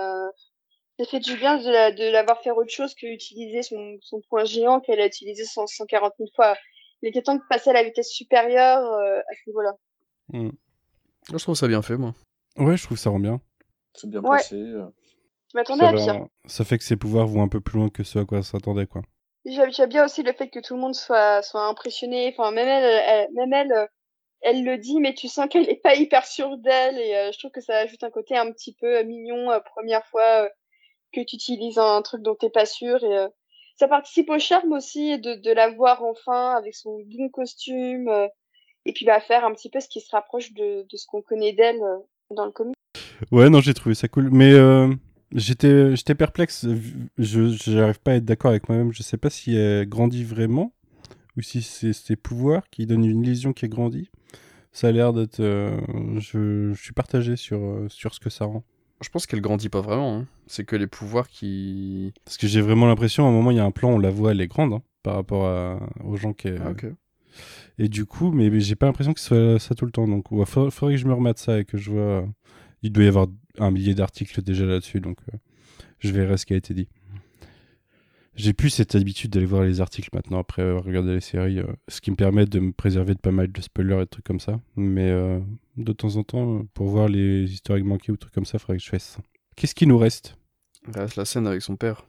ça fait du bien de, la- l'avoir fait autre chose que utiliser son, son point géant qu'elle a utilisé 100 140 000 fois. Il était temps de passer à la vitesse supérieure euh, à ce niveau-là. Hmm. Je trouve ça bien fait, moi. Ouais, je trouve que ça rend bien. C'est bien Ouais. passé. euh. Je m'attendais Ça, à pire. ça fait que ses pouvoirs vont un peu plus loin que ce à quoi on s'attendait, quoi. J'aime bien aussi le fait que tout le monde soit, soit impressionné. Enfin, même elle, elle- même elle, euh, elle le dit, mais tu sens qu'elle est pas hyper sûre d'elle. Et euh, je trouve que ça ajoute un côté un petit peu euh, mignon, euh, première fois euh, que tu utilises un truc dont t'es pas sûr. Et euh, ça participe au charme aussi de, la voir enfin avec son bon costume. euh, et puis va faire un petit peu ce qui se rapproche de, ce qu'on connaît d'elle euh, dans le comic. Ouais, non, j'ai trouvé ça cool. Mais euh, j'étais, perplexe. Je n'arrive pas à être d'accord avec moi-même. Je sais pas si elle grandit vraiment ou si c'est ses pouvoirs qui donnent une illusion qui est grandie. Ça a l'air d'être. je, je suis partagé sur, sur ce que ça rend. Je pense qu'elle grandit pas vraiment. hein. C'est que les pouvoirs qui. Parce que j'ai vraiment l'impression, à un moment, il y a un plan, on la voit, elle est grande hein, par rapport à- aux gens qui. Ah, ok. Et du coup, mais, mais j'ai pas l'impression que ce soit ça tout le temps. Donc, il faudrait, faudrait que je me remette ça et que je vois. Il doit y avoir un millier d'articles déjà là-dessus, donc euh, je verrai ce qui a été dit. J'ai plus cette habitude d'aller voir les articles maintenant après avoir regardé les séries, euh, ce qui me permet de me préserver de pas mal de spoilers et de trucs comme ça. Mais euh, de temps en temps, pour voir les historiques manqués ou trucs comme ça, il faudrait que je fasse ça. Qu'est-ce qui nous reste? Reste la scène avec son père.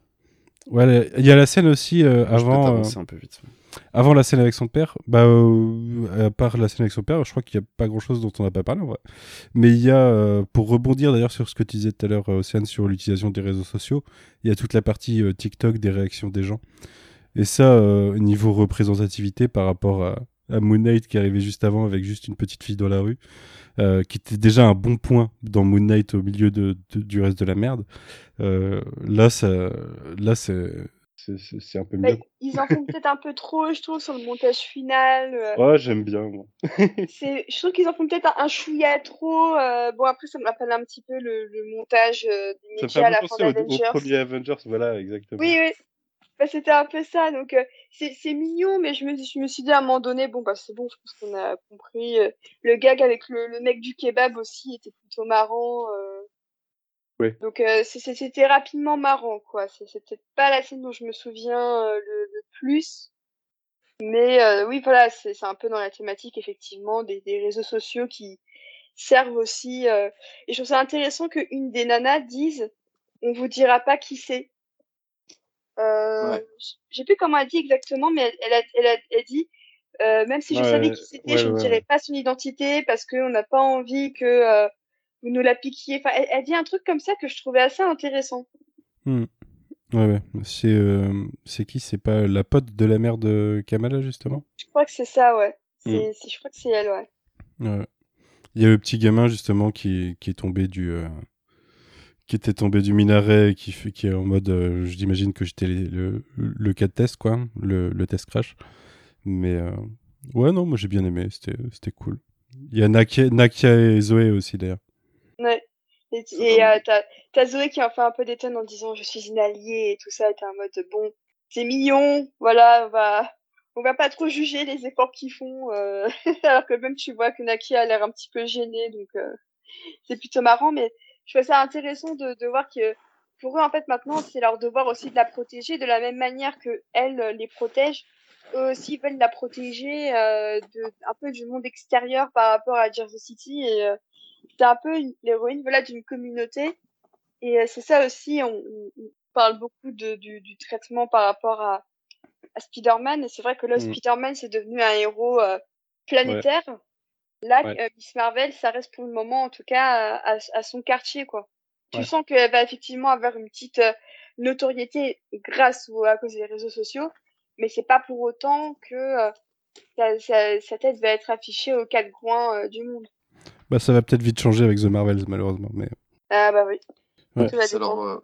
Ouais, il y a la scène aussi euh, avant. euh, avancer un peu vite. avant la scène avec son père, bah, euh, à part la scène avec son père, je crois qu'il n'y a pas grand chose dont on n'a pas parlé en vrai. Mais il y a, euh, pour rebondir d'ailleurs sur ce que tu disais tout à l'heure, Océane, sur l'utilisation des réseaux sociaux, il y a toute la partie euh, TikTok des réactions des gens. Et ça, niveau représentativité par rapport à, à Moon Knight qui arrivait juste avant avec juste une petite fille dans la rue, euh, qui était déjà un bon point dans Moon Knight au milieu de, de- du reste de la merde. Euh, là, ça, là, c'est. C'est- un peu Bah, mieux. ils en font peut-être un peu trop, je trouve, sur le montage final. euh, Ouais, j'aime bien. moi. je trouve qu'ils en font peut-être un, un chouïa trop euh, bon après ça me rappelle un petit peu le, le montage euh, des à la fin penser au, d'Avengers premier Avengers, voilà, exactement. oui oui bah, c'était un peu ça. Donc, euh, c'est mignon, mais je me, je me suis dit à un moment donné, bon, bah, c'est bon, je pense qu'on a compris. Euh, le gag avec le, le mec du kebab aussi était plutôt marrant. euh. Donc, c'était rapidement marrant, quoi. C'est peut-être pas la scène dont je me souviens le, le plus. Mais oui, voilà, c'est un peu dans la thématique, effectivement, des, des réseaux sociaux qui servent aussi. Et je trouve ça intéressant qu'une des nanas dise on vous dira pas qui c'est. Euh, Ouais. J'ai plus comment elle dit exactement, mais elle, elle, a, elle, a, elle dit euh, même si je Ouais, savais qui c'était, ouais, je ne dirais pas son identité parce qu'on n'a pas envie que euh, vous nous la piquiez. Enfin, elle, elle dit un truc comme ça que je trouvais assez intéressant. Hmm. Ouais, ouais. C'est euh, c'est qui? C'est pas la pote de la mère de Kamala, justement? Je crois que c'est ça, ouais. Mm. C'est, je crois que c'est elle, ouais. Ouais. Il y a le petit gamin, justement, qui, qui est tombé du. euh, qui était tombé du minaret, et qui, qui est en mode. euh, J'imagine que j'étais le, le cas de test, quoi. Le, le test crash. Mais. euh, ouais, non, moi j'ai bien aimé. C'était c'était cool. Il y a Nakia, Nakia et Zoé aussi, d'ailleurs. Ouais. Et, et euh, t'as, Zoé qui en fait un peu des tonnes en disant je suis une alliée et tout ça, et t'es en mode bon, c'est mignon, voilà, on va, on va pas trop juger les efforts qu'ils font, euh, alors que même tu vois que Naki a l'air un petit peu gêné, donc euh, c'est plutôt marrant, mais je trouve ça intéressant de, de voir que pour eux en fait maintenant c'est leur devoir aussi de la protéger de la même manière que elle euh, les protège. Eux aussi veulent la protéger euh, de, un peu du monde extérieur par rapport à Jersey City et euh, c'est un peu l'héroïne voilà d'une communauté et euh, c'est ça aussi on, on- on parle beaucoup de, du, du traitement par rapport à, à Spider-Man et c'est vrai que là Mm. Spider-Man c'est devenu un héros euh, planétaire là Ouais. euh, Miss Marvel ça reste pour le moment en tout cas à, à- à son quartier quoi tu Ouais. sens qu'elle va effectivement avoir une petite euh, notoriété grâce ou à cause des réseaux sociaux mais c'est pas pour autant que euh, sa, sa- sa tête va être affichée aux quatre coins euh, du monde Bah, ça va peut-être vite changer avec The Marvels, malheureusement. Mais... ah bah oui Ouais. Tout va Ça leur, dépendre. euh,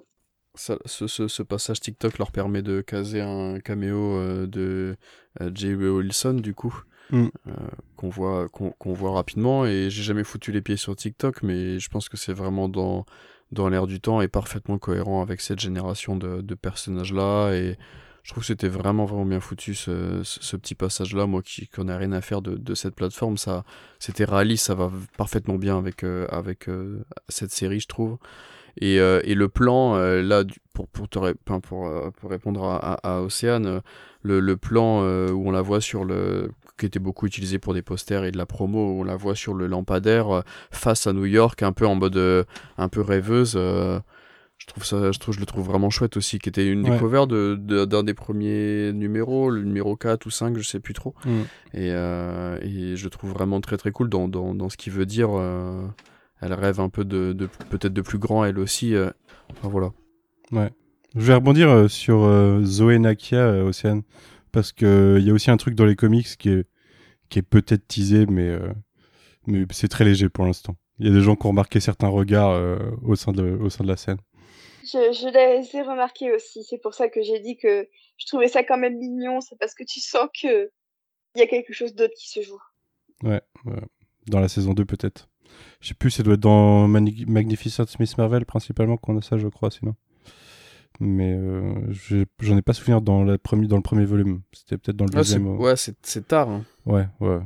ça- ce, ce- ce passage TikTok leur permet de caser un caméo euh, de euh, J.W. Wilson, du coup, Mm. euh, qu'on voit, voit rapidement. Et j'ai jamais foutu les pieds sur TikTok, mais je pense que c'est vraiment dans, dans l'air du temps et parfaitement cohérent avec cette génération de, personnages-là. Et je trouve que c'était vraiment, vraiment bien foutu ce, ce, petit passage-là. Moi qui n'en ai rien à faire de, cette plateforme, ça, c'était réaliste, ça va parfaitement bien avec, euh, avec euh, cette série, je trouve. Et, et le plan, là, pour, pour, te répondre à, à, Océane, le, le plan où on la voit sur le. Qui était beaucoup utilisé pour des posters et de la promo, on la voit sur le lampadaire euh, face à New York, un peu en mode. euh, un peu rêveuse. euh, je trouve ça, je trouve, je le trouve vraiment chouette aussi, qui était une Ouais. des covers de, de- d'un des premiers numéros, le numéro 4 ou 5, je sais plus trop. Mm. Et, euh, et je le trouve vraiment très très cool dans, dans, dans ce qu'il veut dire. euh, elle rêve un peu de, de peut-être de plus grand elle aussi. euh, enfin, voilà. Je vais rebondir sur Zoé Nakia, Océane, parce que il y a aussi un truc dans les comics qui est, qui est peut-être teasé, mais, euh, mais c'est très léger pour l'instant. Il y a des gens qui ont remarqué certains regards euh, au, sein de, au sein de la scène. Je, je l'ai remarqué aussi. C'est pour ça que j'ai dit que je trouvais ça quand même mignon. C'est parce que tu sens que il y a quelque chose d'autre qui se joue. Ouais, ouais. dans la saison 2 peut-être. Je sais plus, ça doit être dans Magnificent Miss Marvel principalement qu'on a ça, je crois, sinon. Mais euh, j'en ai pas souvenir dans, la dans le premier volume. C'était peut-être dans le Ah, deuxième. euh, ouais, c'est tard. hein. Ouais, ouais.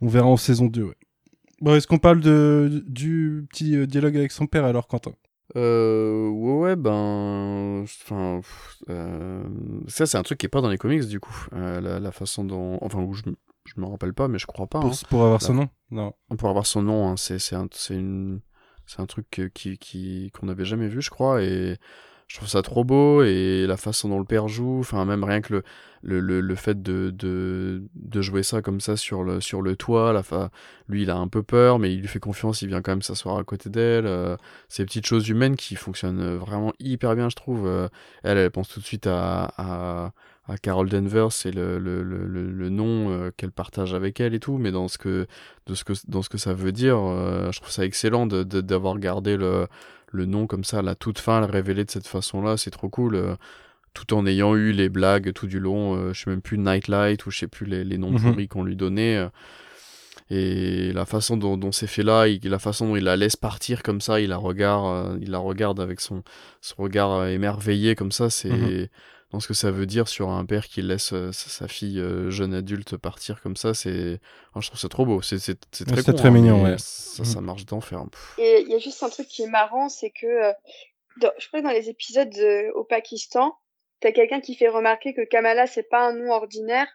On verra en saison 2, ouais. Bon, est-ce qu'on parle de, du petit euh, dialogue avec son père alors, Quentin? Euh, ouais, ouais, ben. Enfin. euh, ça, c'est un truc qui est pas dans les comics, du coup. Euh, la, la façon dont. Enfin, où je, je me rappelle pas, mais je crois pas. pour, hein. pour avoir son nom? Non. Pour avoir son nom, hein, c'est un, une, un truc qui qui qu'on n'avait jamais vu, je crois, et je trouve ça trop beau et la façon dont le père joue, enfin même rien que le le, le, le fait de, de de jouer ça comme ça sur le sur le toit, la fa... lui il a un peu peur, mais il lui fait confiance, il vient quand même s'asseoir à côté d'elle. euh, ces petites choses humaines qui fonctionnent euh, vraiment hyper bien, je trouve. Euh, elle, elle pense tout de suite à, à, Carol Danvers et le, le, le, le, nom qu'elle partage avec elle et tout, mais dans ce que, de ce que, dans ce que ça veut dire, je trouve ça excellent d'avoir gardé le, le nom comme ça à la toute fin, le révéler de cette façon-là, c'est trop cool. euh, tout en ayant eu les blagues tout du long, euh, je sais même plus Nightlight ou je sais plus les, les noms Mhm. pourris qu'on lui donnait. euh, et la façon dont, dont c'est fait là, il- la façon dont il la laisse partir comme ça, il la regarde, euh, il la regarde avec son, son regard émerveillé comme ça, c'est Mhm. Dans ce que ça veut dire sur un père qui laisse euh, sa, fille euh, jeune adulte partir comme ça. C'est, oh, je trouve ça trop beau. C'est c'est- c'est très, c'était con, très hein, mignon, ouais. Ça, ça Mhm. marche d'enfer. Et il y a juste un truc qui est marrant, c'est que euh, dans- je crois que dans les épisodes de- au Pakistan, t'as quelqu'un qui fait remarquer que Kamala c'est pas un nom ordinaire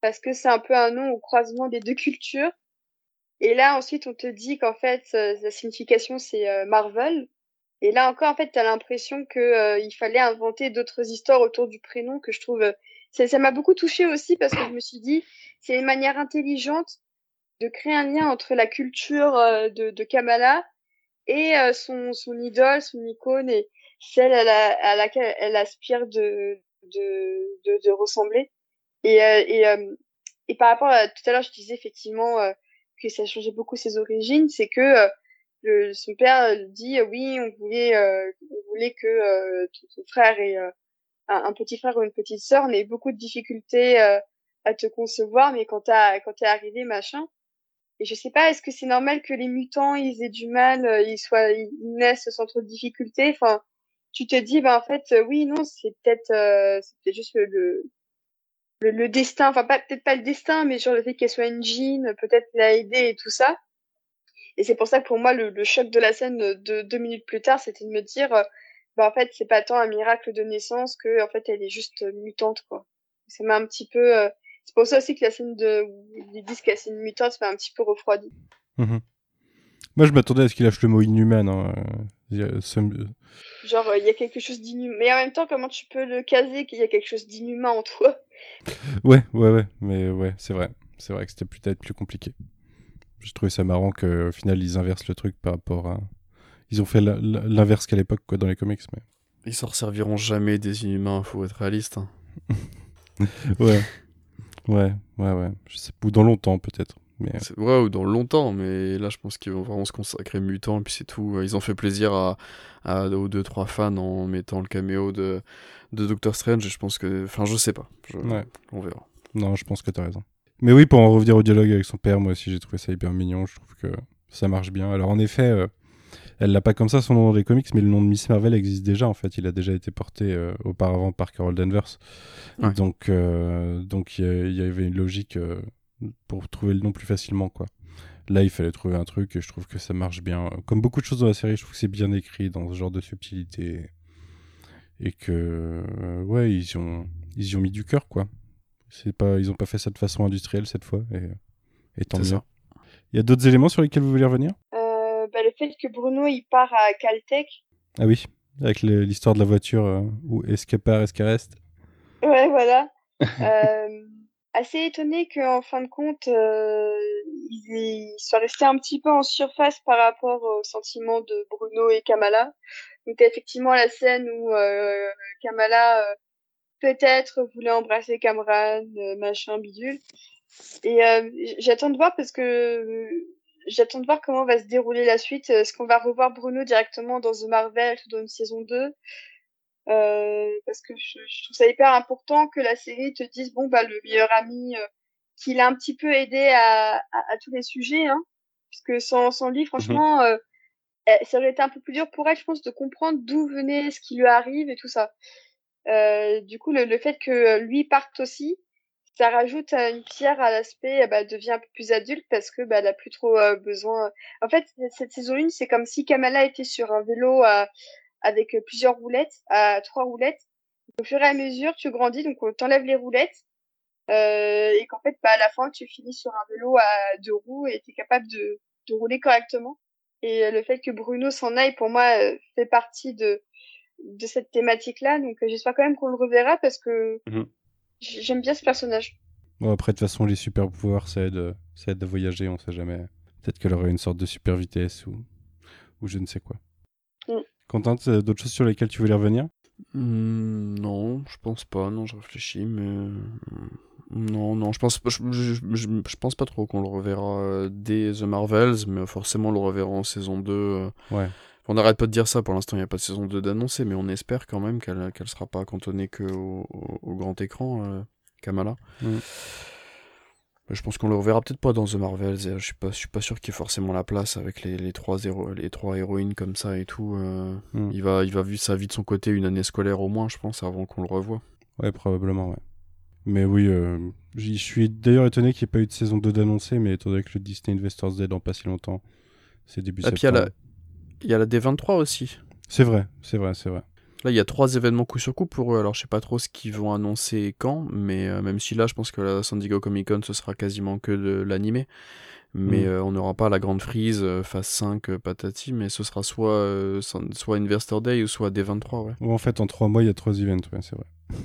parce que c'est un peu un nom au croisement des deux cultures. Et là ensuite on te dit qu'en fait euh, la signification c'est euh, Marvel. Et là encore en fait t'as l'impression que euh, il fallait inventer d'autres histoires autour du prénom que je trouve euh, ça m'a beaucoup touché aussi parce que je me suis dit c'est une manière intelligente de créer un lien entre la culture euh, de, de Kamala et euh, son, son idole, son icône et celle à, la, à laquelle elle aspire de, de, de, de ressembler. Et, euh, et, euh, et par rapport à tout à l'heure, je disais effectivement que ça changeait beaucoup ses origines, c'est que le, son père euh, dit euh, oui, on voulait, euh, on voulait que ton, frère ait un, petit frère ou une petite sœur, mais beaucoup de difficultés à te concevoir, mais quand t'as quand t'es arrivé machin. Et je sais pas, est-ce que c'est normal que les mutants ils aient du mal, ils soient, ils naissent sans trop de difficultés? Enfin, tu te dis, bah en fait, oui, non, c'est peut-être, euh, c'est peut-être juste le, le le, le destin, enfin pas peut-être pas le destin, mais genre le fait qu'elle soit une jean, peut-être l'a aidé et tout ça. Et c'est pour ça que pour moi le, le choc de la scène de deux minutes plus tard, c'était de me dire, euh, bah en fait c'est pas tant un miracle de naissance que en fait elle est juste euh, mutante quoi. Ça m'a un petit peu, euh, c'est pour ça aussi que la scène de où ils disent qu'elle c'est une mutante m'a un petit peu refroidi. Mhm. Moi, je m'attendais à ce qu'il lâche le mot inhumain. hein, euh, Genre euh, il y a quelque chose d'inhumain, mais en même temps comment tu peux le caser qu'il y a quelque chose d'inhumain en toi? Ouais, ouais, ouais. Mais ouais, c'est vrai. C'est vrai que c'était peut-être plus compliqué. J'ai trouvé ça marrant qu'au final, ils inversent le truc par rapport à. Ils ont fait l'inverse qu'à l'époque, quoi, dans les comics. Mais... Ils s'en resserviront jamais des inhumains, faut être réaliste. hein. Ouais. ouais, ouais, ouais. Je sais, ou dans longtemps, peut-être. Mais... Ouais, ou dans longtemps, mais là je pense qu'ils vont vraiment se consacrer mutant, et puis c'est tout. Ils ont fait plaisir à, à aux deux trois fans en mettant le caméo de, de Doctor Strange, et je pense que. Enfin, je sais pas. Je- Ouais. On verra. Non, je pense que t'as raison. Mais oui, pour en revenir au dialogue avec son père, moi aussi j'ai trouvé ça hyper mignon. Je trouve que ça marche bien. Alors en effet, euh, elle l'a pas comme ça son nom dans les comics, mais le nom de Miss Marvel existe déjà en fait. Il a déjà été porté euh, auparavant par Carol Danvers. Ouais. Donc euh, donc il y, avait une logique euh, pour trouver le nom plus facilement quoi. Là, il fallait trouver un truc et je trouve que ça marche bien. Comme beaucoup de choses dans la série, je trouve que c'est bien écrit dans ce genre de subtilité et que ouais, ils y ont ils y ont mis du cœur quoi. C'est pas, ils ont pas fait ça de façon industrielle cette fois, et, et tant mieux. Il y a d'autres éléments sur lesquels vous voulez revenir? Euh, bah, Le fait que Bruno il part à Caltech, Ah oui, avec l'histoire de la voiture, euh, où est-ce qu'elle part, est-ce qu'elle reste? Ouais, voilà. euh, assez étonné qu'en fin de compte, euh, ils, ils soient restés un petit peu en surface par rapport aux sentiments de Bruno et Kamala. Donc effectivement la scène où euh, Kamala euh, peut-être voulait embrasser Cameron, euh, machin bidule. Et euh, j'attends de voir parce que euh, j'attends de voir comment va se dérouler la suite. Est-ce qu'on va revoir Bruno directement dans The Marvel ou dans une saison 2 euh, parce que je, je trouve ça hyper important que la série te dise bon bah le meilleur ami qu'il a un petit peu aidé à, à, à tous les sujets hein puisque sans, sans lui franchement euh, eh, ça aurait été un peu plus dur pour elle je pense de comprendre d'où venait ce qui lui arrive et tout ça euh, du coup le, le fait que lui parte aussi ça rajoute euh, une pierre à l'aspect euh, bah, devient plus adulte parce que bah, elle a plus trop euh, besoin en fait cette saison 1 c'est comme si Kamala était sur un vélo avec plusieurs roulettes, à trois roulettes. Au fur et à mesure, tu grandis, donc on t'enlève les roulettes, euh, et qu'en fait, bah, à la fin, tu finis sur un vélo à deux roues et tu es capable de, de rouler correctement. Et euh, le fait que Bruno s'en aille, pour moi, euh, fait partie de, de cette thématique-là. Donc euh, j'espère quand même qu'on le reverra parce que Mhm. j'aime bien ce personnage. Bon, après, de toute façon, les super pouvoirs, ça aide, euh, ça aide à voyager, on sait jamais. Peut-être qu'elle aurait une sorte de super vitesse ou, ou je ne sais quoi. Mm. Quentin, d'autres choses sur lesquelles tu voulais revenir? Hmm, non, je pense pas. Non, je réfléchis, mais euh, non, non, je pense, je, je, je- je pense pas trop qu'on le reverra euh, dès The Marvels, mais forcément on le reverra en saison 2. euh. Ouais. On n'arrête pas de dire ça. Pour l'instant, il n'y a pas de saison 2 d'annoncé, mais on espère quand même qu'elle qu'elle sera pas cantonnée que au, au- au grand écran, euh, Kamala. Mm. Je pense qu'on le reverra peut-être pas dans The Marvels. et Je suis pas, je suis pas sûr qu'il y ait forcément la place avec les, les trois héro- les trois héroïnes comme ça et tout. euh. Mm. Il va, il va vivre sa vie de son côté une année scolaire au moins, je pense, avant qu'on le revoie. Ouais, probablement, ouais. Mais oui, euh, j'y- je suis d'ailleurs étonné qu'il n'y ait pas eu de saison 2 d'annoncé, mais étant donné que le Disney Investors Day dans pas si longtemps, c'est début Ah, puis il y a la- septembre. Il y a la D23 aussi. C'est vrai, c'est vrai, c'est vrai. Là, il y a trois événements coup sur coup pour eux. Alors, je sais pas trop ce qu'ils vont annoncer quand, mais euh, même si là, je pense que la San Diego Comic Con, ce sera quasiment que de l'animé. Mais Mm. euh, on n'aura pas la grande freeze, euh, phase 5, euh, patati, mais ce sera soit, euh, soit Investor Day ou soit D23, ouais. Ou en fait, en trois mois, il y a trois events, ouais, c'est vrai.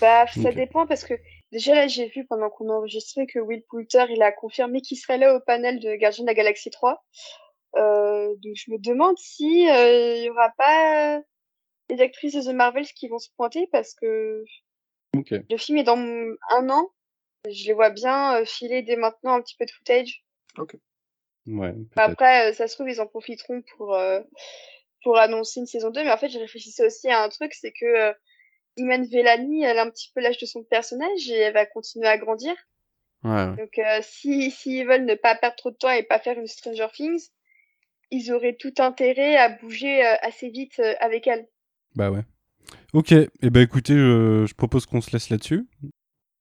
Bah, ça dépend parce que déjà là, j'ai vu pendant qu'on enregistrait que Will Poulter, il a confirmé qu'il serait là au panel de Gardien de la Galaxie 3. Euh, donc je me demande si euh, il y aura pas les actrices de The Marvels qui vont se pointer parce que le film est dans un an. Je les vois bien euh, filer dès maintenant un petit peu de footage. Ouais, peut-être. Après, euh, ça se trouve, ils en profiteront pour, euh, pour annoncer une saison 2. Mais en fait, je réfléchissais aussi à un truc, c'est que euh, Iman Vellani, elle a un petit peu l'âge de son personnage et elle va continuer à grandir. Ouais, ouais. Donc, euh, si s'ils veulent ne pas perdre trop de temps et pas faire une Stranger Things, ils auraient tout intérêt à bouger euh, assez vite euh, avec elle. Bah ouais. Ok, et eh ben écoutez, je, je propose qu'on se laisse là-dessus.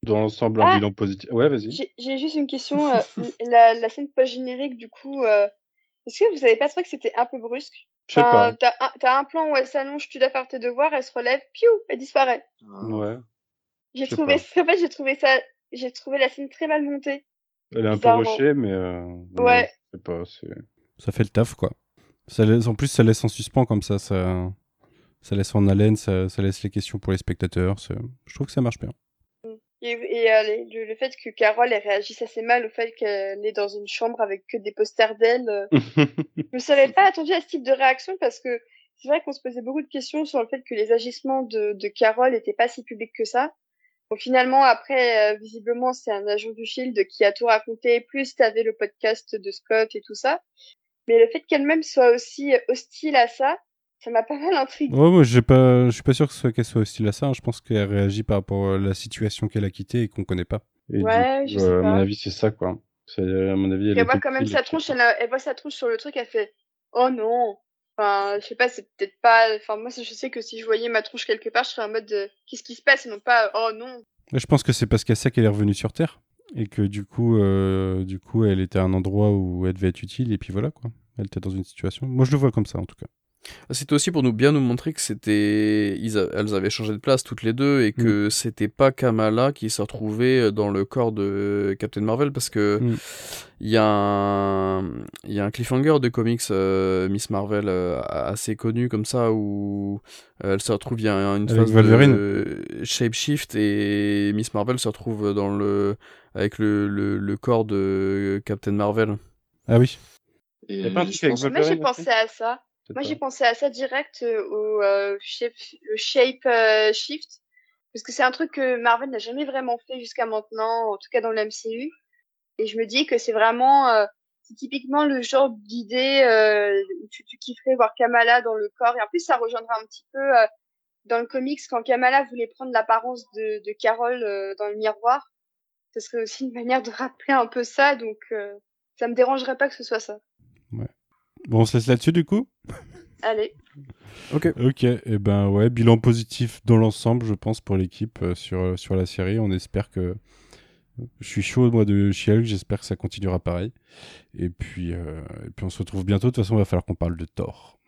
Dans l'ensemble, un Ah bilan positif. Ouais, vas-y. J'ai juste une question. euh, la, la scène post-générique, du coup, euh, est-ce que vous avez pas trouvé que c'était un peu brusque? Je sais pas. Enfin, T'as un, t'as un plan où elle s'allonge, tu dois faire tes devoirs, elle se relève, piou, elle disparaît. Ouais. J'ai trouvé, en fait, j'ai trouvé ça, j'ai trouvé la scène très mal montée. Elle est un peu rushée, mais. Euh... Ouais. Je sais pas. c'est- Ça fait le taf, quoi. Ça laisse, en plus, ça laisse en suspens comme ça, ça, ça laisse en haleine, ça, ça laisse les questions pour les spectateurs. Je trouve que ça marche bien. Et, et, euh, le, le fait que Carole elle réagisse assez mal au fait qu'elle est dans une chambre avec que des posters d'elle, euh, je me serais pas attendu à ce type de réaction parce que c'est vrai qu'on se posait beaucoup de questions sur le fait que les agissements de, de Carole n'étaient pas si publics que ça. Bon, finalement, après, euh, visiblement, c'est un agent du Shield qui a tout raconté, plus t'avais le podcast de Scott et tout ça. Mais le fait qu'elle-même soit aussi hostile à ça, ça m'a pas mal intrigué. Ouais, moi, j'ai pas, je suis pas sûr que ce soit- qu'elle soit hostile à ça. hein. Je pense qu'elle réagit par rapport à la situation qu'elle a quittée et qu'on connaît pas. Et Ouais, je sais euh, à mon pas. avis, c'est ça, quoi. C'est, à mon avis, elle, Elle voit quand même sa tronche, elle, a- elle voit sa tronche sur le truc, elle fait Oh non Enfin, je sais pas, c'est peut-être pas. Enfin, moi, je sais que si je voyais ma tronche quelque part, je serais en mode de, Qu'est-ce qui se passe? Et non pas Oh non Mais Je pense que c'est parce qu'elle sait qu'elle est revenue sur Terre et que du coup, euh, du coup, elle était à un endroit où elle devait être utile et puis voilà quoi. Elle était dans une situation. Moi, je le vois comme ça en tout cas. C'était aussi pour nous bien nous montrer que c'était elles avaient changé de place toutes les deux et que c'était pas Kamala qui se retrouvait dans le corps de Captain Marvel parce que Mm. il y a un il y a un cliffhanger de comics euh, Miss Marvel euh, assez connu comme ça où elle se retrouve il y a une Avec phase Wolverine. de shapeshift et Miss Marvel se retrouve dans le avec le, le, le corps de Captain Marvel. Ah oui. Et Y a pas un truc je avec pense- Moi, j'ai pensé à ça. Moi, j'ai pensé à ça direct euh, au euh, shape, le shape euh, shift. Parce que c'est un truc que Marvel n'a jamais vraiment fait jusqu'à maintenant, en tout cas dans le MCU. Et je me dis que c'est vraiment. euh, c'est typiquement le genre d'idée euh, où tu, tu kifferais voir Kamala dans le corps. Et en plus, ça rejoindra un petit peu euh, dans le comics quand Kamala voulait prendre l'apparence de, de Carol euh, dans le miroir. Ce serait aussi une manière de rappeler un peu ça. Donc, euh, ça me dérangerait pas que ce soit ça. Bon, on se laisse là-dessus du coup? Allez. Ok. Et ben ouais, bilan positif dans l'ensemble, je pense pour l'équipe euh, sur euh, sur la série. On espère que je suis chaud moi de She-Hulk. J'espère que ça continuera pareil. Et puis euh, et puis on se retrouve bientôt. De toute façon, il va falloir qu'on parle de Thor.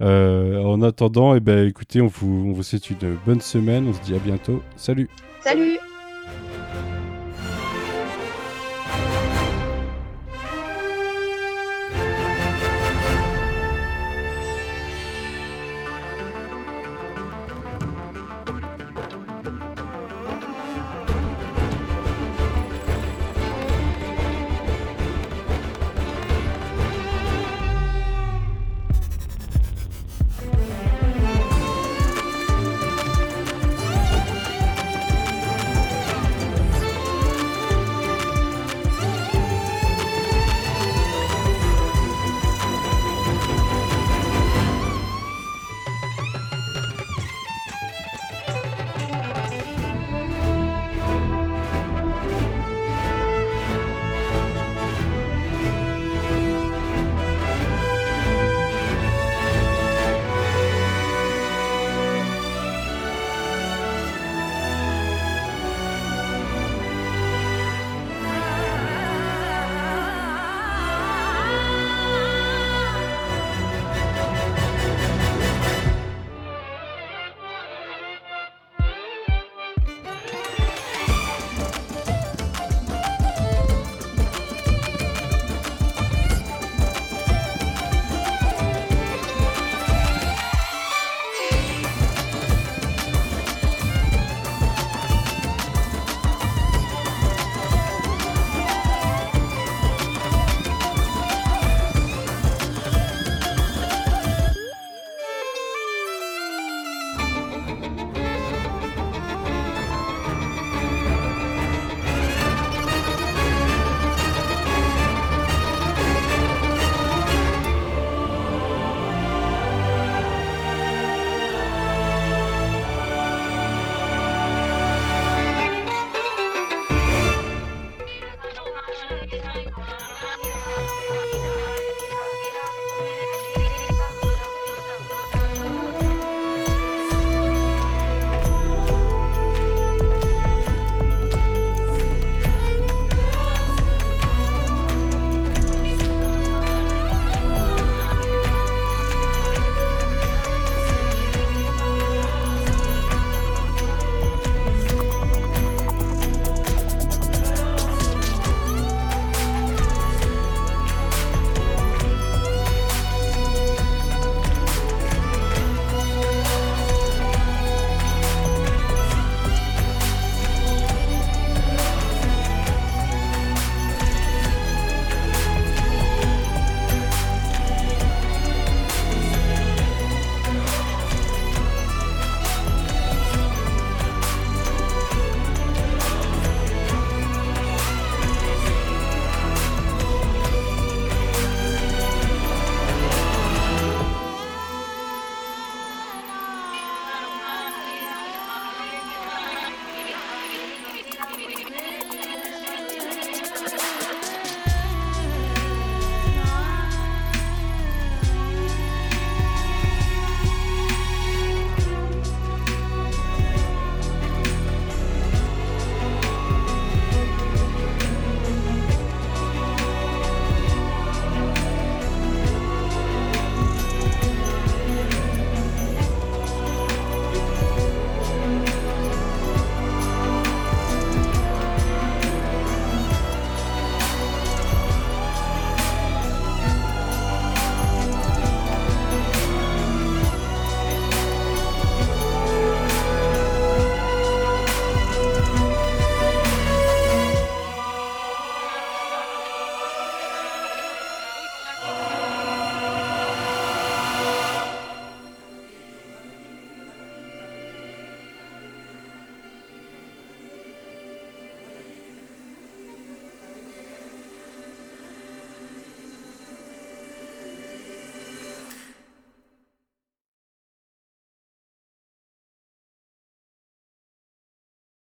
Euh, en attendant, et ben écoutez, on vous on vous souhaite une bonne semaine. On se dit à bientôt. Salut. Salut